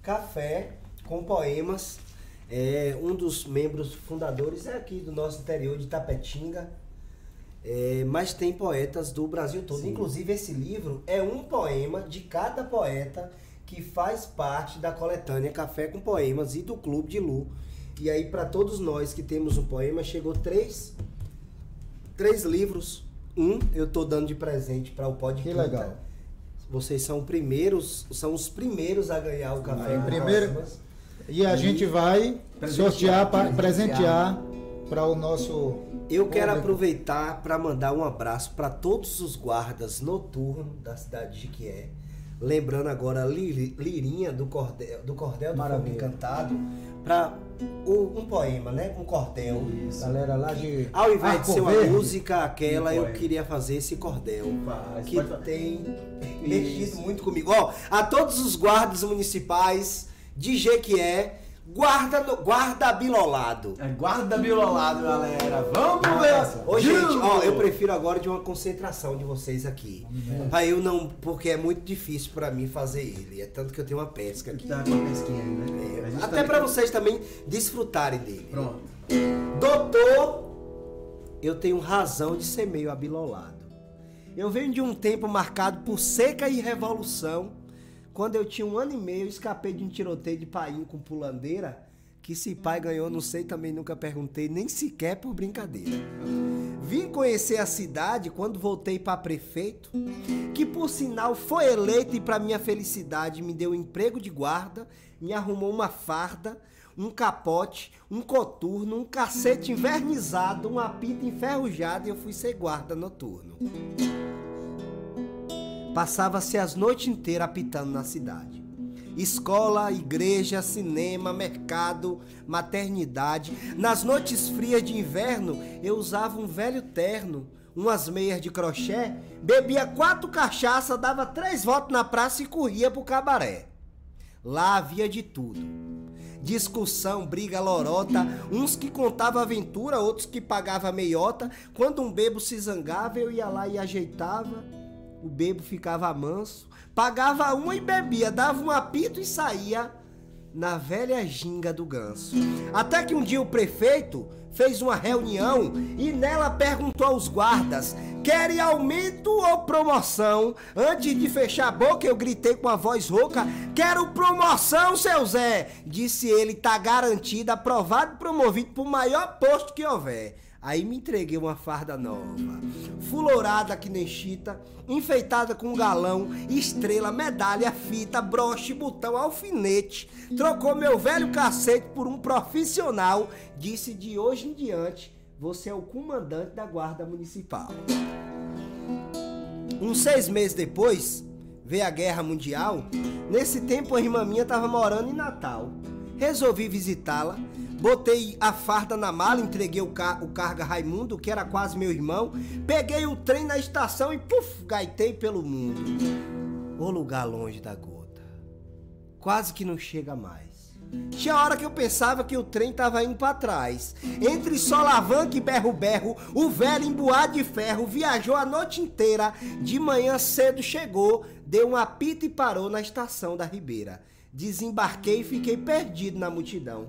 Café com Poemas. É, um dos membros fundadores é aqui do nosso interior de Tapetinga. É, mas tem poetas do Brasil todo. Sim. Inclusive, esse livro é um poema de cada poeta que faz parte da coletânea Café com Poemas e do Clube de Lu. E aí, para todos nós que temos um poema, chegou três, três livros. Um eu tô dando de presente para o Pod Que legal. Vocês são primeiros, são os primeiros a ganhar o café. Ah, primeiro. E a gente vai sortear para presentear para o nosso. Eu quero público. aproveitar para mandar um abraço para todos os guardas noturnos da cidade de Jiquié. Lembrando agora a Li- Lirinha do Cordel do, Cordel do Fogo. Encantado para um poema, né? Um cordel. Galera lá de. Ao invés de Arco ser uma Verde. música aquela, Um eu poema. queria fazer esse cordel. Faz, que tem mexido muito comigo. Ó, a todos os guardas municipais de Jequié, guarda, no, guarda bilolado. É guarda bilolado, galera. Vamos ver. Ô, gente, ó, eu prefiro agora de uma concentração de vocês aqui. Pra eu não. Porque é muito difícil pra mim fazer ele. É tanto que eu tenho uma pesca aqui. Tá com pesquinha aí, né? É, gente até tá- pra vocês também desfrutarem dele. Pronto. Doutor, eu tenho razão de ser meio abilolado. Eu venho de um tempo marcado por seca e revolução. Quando eu tinha um ano e meio, eu escapei de um tiroteio de painho com pulandeira. Que se pai ganhou, não sei, também nunca perguntei, nem sequer por brincadeira. Vim conhecer a cidade quando voltei para prefeito, que por sinal foi eleito e para minha felicidade me deu um emprego de guarda, me arrumou uma farda, um capote, um coturno, um cacete invernizado, um apito enferrujado e eu fui ser guarda noturno. Passava-se as noites inteiras apitando na cidade. Escola, igreja, cinema, mercado, maternidade. Nas noites frias de inverno, eu usava um velho terno, umas meias de crochê, bebia quatro cachaça, dava três voltas na praça e corria pro cabaré. Lá havia de tudo. Discussão, briga, lorota, uns que contavam aventura, outros que pagavam meiota. Quando um bebo se zangava, eu ia lá e ajeitava. O bebo ficava manso, pagava uma e bebia, dava um apito e saía na velha ginga do ganso. Até que um dia o prefeito fez uma reunião e nela perguntou aos guardas: querem aumento ou promoção? Antes de fechar a boca, eu gritei com a voz rouca: quero promoção, seu Zé! Disse ele: tá garantido, aprovado e promovido pro maior posto que houver. Aí me entreguei uma farda nova, fulorada que nem chita, enfeitada com galão, estrela, medalha, fita, broche, botão, alfinete. Trocou meu velho cacete por um profissional. Disse de hoje em diante, você é o comandante da guarda municipal. Uns seis meses depois, veio a guerra mundial. Nesse tempo, a irmã minha tava morando em Natal. Resolvi visitá-la. Botei a farda na mala, entreguei o, ca o carga Raimundo, que era quase meu irmão. Peguei o trem na estação e puf, gaitei pelo mundo. O lugar longe da gota. Quase que não chega mais. Tinha hora que eu pensava que o trem tava indo pra trás. Entre solavanca e berro-berro, o velho emboado de ferro viajou a noite inteira. De manhã cedo chegou, deu um apito e parou na estação da Ribeira. Desembarquei e fiquei perdido na multidão.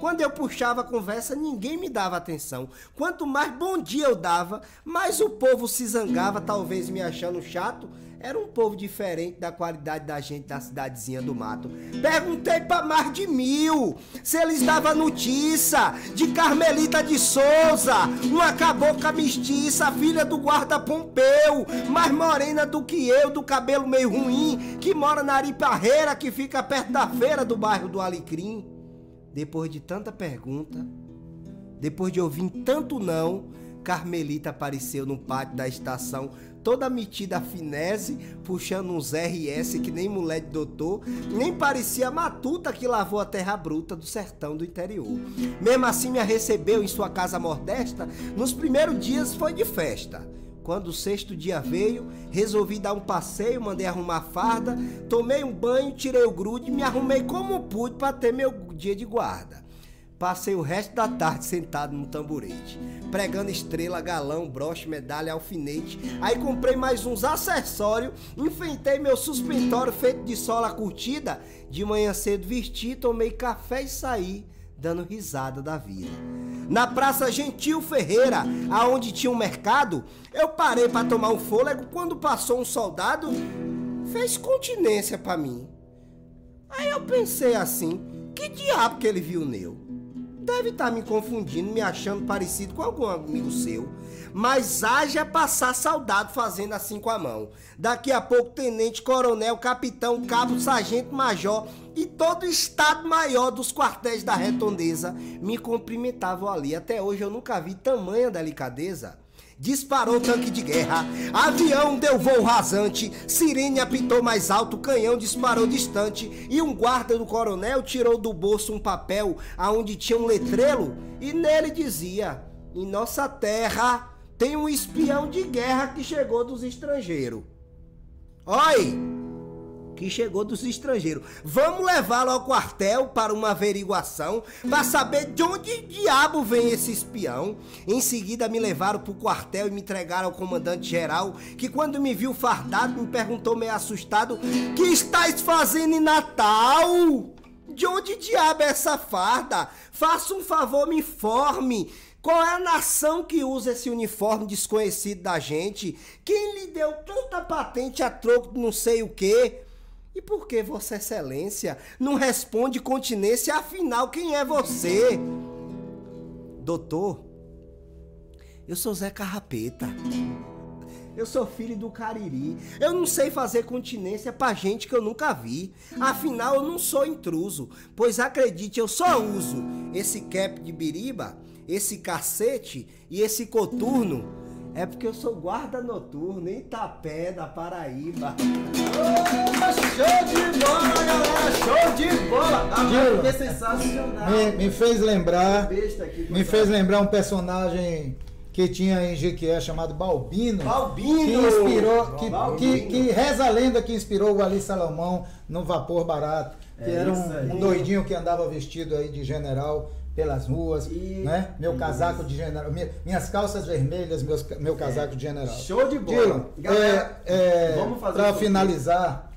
Quando eu puxava a conversa, ninguém me dava atenção. Quanto mais bom dia eu dava, mais o povo se zangava, talvez me achando chato. Era um povo diferente da qualidade da gente da cidadezinha do mato. Perguntei pra mais de mil se eles davam notícia de Carmelita de Souza, uma cabocla mestiça, filha do guarda Pompeu, mais morena do que eu, do cabelo meio ruim, que mora na Ariparreira, que fica perto da feira do bairro do Alecrim. Depois de tanta pergunta, depois de ouvir tanto não, Carmelita apareceu no pátio da estação, toda metida a finese, puxando uns RS que nem mulher de doutor, nem parecia matuta que lavou a terra bruta do sertão do interior. Mesmo assim me recebeu em sua casa modesta, nos primeiros dias foi de festa. Quando o sexto dia veio, resolvi dar um passeio, mandei arrumar a farda, tomei um banho, tirei o grude e me arrumei como pude para ter meu dia de guarda. Passei o resto da tarde sentado no tamborete, pregando estrela, galão, broche, medalha, alfinete. Aí comprei mais uns acessórios, enfeitei meu suspensório feito de sola curtida. De manhã cedo vesti, tomei café e saí, dando risada da vida. Na Praça Gentil Ferreira, aonde tinha um mercado, eu parei para tomar um fôlego quando passou um soldado, fez continência para mim. Aí eu pensei assim, que diabo que ele viu neu? Deve estar me confundindo, me achando parecido com algum amigo seu. Mas haja passar saudade fazendo assim com a mão. Daqui a pouco, tenente, coronel, capitão, cabo, sargento, major e todo o estado-maior dos quartéis da Retondeza me cumprimentavam ali. Até hoje eu nunca vi tamanha delicadeza. Disparou tanque de guerra, avião deu voo rasante, sirene apitou mais alto, canhão disparou distante e um guarda do coronel tirou do bolso um papel aonde tinha um letreiro e nele dizia: "Em nossa terra tem um espião de guerra que chegou dos estrangeiros." Oi! Que chegou dos estrangeiros. Vamos levá-lo ao quartel para uma averiguação, para saber de onde diabo vem esse espião. Em seguida me levaram para o quartel e me entregaram ao comandante geral, que quando me viu fardado me perguntou meio assustado: "Que estás fazendo em Natal?" De onde diabo é essa farda? Faça um favor, me informe. Qual é a nação que usa esse uniforme desconhecido da gente? Quem lhe deu tanta patente a troco de não sei o quê? E por que Vossa Excelência não responde continência? Afinal, quem é você? Doutor, eu sou Zé Carrapeta. Eu sou filho do Cariri. Eu não sei fazer continência pra gente que eu nunca vi. Afinal, eu não sou intruso. Pois acredite, eu só uso esse cap de biriba, esse cacete e esse coturno. É porque eu sou guarda noturno em Itapé, da Paraíba. Oh, show de bola, galera! Show de bola! Gil, Que sensacional! Me, me fez lembrar. Me fez lembrar um personagem que tinha em Jequié chamado Balbino. Balbino! Que inspirou, que, Balbino. que, que reza a lenda que inspirou o Ali Salomão no vapor barato. Que É era um, um doidinho que andava vestido aí de general pelas ruas, E- né? Meu Isso. casaco de general, minha- minhas calças vermelhas, meus, meu casaco de general. Show de bola! Dylan, Galera, é, é, vamos fazer para finalizar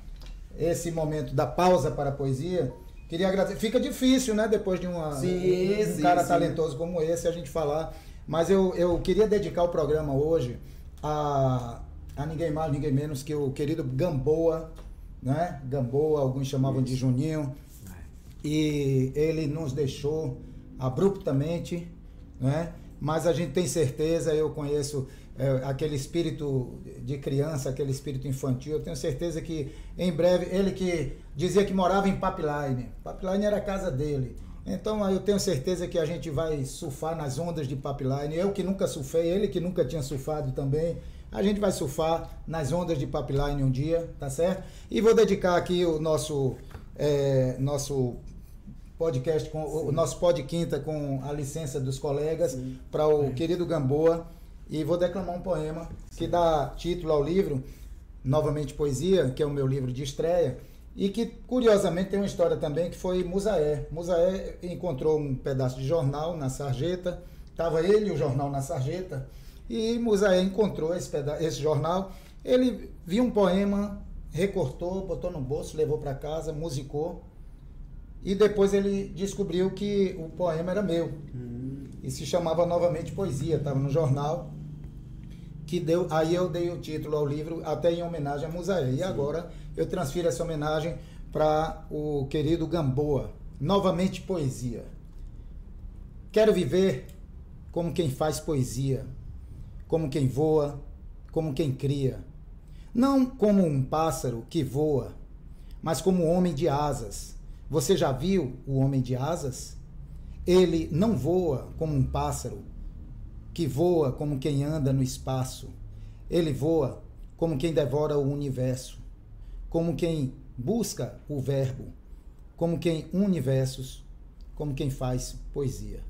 esse momento da pausa para a poesia, queria agradecer. Fica difícil, né? Depois de uma, Sim, um sim, cara sim. talentoso como esse, a gente falar. Mas eu, eu queria dedicar o programa hoje a, a ninguém mais, ninguém menos que o querido Gamboa, né? Gamboa, alguns chamavam de Juninho. E ele nos deixou abruptamente, né? Mas a gente tem certeza, eu conheço é, aquele espírito de criança, aquele espírito infantil, eu tenho certeza que em breve, ele que dizia que morava em Pipeline, Pipeline era a casa dele. Então eu tenho certeza que a gente vai surfar nas ondas de Pipeline. Eu que nunca surfei, ele que nunca tinha surfado também. A gente vai surfar nas ondas de Pipeline um dia, tá certo? E vou dedicar aqui o nosso é, nosso podcast com o nosso pod quinta com a licença dos colegas para o querido Gamboa. E vou declamar um poema que dá título ao livro novamente poesia que é o meu livro de estreia e que curiosamente tem uma história também que foi Musaé. Musaé encontrou um pedaço de jornal na sarjeta tava ele e o jornal na sarjeta e Musaé encontrou esse, esse jornal. Ele viu um poema recortou botou no bolso levou para casa musicou e depois ele descobriu que o poema era meu. E se chamava novamente Poesia, estava no jornal. Que deu, aí eu dei o título ao livro até em homenagem a Musaé. E agora eu transfiro essa homenagem para o querido Gamboa. Novamente Poesia. Quero viver como quem faz poesia, como quem voa, como quem cria. Não como um pássaro que voa, mas como um homem de asas. Você já viu o homem de asas? Ele não voa como um pássaro, que voa como quem anda no espaço. Ele voa como quem devora o universo, como quem busca o verbo, como quem une versos, como quem faz poesia.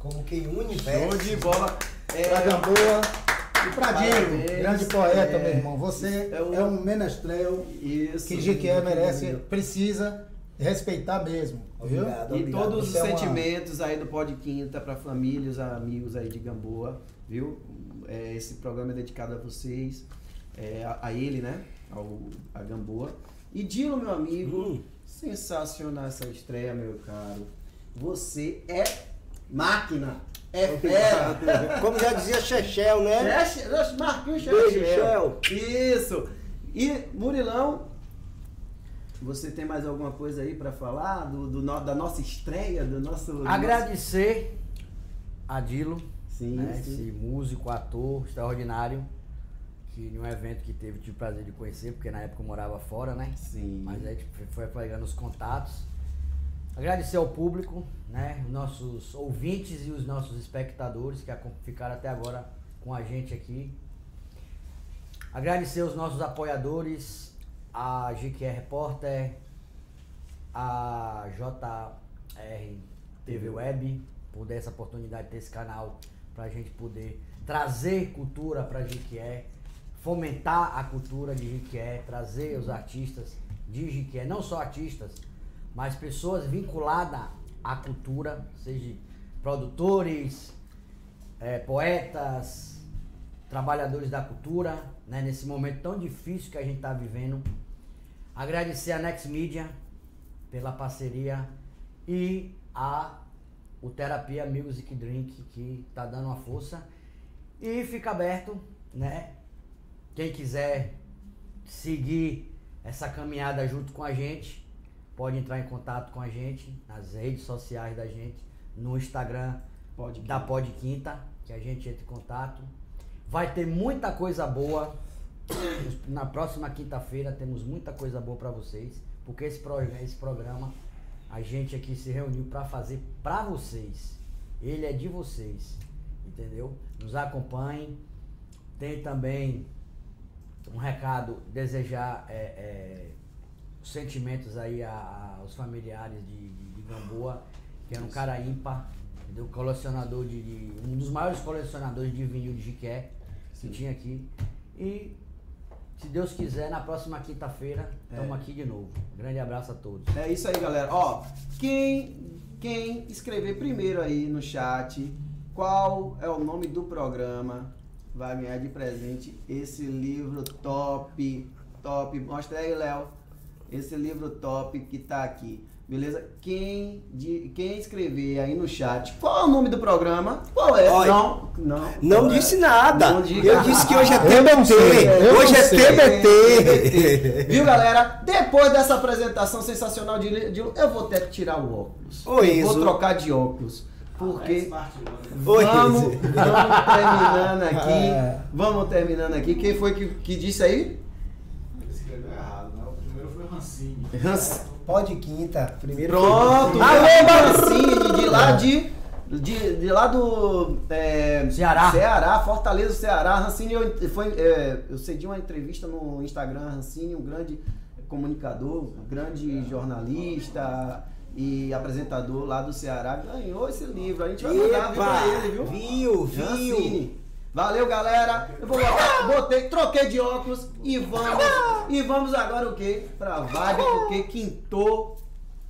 Como quem Show universo. de bola! É, Pra Gamboa e pra Parabéns. grande poeta, É. meu irmão. Você É é um- um, menestrel Isso. que Jequié merece, precisa respeitar mesmo. Viu? Obrigado. E todos os é uma- sentimentos aí do Pod Quinta para família, os amigos aí de Gamboa, viu? É, esse programa é dedicado a vocês, é, a, a ele, né? Ao, a Gamboa. E Dilo, meu amigo, Hum. sensacional essa estreia, meu caro. Você é máquina, é fera. (laughs) Como já dizia Chechel, né? Marquinhos Chechel. Isso. E Murilão, você tem mais alguma coisa aí para falar do, do no- da nossa estreia, do nosso. do Agradecer a Dilo, Sim, né, sim. esse músico, ator extraordinário, que em um evento que teve, tive o prazer de conhecer, porque na época eu morava fora, né? Sim. Mas aí tipo, foi pegando os contatos. Agradecer ao público, né? Os nossos ouvintes e os nossos espectadores que ficaram até agora com a gente aqui. Agradecer os nossos apoiadores, a GQR Repórter, a JR TV Web, por dar essa oportunidade de ter esse canal para a gente poder trazer cultura para Jiquié, fomentar a cultura de Jiquié, trazer os artistas de Jiquié, não só artistas, mas pessoas vinculadas à cultura, seja produtores, eh, poetas, trabalhadores da cultura, né, nesse momento tão difícil que a gente está vivendo. Agradecer a Next Media pela parceria e a o Terapia Music Drink que tá dando uma força e fica aberto, né? Quem quiser seguir essa caminhada junto com a gente, pode entrar em contato com a gente nas redes sociais da gente, no Instagram Pode da Pod Quinta, que a gente entra em contato. Vai ter muita coisa boa. Na próxima quinta-feira temos muita coisa boa para vocês, porque esse, pro- esse programa a gente aqui se reuniu para fazer para vocês. Ele é de vocês, entendeu? Nos acompanhem. Tem também um recado, desejar é, é, os sentimentos aí a- a- aos familiares de, de, de Gamboa, que era um cara ímpar, entendeu? colecionador de, de- um dos maiores colecionadores de vinil de Jiqué que tinha aqui. E se Deus quiser, na próxima quinta-feira, estamos aqui de novo. Grande abraço a todos. É isso aí, galera. Ó, quem, quem escrever primeiro aí no chat qual é o nome do programa vai ganhar de presente esse livro top, top. Mostra aí, Léo. Esse livro top que tá aqui. Beleza? Quem, de, quem escrever aí no chat qual é o nome do programa? Qual é? Olha, não, não. Não é? disse nada. Não diga. Eu disse que hoje é TBT. Hoje é. TBT. Viu, galera? Depois dessa apresentação sensacional de, de eu vou ter que tirar o óculos. Ô, Eu vou trocar de óculos. Porque Oi, vamos, vamos terminando aqui. (laughs) É. Vamos terminando aqui. Quem foi que, que disse aí? Ele escreveu errado, né? O primeiro foi o Rancini. Pode quinta. Primeiro Pronto. Alô, Marcinho, de lá de, de, de lá do é, Ceará. Ceará, Fortaleza, Ceará. Rancine, eu, foi, é, eu cedi uma entrevista no Instagram. Rancine, um grande comunicador, um grande jornalista e apresentador lá do Ceará, ganhou esse livro. A gente vai mandar pra ele, viu? Viu, viu. Rancine. Valeu, galera. Eu vou botar, botei, troquei de óculos e vamos. E vamos agora o quê? Pra vibe, porque quintou.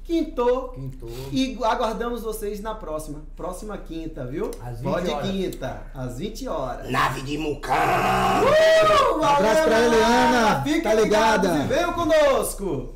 Quintou. Quintou. E aguardamos vocês na próxima. Próxima quinta, viu? Às 20 Pode horas. quinta, às 20 horas. Nave de Mucam. Uh, abraço pra! Eliana, Fiquem tá ligada? E venham conosco.